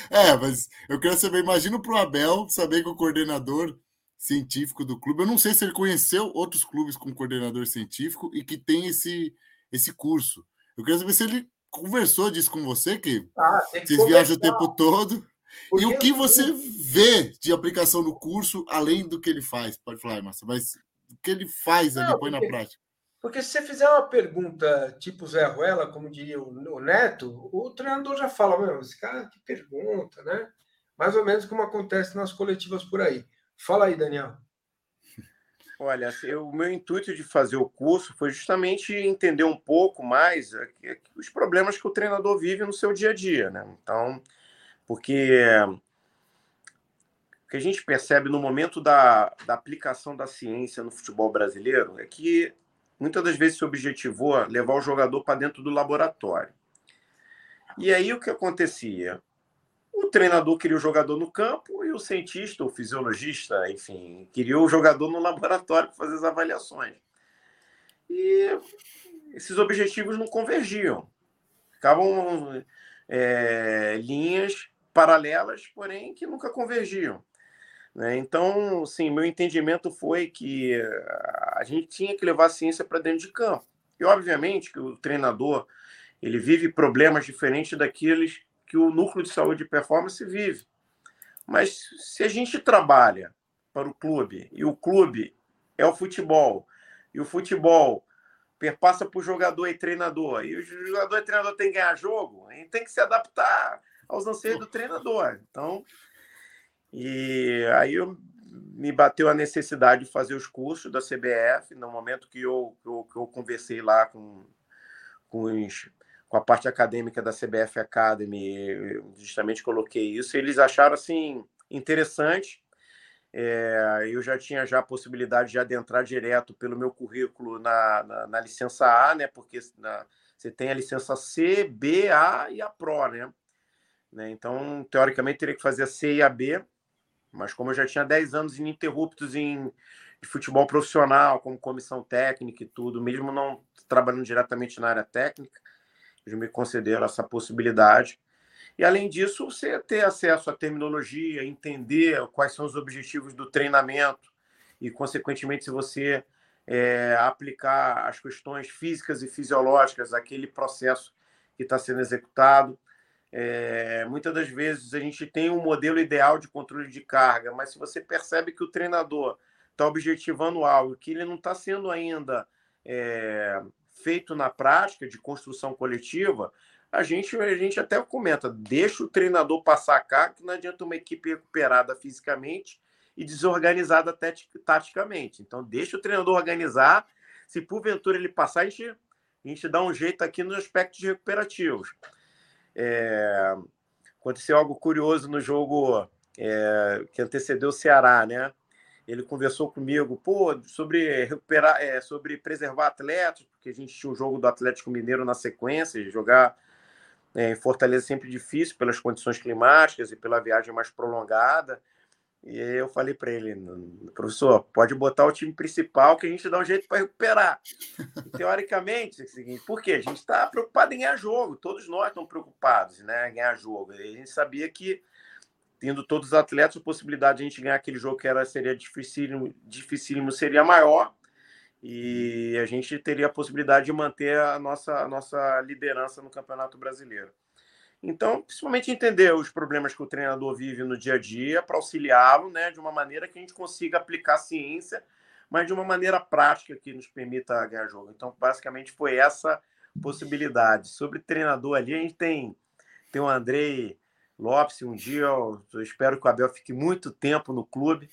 É, mas eu quero saber, imagina para o Abel saber que o coordenador científico do clube, eu não sei se ele conheceu outros clubes com coordenador científico e que tem esse, esse curso. Eu quero saber se ele conversou disso com você, que, ah, vocês conversar. viajam o tempo todo. Porque e o que você vê de aplicação no curso, além do que ele faz? Pode falar, mas o que ele faz Não, ali, põe na prática. Porque se você fizer uma pergunta tipo Zé Ruela, como diria o Neto, o treinador já fala, meu, esse cara que pergunta, né? Mais ou menos como acontece nas coletivas por aí. Fala aí, Daniel. Olha, assim, o meu intuito de fazer o curso foi justamente entender um pouco mais é, é, os problemas que o treinador vive no seu dia a dia, né? Então, porque o que a gente percebe no momento da, da aplicação da ciência no futebol brasileiro é que muitas das vezes se objetivou levar o jogador para dentro do laboratório. E aí o que acontecia? O treinador queria o jogador no campo e o cientista, o fisiologista, enfim, queria o jogador no laboratório para fazer as avaliações. E esses objetivos não convergiam. Ficavam é, linhas paralelas, porém que nunca convergiam. Né? Então, sim, meu entendimento foi que a gente tinha que levar a ciência para dentro de campo. E, obviamente, que o treinador ele vive problemas diferentes daqueles que o núcleo de saúde e performance vive. Mas se a gente trabalha para o clube e o clube é o futebol e o futebol perpassa para o jogador e treinador e o jogador e treinador tem que ganhar jogo, gente tem que se adaptar aos anseios do treinador. Então, e aí eu, me bateu a necessidade de fazer os cursos da CBF, no momento que eu, eu, que eu conversei lá com, com, os, com a parte acadêmica da CBF Academy, justamente coloquei isso, eles acharam assim interessante. É, eu já tinha já a possibilidade de adentrar direto pelo meu currículo na, na, na licença A, né? Porque na, você tem a licença C, B, A e a Pro, né? Né? Então, teoricamente, teria que fazer a C e a B, mas como eu já tinha 10 anos ininterruptos em de futebol profissional, como comissão técnica e tudo, mesmo não trabalhando diretamente na área técnica, eles me concederam essa possibilidade. E, além disso, você ter acesso à terminologia, entender quais são os objetivos do treinamento e, consequentemente, se você é, aplicar as questões físicas e fisiológicas àquele processo que está sendo executado. É, muitas das vezes a gente tem um modelo ideal de controle de carga, mas se você percebe que o treinador está objetivando algo que ele não está sendo ainda é, feito na prática de construção coletiva, a gente, a gente até comenta, deixa o treinador passar cá, que não adianta uma equipe recuperada fisicamente e desorganizada taticamente. Então, deixa o treinador organizar. Se porventura ele passar, a gente, a gente dá um jeito aqui nos aspectos recuperativos. É, aconteceu algo curioso no jogo é, que antecedeu o Ceará, né? Ele conversou comigo, pô, sobre recuperar, é, sobre preservar atletas, porque a gente tinha o jogo do Atlético Mineiro na sequência, jogar é, em Fortaleza é sempre difícil pelas condições climáticas e pela viagem mais prolongada. E eu falei para ele, professor, pode botar o time principal que a gente dá um jeito para recuperar. E, teoricamente, é o seguinte, por quê? A gente está preocupado em ganhar jogo, todos nós estamos preocupados né, em ganhar jogo. E a gente sabia que, tendo todos os atletas, a possibilidade de a gente ganhar aquele jogo que era, seria dificílimo, dificílimo seria maior e a gente teria a possibilidade de manter a nossa, a nossa liderança no Campeonato Brasileiro. Então, principalmente entender os problemas que o treinador vive no dia a dia para auxiliá-lo né, de uma maneira que a gente consiga aplicar ciência, mas de uma maneira prática que nos permita ganhar jogo. Então, basicamente, foi essa possibilidade. Sobre treinador ali, a gente tem, tem o Andrei Lopes. Um dia eu, eu espero que o Abel fique muito tempo no clube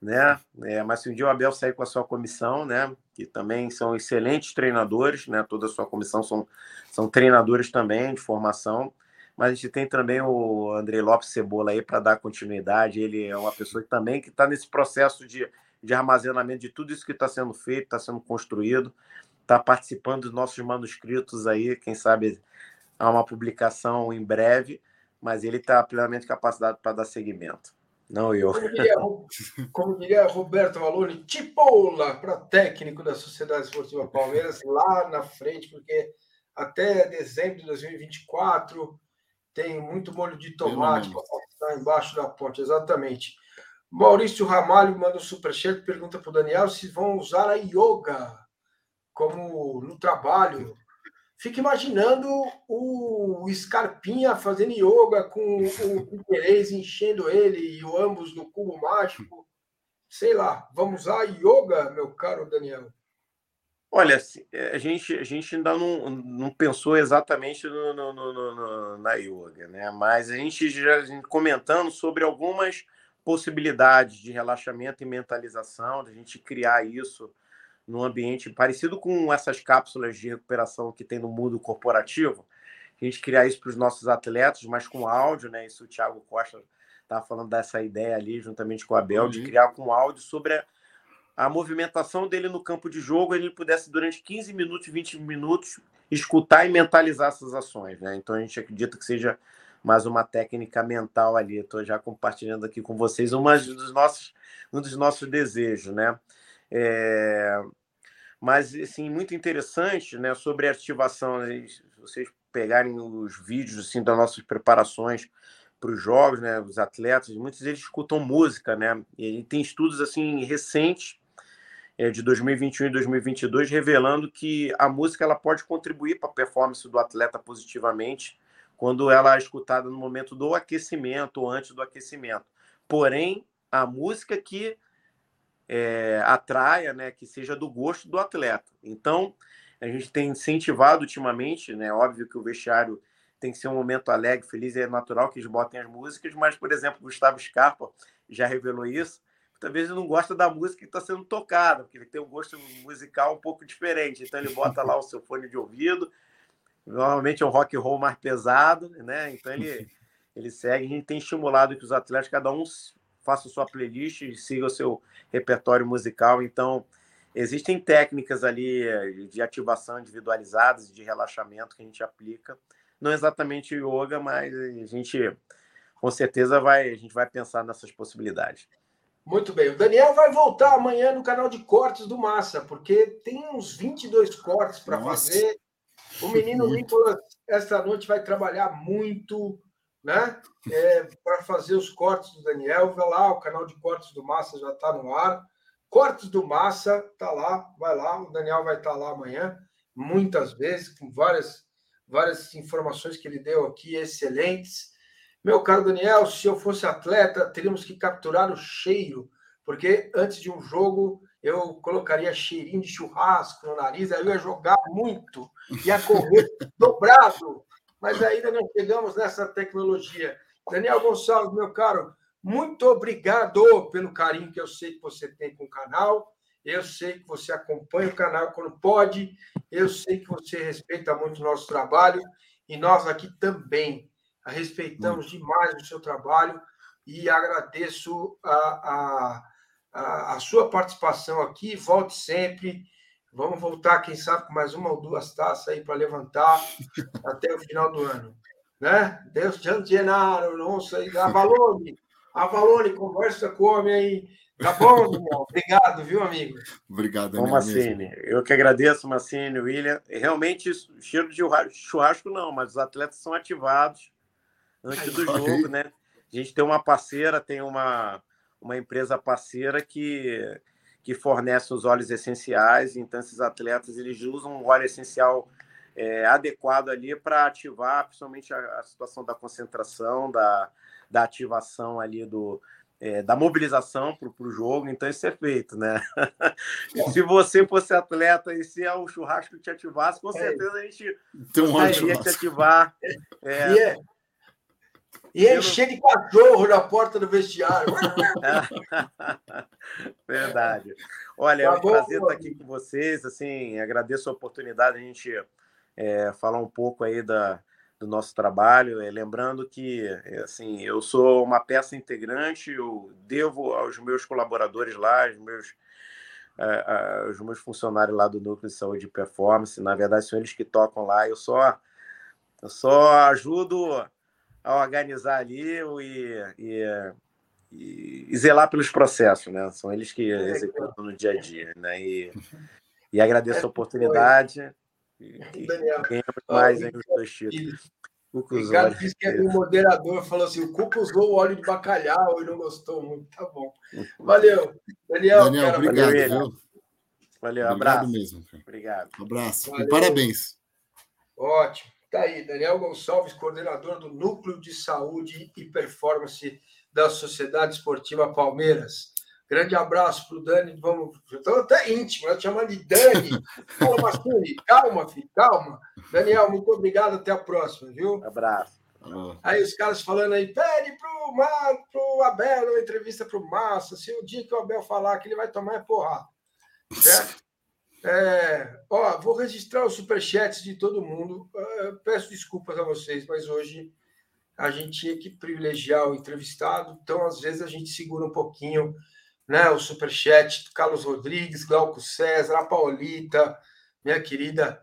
né? É, mas se um dia o Abel sair com a sua comissão, né? Que também são excelentes treinadores, né? Toda a sua comissão são, são treinadores também de formação. Mas a gente tem também o André Lopes Cebola aí para dar continuidade. Ele é uma pessoa que também que está nesse processo de, de armazenamento de tudo isso que está sendo feito, está sendo construído, está participando dos nossos manuscritos aí. Quem sabe há uma publicação em breve, mas ele está plenamente capacitado para dar seguimento. Não eu. Como diria, como diria Roberto Valone, tipola para técnico da Sociedade Esportiva Palmeiras lá na frente, porque até dezembro de 2024 tem muito molho de tomate para passar embaixo da ponte, exatamente. Maurício Ramalho manda um superchat, pergunta para o Daniel se vão usar a yoga como no trabalho fico imaginando o Scarpinha fazendo yoga com o Perez enchendo ele e o ambos no cubo mágico. Sei lá, vamos usar yoga, meu caro Daniel? Olha, é, a gente, a gente ainda não, não pensou exatamente no, no, no, na yoga, né? Mas a gente já comentando sobre algumas possibilidades de relaxamento e mentalização, de a gente criar isso num ambiente parecido com essas cápsulas de recuperação que tem no mundo corporativo. A gente criar isso para os nossos atletas, mas com áudio, né? Isso o Thiago Costa estava falando dessa ideia ali, juntamente com o Abel, uhum. de criar com áudio sobre a, a, movimentação dele no campo de jogo, ele pudesse, durante 15 minutos, 20 minutos, escutar e mentalizar essas ações, né? Então a gente acredita que seja mais uma técnica mental ali. Estou já compartilhando aqui com vocês uma dos nossos, um dos nossos desejos, né? É, mas, assim, muito interessante, né, sobre ativação, né, se vocês pegarem os vídeos, assim, das nossas preparações para os jogos, né, os atletas, muitos deles escutam música, né, e tem estudos, assim, recentes, é, de 2021 e 2022, revelando que a música ela pode contribuir para a performance do atleta positivamente quando ela é escutada no momento do aquecimento ou antes do aquecimento. Porém, a música que é, atraia, né, que seja do gosto do atleta. Então, a gente tem incentivado ultimamente, né, óbvio que o vestiário tem que ser um momento alegre, feliz, é natural que eles botem as músicas, mas, por exemplo, Gustavo Scarpa já revelou isso, talvez ele não gosta da música que está sendo tocada, porque ele tem um gosto musical um pouco diferente, então ele bota lá o seu fone de ouvido, normalmente é um rock and roll mais pesado, né, então ele, ele segue, a gente tem estimulado que os atletas, cada um faça sua playlist, siga o seu repertório musical. Então, existem técnicas ali eh, de ativação individualizadas, de relaxamento que a gente aplica. Não exatamente yoga, mas a gente com certeza vai, a gente vai pensar nessas possibilidades. Muito bem. O Daniel vai voltar amanhã no canal de cortes do Massa, porque tem uns 22 cortes para fazer. O menino Nicolas, esta noite, vai trabalhar muito né? É, para fazer os cortes do Daniel. Vai lá, o canal de cortes do Massa já está no ar. Cortes do Massa, tá lá, vai lá. O Daniel vai estar tá lá amanhã, muitas vezes, com várias, várias informações que ele deu aqui, excelentes. Meu caro Daniel, se eu fosse atleta, teríamos que capturar o cheiro, porque antes de um jogo eu colocaria cheirinho de churrasco no nariz, aí eu ia jogar muito, ia correr dobrado, mas ainda não chegamos nessa tecnologia. Daniel Gonçalves, meu caro, muito obrigado pelo carinho que eu sei que você tem com o canal. Eu sei que você acompanha o canal quando pode. Eu sei que você respeita muito o nosso trabalho. E nós aqui também respeitamos demais o seu trabalho. E agradeço a, a, a, a sua participação aqui. Volte sempre. Vamos voltar, quem sabe, com mais uma ou duas taças aí para levantar até o final do ano. Né? Deus te Genaro, não sei, Avalone, Avalone, conversa com o homem aí. Tá bom? Obrigado, viu, amigo? Obrigado, Bom, Massini. Eu que agradeço, Massini, William. Realmente, cheiro de churrasco não, mas os atletas são ativados antes do jogo, né? A gente tem uma parceira, tem uma, uma empresa parceira que que fornece os óleos essenciais. Então, esses atletas eles usam um óleo essencial é, adequado ali para ativar, principalmente a, a, situação da concentração, da, da ativação ali do, é, da mobilização para o jogo, então isso é feito, né? se você fosse atleta e se é o churrasco que te ativasse, com é. certeza a gente então, um te ativar. É, e, é, e é cheio de cachorro na porta do vestiário. Verdade. Olha, tá é um bom, prazer estar aqui com vocês. Assim, agradeço a oportunidade de a gente é, falar um pouco aí da, do nosso trabalho. É, lembrando que, assim, eu sou uma peça integrante. Eu devo aos meus colaboradores lá, aos meus é, os meus funcionários lá do núcleo de saúde e performance. Na verdade, são eles que tocam lá. Eu só eu só ajudo a organizar ali e, e, e, zelar pelos processos, né? São eles que executam no dia a dia, né? E, e agradeço a oportunidade. E, ganhamos mais aí os dois títulos. O Ricardo disse que é o moderador, falou assim: o Cuca usou o óleo de bacalhau e não gostou muito. Tá bom. Valeu. Daniel, Daniel cara, obrigado. Valeu, valeu abraço. Obrigado mesmo. Cara. Obrigado. Um abraço. E parabéns. Ótimo. Tá aí, Daniel Gonçalves, coordenador do Núcleo de Saúde e Performance da Sociedade Esportiva Palmeiras. Grande abraço para o Dani. Vamos, estou até íntimo, né? chamando de Dani. Fala, calma, filho, calma. Daniel, muito obrigado. Até a próxima, viu? Abraço. Aí os caras falando aí, pede pro, Mar, pro Abel uma entrevista pro Massa. Se o dia que o Abel falar que ele vai tomar é porrada. Certo? É, ó, vou registrar os superchats de todo mundo. É, peço desculpas a vocês, mas hoje a gente tinha que privilegiar o entrevistado, então às vezes a gente segura um pouquinho né, o superchat do Carlos Rodrigues, Glauco César, a Paulita, minha querida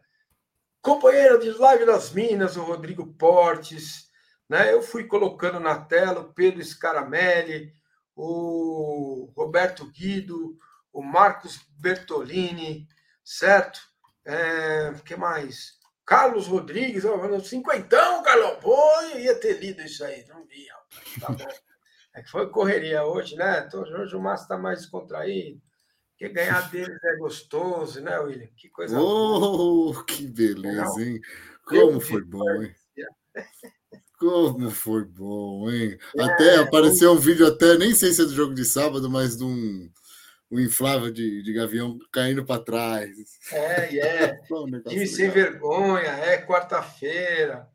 companheira de Live das Minas, o Rodrigo Portes. Né, eu fui colocando na tela o Pedro Scaramelli, o Roberto Guido, o Marcos Bertolini, certo? É, que mais? Carlos Rodrigues, cinquentão, Carlão, pô, eu ia ter lido isso aí, não vi, tá bom. É que foi correria hoje, né? Hoje o Márcio está mais descontraído. Porque ganhar deles é gostoso, né, William? Que coisa Oh, boa. que beleza, hein? Como foi bom, hein? Como foi bom, hein? É, até apareceu um vídeo, até nem sei se é do jogo de sábado, mas de um o inflável de, de gavião caindo para trás. É, e é. Time sem vergonha, é quarta-feira.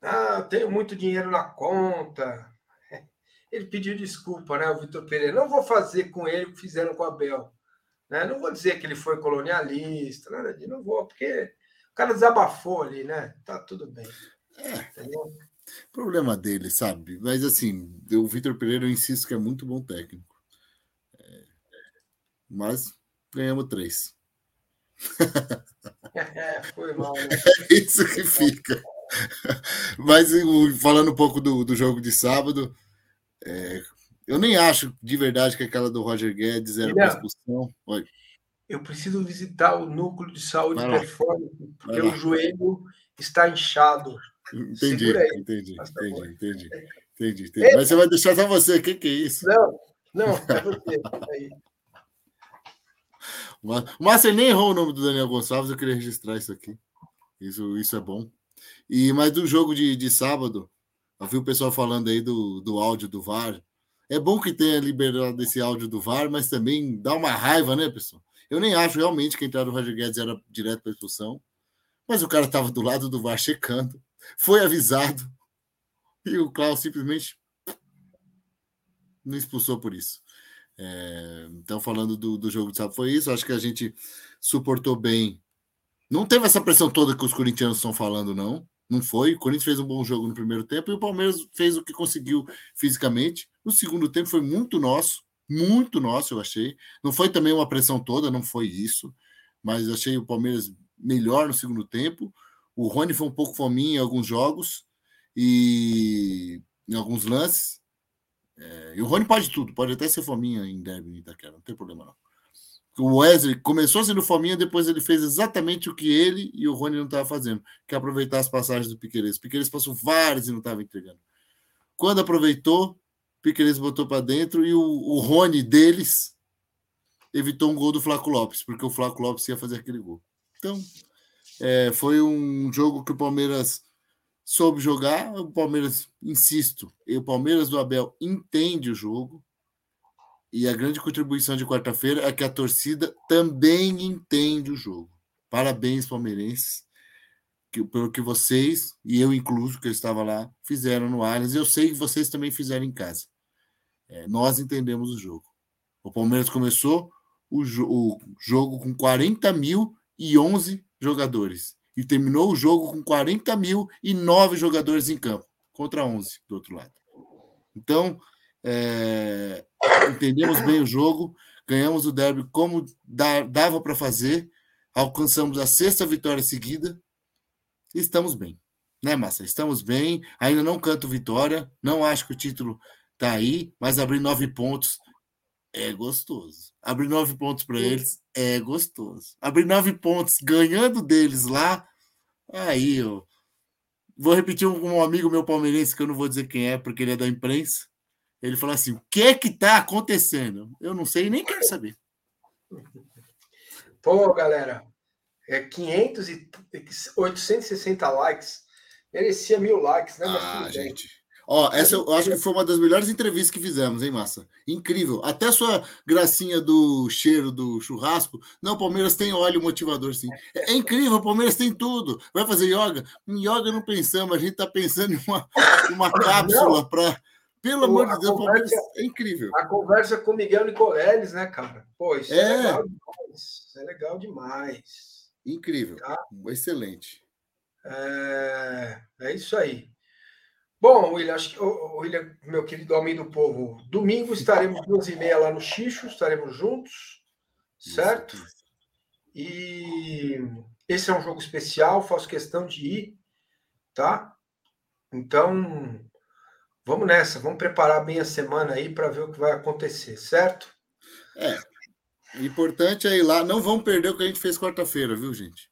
Ah, tenho muito dinheiro na conta. Ele pediu desculpa, né, o Vitor Pereira. Não vou fazer com ele o que fizeram com o Abel. Né? Não vou dizer que ele foi colonialista, nada de não vou, porque o cara desabafou ali, né? Tá tudo bem. É. Entendeu? Problema dele, sabe? Mas assim, o Vitor Pereira eu insisto que é muito bom técnico mas ganhamos três. É, foi mal. Né? É isso que fica. Mas falando um pouco do, do jogo de sábado, é, eu nem acho de verdade que aquela do Roger Guedes era uma expulsão. Oi. Eu preciso visitar o núcleo de saúde e performance, porque o joelho está inchado. Entendi, entendi, entendi, entendi, entendi, entendi. Mas você vai deixar só você, o que, que é isso? Não, não, é você. Aí. O Márcio nem errou o nome do Daniel Gonçalves, eu queria registrar isso aqui. Isso, isso é bom. E Mas do jogo de, de sábado, eu vi o pessoal falando aí do, do áudio do VAR. É bom que tenha liberado esse áudio do VAR, mas também dá uma raiva, né, pessoal? Eu nem acho realmente que a entrada do Roger Guedes era direto para expulsão. Mas o cara estava do lado do VAR checando, foi avisado, e o Klaus simplesmente não expulsou por isso. É, então, falando do, do jogo de sábado, foi isso. Acho que a gente suportou bem. Não teve essa pressão toda que os corintianos estão falando, não. Não foi. O Corinthians fez um bom jogo no primeiro tempo e o Palmeiras fez o que conseguiu fisicamente. No segundo tempo foi muito nosso, muito nosso, eu achei. Não foi também uma pressão toda, não foi isso. Mas achei o Palmeiras melhor no segundo tempo. O Rony foi um pouco fominho em alguns jogos e em alguns lances. É, e o Rony pode tudo, pode até ser fominha em derby Itaquera, não tem problema não. O Wesley começou sendo fominha, depois ele fez exatamente o que ele e o Rony não estavam fazendo, que é aproveitar as passagens do Piqueires. Piqueires passou várias e não estava entregando. Quando aproveitou, Piqueires botou para dentro e o, o Rony deles evitou um gol do Flaco Lopes, porque o Flaco Lopes ia fazer aquele gol. Então, é, foi um jogo que o Palmeiras soube jogar. O Palmeiras, insisto, e o Palmeiras do Abel entende o jogo. E a grande contribuição de quarta-feira é que a torcida também entende o jogo. Parabéns, palmeirenses, que, pelo que vocês, e eu incluso, que eu estava lá, fizeram no Allianz. Eu sei que vocês também fizeram em casa. É, nós entendemos o jogo. O Palmeiras começou o, jo o jogo com 40 mil e 11 jogadores e terminou o jogo com 40 mil e 9 jogadores em campo, contra 11 do outro lado. Então, é, entendemos bem o jogo, ganhamos o derby como dava para fazer, alcançamos a sexta vitória seguida e estamos bem. Né, Massa? Estamos bem, ainda não canto vitória, não acho que o título está aí, mas abrir nove pontos é gostoso. Abrir nove pontos para eles é gostoso. Abrir nove pontos ganhando deles lá, aí eu vou repetir um, um amigo meu palmeirense que eu não vou dizer quem é porque ele é da imprensa. Ele falou assim: o que é que está acontecendo? Eu não sei nem quero saber. Pô, galera, é 500 e 860 likes. Merecia mil likes, né? Mas ah, gente. Ó, essa eu acho que foi uma das melhores entrevistas que fizemos, hein, Massa? Incrível. Até a sua gracinha do cheiro do churrasco. Não, o Palmeiras tem óleo motivador, sim. É, é incrível, o Palmeiras tem tudo. Vai fazer yoga? Em yoga não pensamos, a gente está pensando em uma, uma cápsula para. Pelo amor de Deus, conversa, é incrível. A conversa com Miguel Nicoleles, né, cara? Pô, isso é, é legal demais. Isso é legal demais. Incrível. Tá? Excelente. É, é isso aí. Bom, William, acho que, William, meu querido homem do povo, domingo estaremos duas e meia lá no Xixo, estaremos juntos, certo? E esse é um jogo especial, faço questão de ir, tá? Então, vamos nessa, vamos preparar bem a semana aí para ver o que vai acontecer, certo? É. O importante é ir lá, não vamos perder o que a gente fez quarta-feira, viu, gente?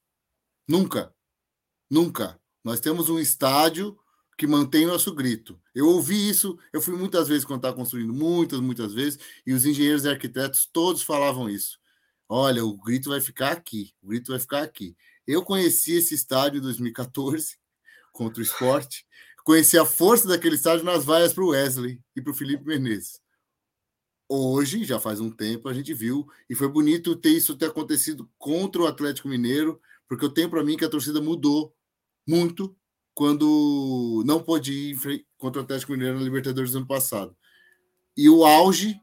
Nunca. Nunca. Nós temos um estádio que mantém nosso grito. Eu ouvi isso, eu fui muitas vezes quando estava construindo, muitas, muitas vezes, e os engenheiros e arquitetos todos falavam isso. Olha, o grito vai ficar aqui, o grito vai ficar aqui. Eu conheci esse estádio em 2014 contra o esporte, conheci a força daquele estádio nas vaias para o Wesley e para o Felipe Menezes. Hoje, já faz um tempo, a gente viu, e foi bonito ter isso ter acontecido contra o Atlético Mineiro, porque eu tenho para mim que a torcida mudou muito quando não pôde ir contra o Atlético Mineiro na Libertadores do ano passado. E o auge,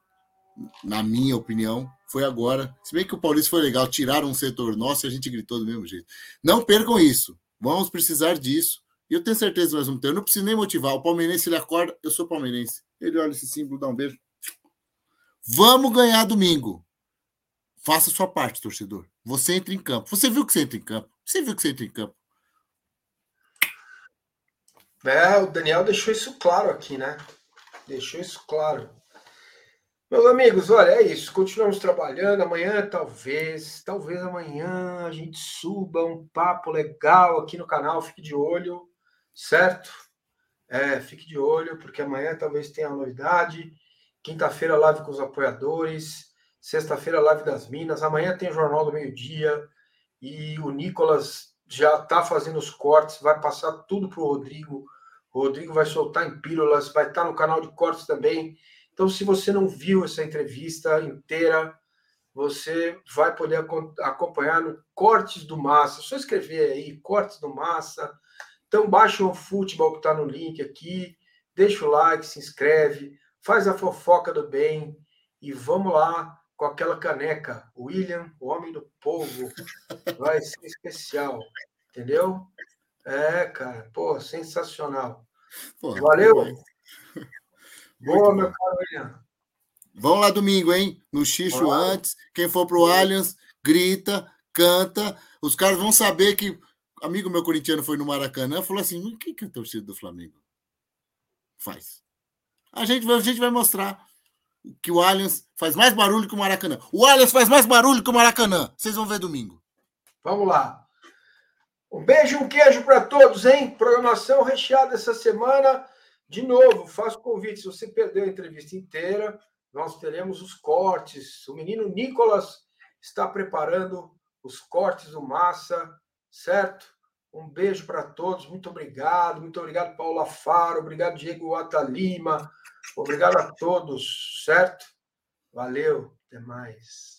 na minha opinião, foi agora. Se bem que o Paulista foi legal, tiraram um setor nosso e a gente gritou do mesmo jeito. Não percam isso. Vamos precisar disso. E eu tenho certeza que nós vamos ter. Eu não preciso nem motivar. O palmeirense ele acorda, eu sou palmeirense. Ele olha esse símbolo, dá um beijo. Vamos ganhar domingo. Faça sua parte, torcedor. Você entra em campo. Você viu que você entra em campo. Você viu que você entra em campo. É, o Daniel deixou isso claro aqui, né? Deixou isso claro. Meus amigos, olha, é isso. Continuamos trabalhando. Amanhã, talvez, talvez amanhã a gente suba um papo legal aqui no canal. Fique de olho, certo? É, fique de olho, porque amanhã talvez tenha novidade. Quinta-feira, live com os apoiadores. Sexta-feira, live das Minas. Amanhã tem Jornal do Meio-Dia. E o Nicolas já está fazendo os cortes, vai passar tudo para o Rodrigo. O Rodrigo vai soltar em pílulas, vai estar tá no canal de cortes também. Então, se você não viu essa entrevista inteira, você vai poder acompanhar no Cortes do Massa. É só escrever aí, Cortes do Massa. Então, baixa o futebol que está no link aqui, deixa o like, se inscreve, faz a fofoca do bem e vamos lá com aquela caneca. William, o homem do povo, vai ser especial, entendeu? É, cara, pô, sensacional. Valeu. Boa, meu caro William. Vamos lá domingo, hein? No Xixo antes. Quem for pro Allianz, grita, canta. Os caras vão saber que. Amigo meu corintiano foi no Maracanã falou assim: o que, que a torcida do Flamengo faz? A gente, a gente vai mostrar que o Allianz faz mais barulho que o Maracanã. O Allianz faz mais barulho que o Maracanã. Vocês vão ver domingo. Vamos lá. Um beijo e um queijo para todos, hein? Programação recheada essa semana. De novo, faço convite. Se você perdeu a entrevista inteira, nós teremos os cortes. O menino Nicolas está preparando os cortes do Massa, certo? Um beijo para todos, muito obrigado. Muito obrigado, Paula Faro. Obrigado, Diego Atalima. Obrigado a todos, certo? Valeu, até mais.